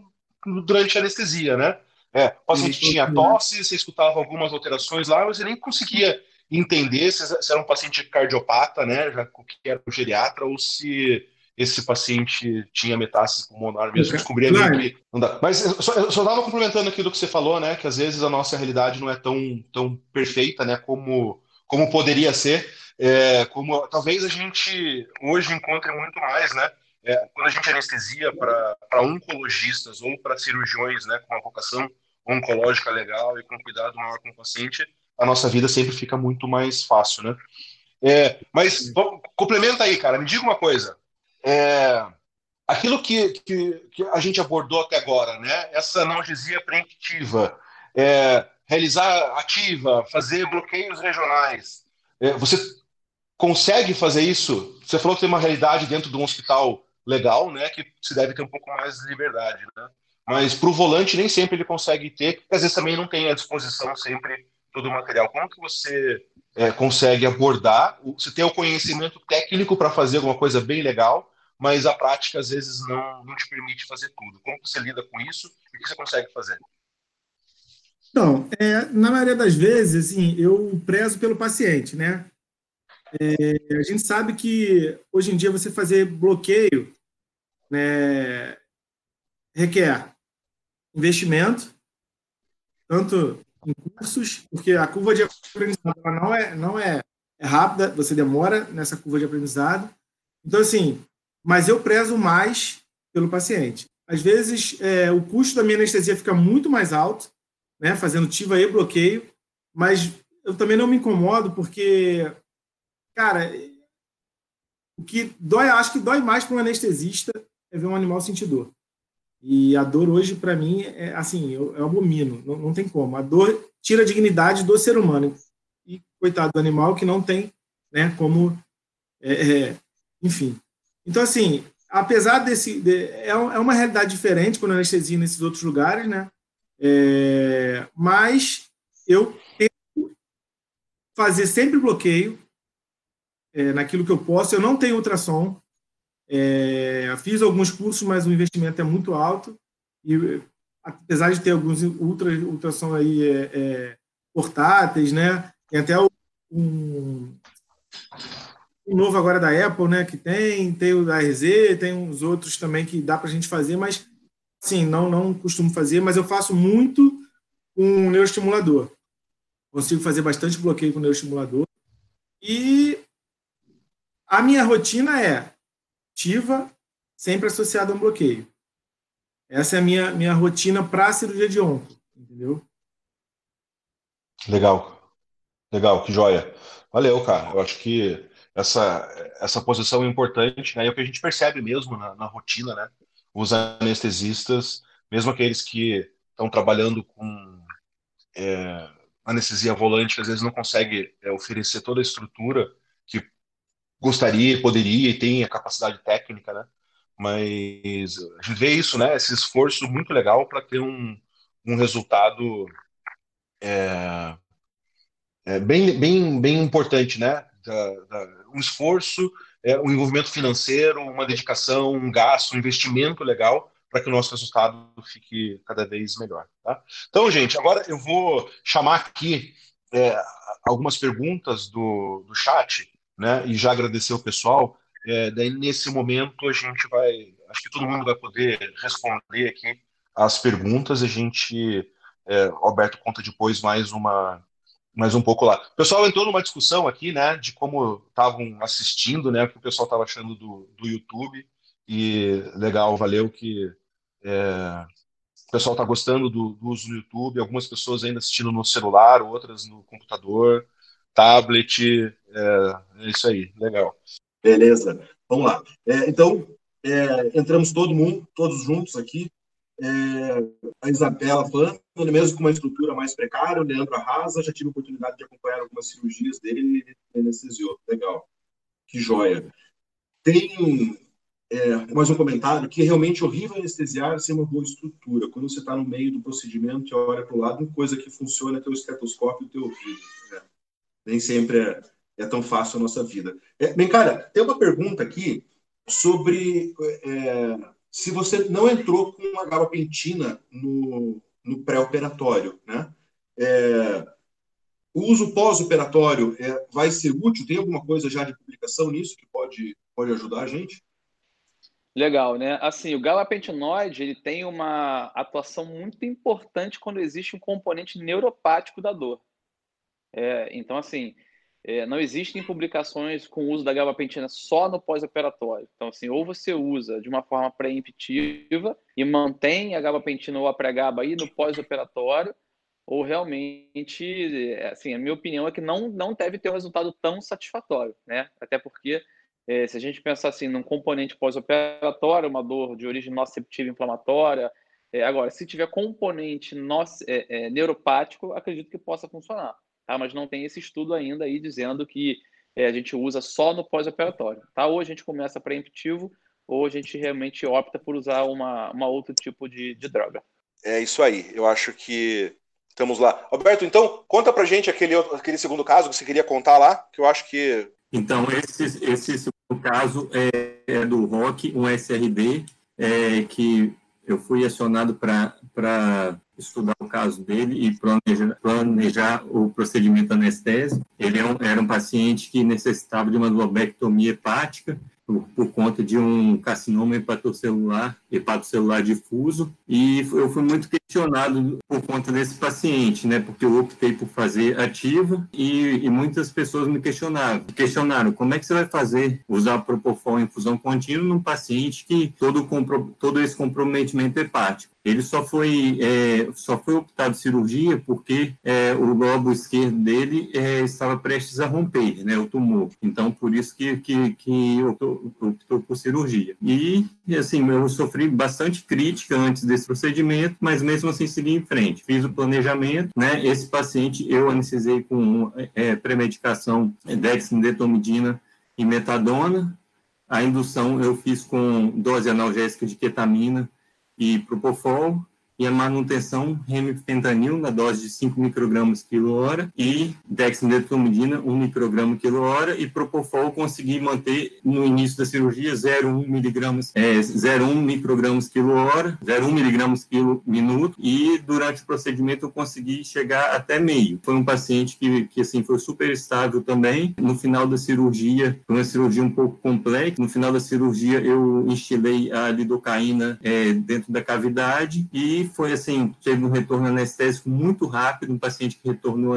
durante a anestesia, né? É, o paciente tinha tosse, você escutava algumas alterações lá, mas você nem conseguia entender se, se era um paciente cardiopata, né, já que era um geriatra, ou se esse paciente tinha metástase pulmonar mesmo, descobria claro. que não dá. Mas eu só, estava complementando aqui do que você falou, né, que às vezes a nossa realidade não é tão, tão perfeita, né, como, como poderia ser, é, como talvez a gente hoje encontre muito mais, né, é, quando a gente anestesia para oncologistas ou para cirurgiões né, com uma vocação oncológica legal e com cuidado maior com o paciente, a nossa vida sempre fica muito mais fácil, né? É, mas bom, complementa aí, cara. Me diga uma coisa. É, aquilo que, que, que, a gente abordou até agora, né? Essa analgesia preemptiva, é, realizar ativa, fazer bloqueios regionais. É, você consegue fazer isso? Você falou que tem uma realidade dentro de um hospital legal, né, que se deve ter um pouco mais de liberdade, né? Mas para o volante nem sempre ele consegue ter, porque às vezes também não tem à disposição sempre todo o material. Como que você é, consegue abordar? Você tem o conhecimento técnico para fazer alguma coisa bem legal, mas a prática às vezes não, não te permite fazer tudo. Como você lida com isso e o que você consegue fazer? Então, é, na maioria das vezes, assim, eu prezo pelo paciente, né? É, a gente sabe que hoje em dia você fazer bloqueio né, requer investimento, tanto em cursos, porque a curva de aprendizado não é, não é, é rápida, você demora nessa curva de aprendizado. Então, assim, mas eu prezo mais pelo paciente. Às vezes, é, o custo da minha anestesia fica muito mais alto, né, fazendo TIVA e bloqueio, mas eu também não me incomodo, porque Cara, o que dói, acho que dói mais para um anestesista é ver um animal sentir dor. E a dor hoje, para mim, é assim, eu, eu abomino, não, não tem como. A dor tira a dignidade do ser humano. E coitado do animal que não tem, né, como, é, é, enfim. Então, assim, apesar desse, de, é, é uma realidade diferente quando anestesia nesses outros lugares, né, é, mas eu tento fazer sempre bloqueio, é, naquilo que eu posso. Eu não tenho ultrassom. É, fiz alguns cursos, mas o investimento é muito alto. E apesar de ter alguns ultra, ultrassom aí é, é portáteis, né? Tem até um, um novo agora da Apple, né? Que tem, tem o da RZ, tem uns outros também que dá para a gente fazer, mas sim, não não costumo fazer, mas eu faço muito com um neuroestimulador. Consigo fazer bastante bloqueio com neuroestimulador. E a minha rotina é ativa, sempre associada a um bloqueio. Essa é a minha, minha rotina para a cirurgia de ombro, entendeu? Legal. Legal, que joia. Valeu, cara. Eu acho que essa, essa posição importante, né? É o que a gente percebe mesmo na, na rotina, né? Os anestesistas, mesmo aqueles que estão trabalhando com é, anestesia volante, às vezes não consegue é, oferecer toda a estrutura que gostaria, poderia e tem a capacidade técnica, né? Mas a gente vê isso, né? Esse esforço muito legal para ter um, um resultado é, é bem, bem, bem importante, né? Da, da, um esforço, é, um envolvimento financeiro, uma dedicação, um gasto, um investimento legal para que o nosso resultado fique cada vez melhor. Tá? Então, gente, agora eu vou chamar aqui é, algumas perguntas do, do chat, né, e já agradecer o pessoal. É, daí, nesse momento, a gente vai, acho que todo mundo vai poder responder aqui as perguntas. A gente, é, Alberto, conta depois mais uma, mais um pouco lá. O pessoal entrou numa discussão aqui, né, de como estavam assistindo, né, o que o pessoal estava achando do, do YouTube. E legal, valeu que é, o pessoal está gostando do, do, uso do YouTube, algumas pessoas ainda assistindo no celular, outras no computador, tablet. É, é isso aí, legal. Beleza, vamos lá. É, então, é, entramos todo mundo, todos juntos aqui. É, a Isabela falando, mesmo com uma estrutura mais precária, o Leandro Arrasa, já tive a oportunidade de acompanhar algumas cirurgias dele, ele anestesiou. Legal, que joia. Tem é, mais um comentário, que é realmente horrível anestesiar sem uma boa estrutura. Quando você está no meio do procedimento e olha para o lado, uma coisa que funciona é teu estetoscópio e teu ouvido. Né? Nem sempre é, é, tão fácil a nossa vida. É, bem, cara, tem uma pergunta aqui sobre é, se você não entrou com uma gabapentina no, no pré-operatório, né? É, o uso pós-operatório é, vai ser útil? Tem alguma coisa já de publicação nisso que pode, pode ajudar a gente? Legal, né? Assim, o gabapentinoide ele tem uma atuação muito importante quando existe um componente neuropático da dor. É, então, assim, é, não existem publicações com o uso da gabapentina só no pós-operatório. Então, assim, ou você usa de uma forma preemptiva e mantém a gabapentina ou a pré-gaba aí no pós-operatório, ou realmente, é, assim, a minha opinião é que não, não deve ter um resultado tão satisfatório, né? Até porque é, se a gente pensar assim num componente pós-operatório, uma dor de origem nociceptiva inflamatória, é, agora, se tiver componente é, é, neuropático, acredito que possa funcionar, tá? Mas não tem esse estudo ainda aí dizendo que é, a gente usa só no pós-operatório, tá? Ou a gente começa preemptivo, ou a gente realmente opta por usar uma, uma outro tipo de, de droga. É isso aí. Eu acho que estamos lá. Alberto, então, conta pra gente aquele, aquele segundo caso que você queria contar lá, que eu acho que então, esse, esse caso é, é do ROC, um SRD, é, que eu fui acionado para estudar o caso dele e planejar, planejar o procedimento anestésico. Ele é um, era um paciente que necessitava de uma lobectomia hepática por, por, conta de um carcinoma hepatocelular, hepatocelular difuso, e eu fui muito questionado por conta desse paciente, né, porque eu optei por fazer ativa e, e muitas pessoas me questionaram, questionaram como é que você vai fazer usar Propofol em infusão contínua num paciente que todo, todo esse comprometimento hepático. Ele só foi, é, só foi optado cirurgia porque é, o lobo esquerdo dele é, estava prestes a romper, né, o tumor. Então, por isso que, que, que optou, optou por cirurgia. E, assim, eu sofri bastante crítica antes desse procedimento, mas mesmo assim segui em frente. Fiz o planejamento, né, esse paciente eu anestesiei com é, premedicação dexmedetomidina e metadona. A indução eu fiz com dose analgésica de ketamina e propofol e a manutenção remifentanil na dose de 5 microgramas quilo hora e dexmedetomidina 1 micrograma quilo hora e propofol consegui manter no início da cirurgia 0,1 miligramas, é, 0,1 microgramas quilo hora, 0,1 miligramas quilo minuto e durante o procedimento eu consegui chegar até meio. Foi um paciente que, que assim foi super estável também. No final da cirurgia, foi uma cirurgia um pouco complexa. No final da cirurgia eu instilei a lidocaína é, dentro da cavidade e foi assim, teve um retorno anestésico muito rápido, um paciente que retornou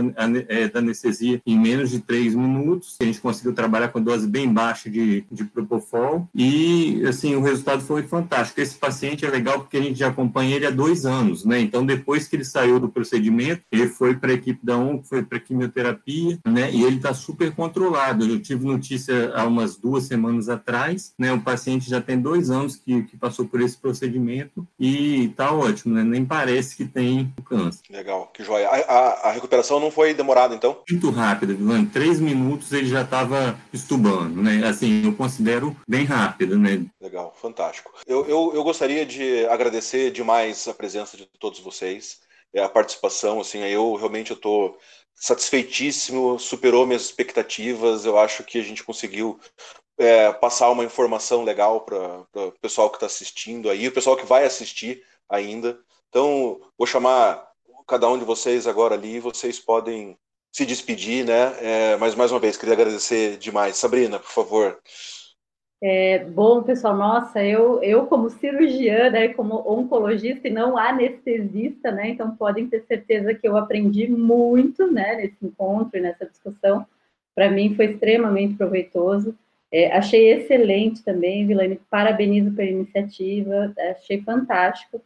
é, da anestesia em menos de três minutos. A gente conseguiu trabalhar com dose bem baixa de, de propofol e, assim, o resultado foi fantástico. Esse paciente é legal porque a gente já acompanha ele há dois anos, né? Então, depois que ele saiu do procedimento, ele foi para a equipe da ONG, foi para quimioterapia, né? E ele está super controlado. Eu tive notícia há umas duas semanas atrás, né? O paciente já tem dois anos que, que passou por esse procedimento e está ótimo né? Nem parece que tem câncer. Legal, que joia. A, a, a recuperação não foi demorada, então? Muito rápida, em três minutos ele já estava estubando, né? Assim, eu considero bem rápido, né? Legal, fantástico. Eu, eu, eu gostaria de agradecer demais a presença de todos vocês, é, a participação, assim, eu realmente tô satisfeitíssimo, superou minhas expectativas, eu acho que a gente conseguiu é, passar uma informação legal para o pessoal que está assistindo aí, o pessoal que vai assistir ainda. Então, vou chamar cada um de vocês agora ali, vocês podem se despedir, né? É, mas mais uma vez, queria agradecer demais. Sabrina, por favor. É, bom, pessoal, nossa, eu, eu como cirurgiã, né, como oncologista e não anestesista, né, então podem ter certeza que eu aprendi muito, né, nesse encontro e nessa discussão. Para mim foi extremamente proveitoso. É, achei excelente também, Vilane, parabenizo pela iniciativa, achei fantástico.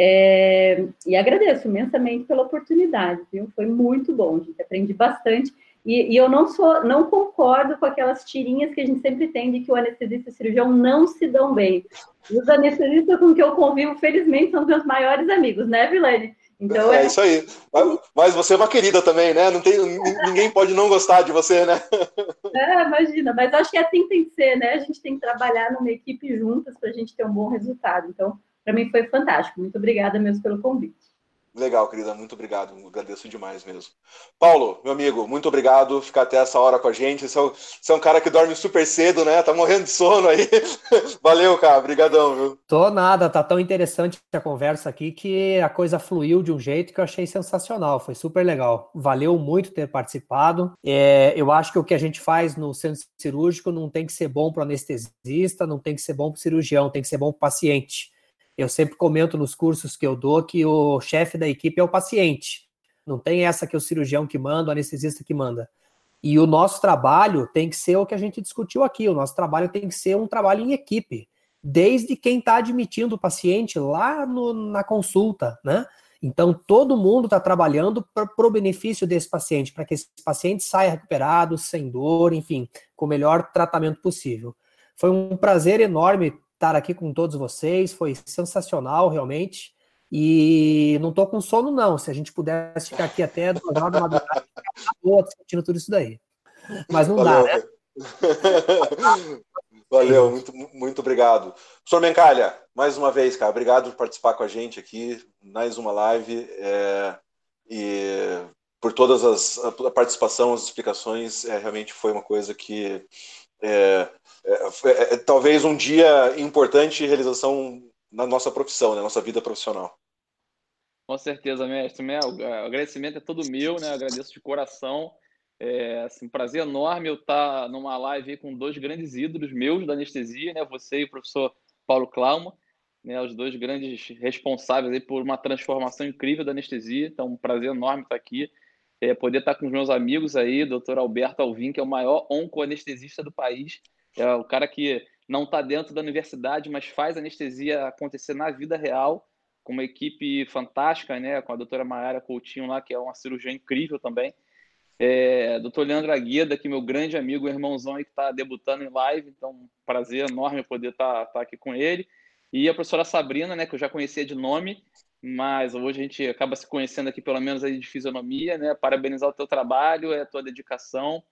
É, e agradeço imensamente pela oportunidade, viu? Foi muito bom, gente. Aprendi bastante. E, e, eu não sou, não concordo com aquelas tirinhas que a gente sempre tem de que o anestesista e o cirurgião não se dão bem. Os anestesistas com que eu convivo, felizmente, são meus maiores amigos, né, Vilane? Então, é, é isso aí. Mas, mas, você é uma querida também, né? Não tem, ninguém pode não gostar de você, né? É, imagina. Mas acho que assim tem que ser, né? A gente tem que trabalhar numa equipe juntas para a gente ter um bom resultado. Então, para mim foi fantástico. Muito obrigada mesmo pelo convite. Legal, querida, muito obrigado. Agradeço demais mesmo. Paulo, meu amigo, muito obrigado. Ficar até essa hora com a gente. Você é, um, você é um cara que dorme super cedo, né? Tá morrendo de sono aí. Valeu, cara. Obrigadão, viu? Tô nada, tá tão interessante a conversa aqui que a coisa fluiu de um jeito que eu achei sensacional. Foi super legal. Valeu muito ter participado. É, eu acho que o que a gente faz no centro cirúrgico não tem que ser bom para o anestesista, não tem que ser bom para o cirurgião, tem que ser bom para o paciente. Eu sempre comento nos cursos que eu dou que o chefe da equipe é o paciente. Não tem essa que é o cirurgião que manda, o anestesista que manda. E o nosso trabalho tem que ser o que a gente discutiu aqui. O nosso trabalho tem que ser um trabalho em equipe, desde quem está admitindo o paciente lá no, na consulta, né? Então, todo mundo está trabalhando para o benefício desse paciente, para que esse paciente saia recuperado, sem dor, enfim, com o melhor tratamento possível. Foi um prazer enorme estar aqui com todos vocês, foi sensacional, realmente. E não tô com sono, não. Se a gente pudesse ficar aqui até duas horas da madrugada, discutindo tudo isso daí. Mas não Valeu. dá, né? Valeu, muito, muito obrigado. Professor Mencalha, mais uma vez, cara, obrigado por participar com a gente aqui, mais uma live, é, e por todas as a participação, as explicações, é, realmente foi uma coisa que é, é, é, talvez um dia importante realização na nossa profissão, na nossa vida profissional. Com certeza, mestre. o agradecimento é todo meu, né? agradeço de coração. É assim, um prazer enorme eu estar numa live com dois grandes ídolos meus da anestesia, né? Você e o professor Paulo Clauma, né? Os dois grandes responsáveis aí por uma transformação incrível da anestesia. Então, um prazer enorme estar aqui. É, poder estar com os meus amigos aí, doutor Alberto Alvim, que é o maior oncoanestesista do país, é o cara que não está dentro da universidade, mas faz anestesia acontecer na vida real, com uma equipe fantástica, né? Com a doutora Mayara Coutinho lá, que é uma cirurgiã incrível também. É, doutor Leandro Agueda, que é meu grande amigo, irmãozão aí que está debutando em live, então um prazer enorme poder estar tá, tá aqui com ele. E a professora Sabrina, né, que eu já conhecia de nome, mas hoje a gente acaba se conhecendo aqui pelo menos aí de fisionomia, né? Parabenizar o teu trabalho, é a tua dedicação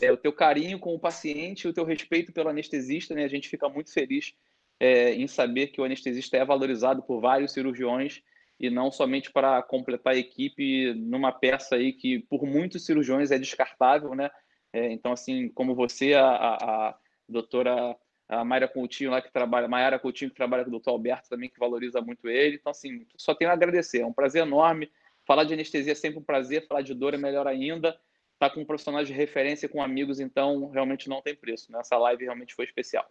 é, o teu carinho com o paciente, o teu respeito pelo anestesista, né? A gente fica muito feliz é, em saber que o anestesista é valorizado por vários cirurgiões e não somente para completar a equipe numa peça aí que por muitos cirurgiões é descartável, né? É, então, assim, como você, a, a, a doutora a Mayra Coutinho lá que trabalha, Mayara Coutinho que trabalha com o doutor Alberto também, que valoriza muito ele. Então, assim, só tenho a agradecer. É um prazer enorme. Falar de anestesia é sempre um prazer, falar de dor é melhor ainda estar tá com profissionais de referência, com amigos, então realmente não tem preço. Né? Essa live realmente foi especial.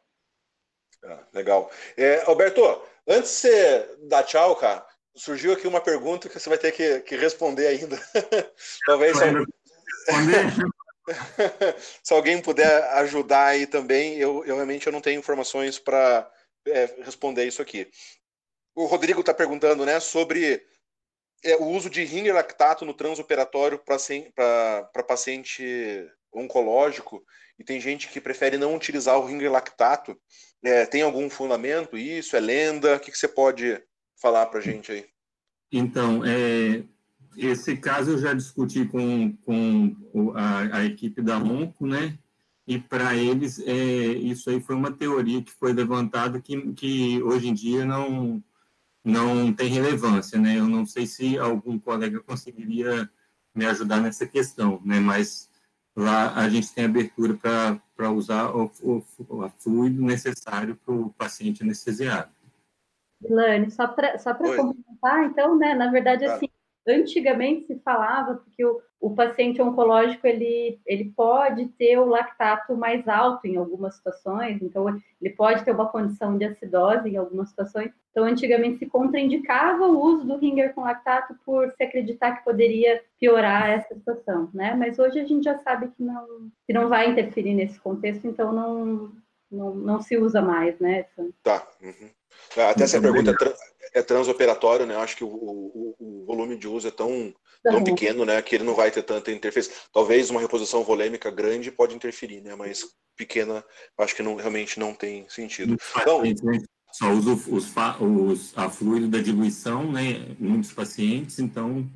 Ah, legal. É, Alberto, antes de você dar tchau, cara, surgiu aqui uma pergunta que você vai ter que, que responder ainda. Talvez. Se alguém puder ajudar aí também, eu, eu realmente eu não tenho informações para é, responder isso aqui. O Rodrigo está perguntando né, sobre é, o uso de ring lactato no transoperatório para paciente oncológico, e tem gente que prefere não utilizar o ring lactato. É, tem algum fundamento isso? É lenda? O que, que você pode falar para gente aí? Então, é, esse caso eu já discuti com, com a, a equipe da ONCO, né? E para eles, é, isso aí foi uma teoria que foi levantada que, que hoje em dia não, não tem relevância, né? Eu não sei se algum colega conseguiria me ajudar nessa questão, né? Mas lá a gente tem abertura para usar o, o, o, fluido necessário para o paciente anestesiado. Lane, só para só complementar, então, né, na verdade, assim, antigamente se falava que o, o paciente oncológico ele, ele pode ter o lactato mais alto em algumas situações, então ele pode ter uma condição de acidose em algumas situações. Então, antigamente se contraindicava o uso do ringer com lactato por se acreditar que poderia piorar essa situação, né? Mas hoje a gente já sabe que não, que não vai interferir nesse contexto, então não, não, não se usa mais, né? Tá. Uhum. Até essa pergunta é, é transoperatório, né? Eu acho que o, o, o, volume de uso é tão, tão pequeno, né? Que ele não vai ter tanta interferência. Talvez uma reposição volêmica grande pode interferir, né? Mas pequena, acho que não, realmente não tem sentido. Então, só usa os, os, a fluido da diluição, né? Muitos pacientes, então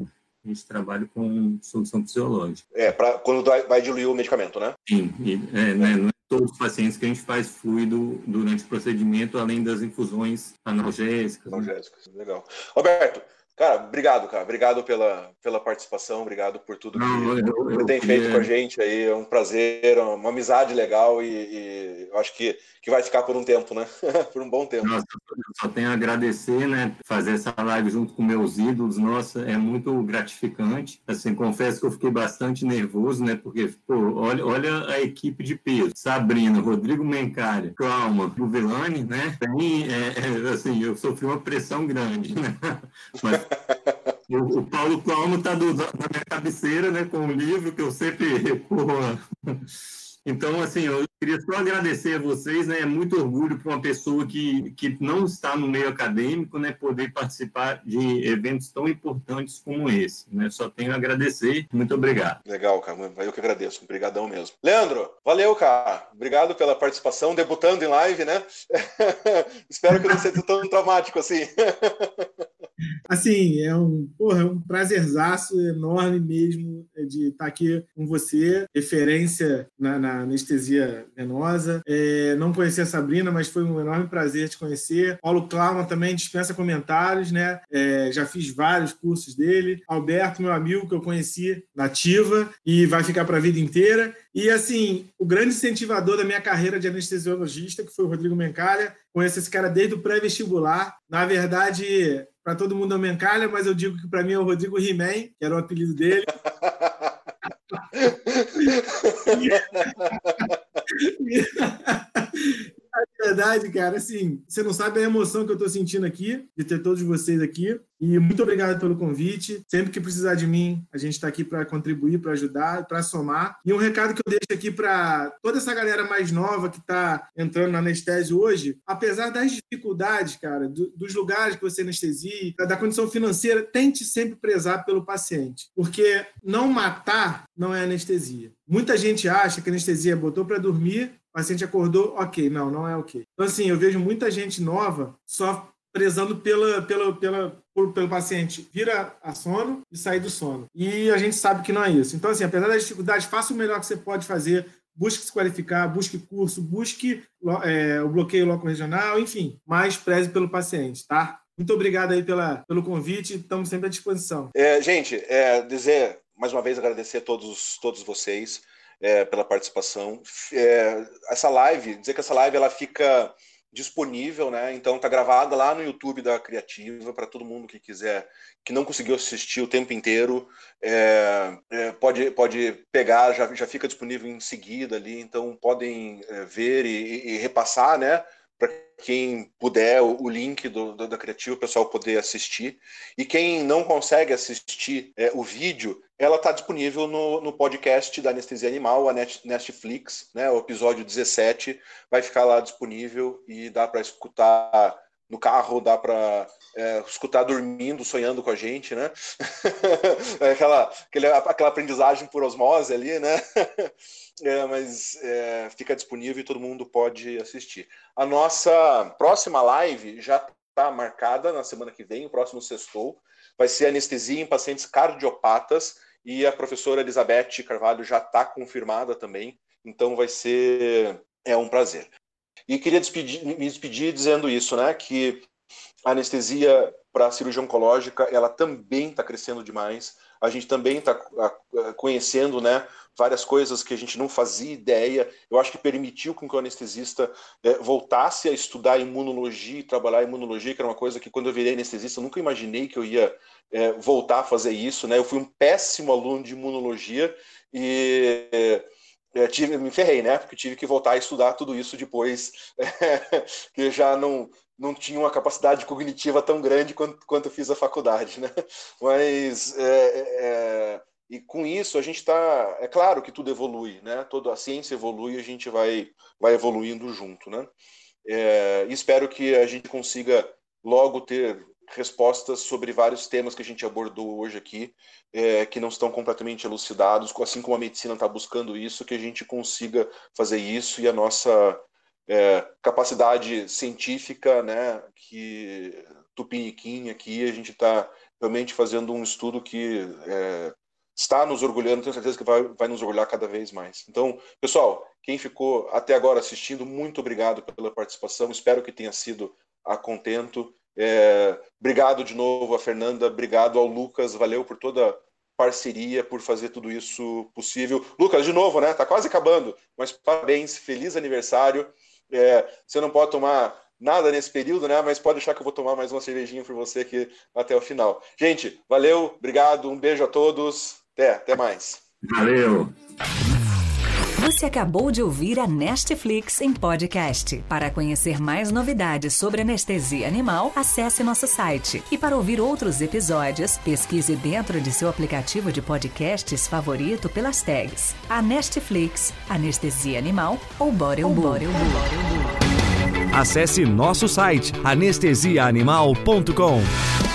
a gente trabalha com solução fisiológica. É, para quando vai diluir o medicamento, né? Sim, e, é, né, não é todos os pacientes que a gente faz fluido durante o procedimento, além das infusões analgésicas. Analgésicas, legal. Roberto, Cara, obrigado, cara. Obrigado pela, pela participação, obrigado por tudo que Não, você tem feito com a gente aí. É um prazer, uma amizade legal e, e, eu acho que, que vai ficar por um tempo, né? por um bom tempo. Nossa, só tenho a agradecer, né? Fazer essa live junto com meus ídolos, nossa, é muito gratificante. Assim, confesso que eu fiquei bastante nervoso, né? Porque, pô, olha, olha a equipe de peso. Sabrina, Rodrigo Mencari, Calma, Guvelani, né? Tem, é, é, assim, eu sofri uma pressão grande, né? Mas o, Paulo Calmo está na minha cabeceira, né, com o livro que eu sempre recorro. Então, assim, eu queria só agradecer a vocês, né? É muito orgulho para uma pessoa que, que não está no meio acadêmico, né? Poder participar de eventos tão importantes como esse, né? Só tenho a agradecer. Muito obrigado. Legal, cara. Eu que agradeço. Obrigadão mesmo. Leandro, valeu, cara. Obrigado pela participação, debutando em live, né? Espero que não seja tão traumático assim. Assim, é um, porra, é um prazerzaço enorme mesmo de estar aqui com você, referência na, na anestesia venosa. É, não conhecia a Sabrina, mas foi um enorme prazer te conhecer. Paulo Clauma também dispensa comentários, né? É, já fiz vários cursos dele. Alberto, meu amigo, que eu conheci nativa e vai ficar para a vida inteira. E, assim, o grande incentivador da minha carreira de anestesiologista, que foi o Rodrigo Mencalha, conheço esse cara desde o pré-vestibular. Na verdade, para todo mundo é o Mencalha, mas eu digo que para mim é o Rodrigo He-Man, que era o apelido dele. Na verdade, cara, assim, você não sabe a emoção que eu estou sentindo aqui, de ter todos vocês aqui. E muito obrigado pelo convite. Sempre que precisar de mim, a gente está aqui para contribuir, para ajudar, para somar. E um recado que eu deixo aqui para toda essa galera mais nova que está entrando na anestésio hoje, apesar das dificuldades, cara, do, dos lugares que você anestesia, da condição financeira, tente sempre prezar pelo paciente. Porque não matar não é anestesia. Muita gente acha que anestesia botou para dormir, o paciente acordou, ok. Não, não é ok. Então, assim, eu vejo muita gente nova só prezando pela, pela, pela, por, pelo paciente vira a sono e sair do sono. E a gente sabe que não é isso. Então, assim, apesar das dificuldades, faça o melhor que você pode fazer, busque se qualificar, busque curso, busque é, o bloqueio local regional, enfim, mas preze pelo paciente, tá? Muito obrigado aí pela, pelo convite, estamos sempre à disposição. É, gente, é, dizer, mais uma vez, agradecer a todos, todos vocês é, pela participação. É, essa live, dizer que essa live ela fica disponível, né? Então tá gravada lá no YouTube da Criativa para todo mundo que quiser, que não conseguiu assistir o tempo inteiro, é, é, pode pode pegar, já, já fica disponível em seguida ali, então podem é, ver e, e, repassar, né? Para quem puder o, o link do, do, da Criativa, o pessoal poder assistir. E quem não consegue assistir é, o vídeo, ela está disponível no, no, podcast da Anestesia Animal, a Netflix, né? O episódio 17 vai ficar lá disponível e dá para escutar no carro, dá para é, escutar dormindo, sonhando com a gente, né? É aquela, aquele, aquela aprendizagem por osmose ali, né? É, mas é, fica disponível e todo mundo pode assistir. A nossa próxima live já está marcada na semana que vem, o próximo sextou. Vai ser anestesia em pacientes cardiopatas e a professora Elizabeth Carvalho já está confirmada também. Então vai ser é um prazer. E queria despedir, me despedir dizendo isso, né? Que a anestesia para cirurgia oncológica ela também está crescendo demais. a gente também está conhecendo, né, várias coisas que a gente não fazia ideia. Eu acho que permitiu com que o anestesista é, voltasse a estudar imunologia trabalhar imunologia, que era uma coisa que quando eu virei anestesista eu nunca imaginei que eu ia é, voltar a fazer isso, né? Eu fui um péssimo aluno de imunologia e é, tive, me ferrei, né? Porque tive que voltar a estudar tudo isso depois, que já não não tinha uma capacidade cognitiva tão grande quanto, quanto fiz a faculdade, né? Mas é, é, e com isso a gente está, é claro que tudo evolui, né? Toda a ciência evolui, a gente vai vai evoluindo junto, né? É, espero que a gente consiga logo ter respostas sobre vários temas que a gente abordou hoje aqui, é, que não estão completamente elucidados, assim como a medicina está buscando isso, que a gente consiga fazer isso e a nossa é, capacidade científica, né, que tupiniquim aqui, a gente está realmente fazendo um estudo que é, está nos orgulhando, tenho certeza que vai, vai nos orgulhar cada vez mais. Então, pessoal, quem ficou até agora assistindo, muito obrigado pela participação, espero que tenha sido a contento. É, obrigado de novo a Fernanda, obrigado ao Lucas, valeu por toda parceria, por fazer tudo isso possível. Lucas, de novo, né? Tá quase acabando, mas parabéns, feliz aniversário. É, você não pode tomar nada nesse período, né? Mas pode deixar que eu vou tomar mais uma cervejinha para você aqui até o final. Gente, valeu, obrigado, um beijo a todos, até, até mais. Valeu. Você acabou de ouvir a Nestflix em podcast. Para conhecer mais novidades sobre anestesia animal, acesse nosso site. E para ouvir outros episódios, pesquise dentro de seu aplicativo de podcasts favorito pelas tags a Nestflix, Anestesia Animal ou Borel Acesse nosso site anestesiaanimal.com.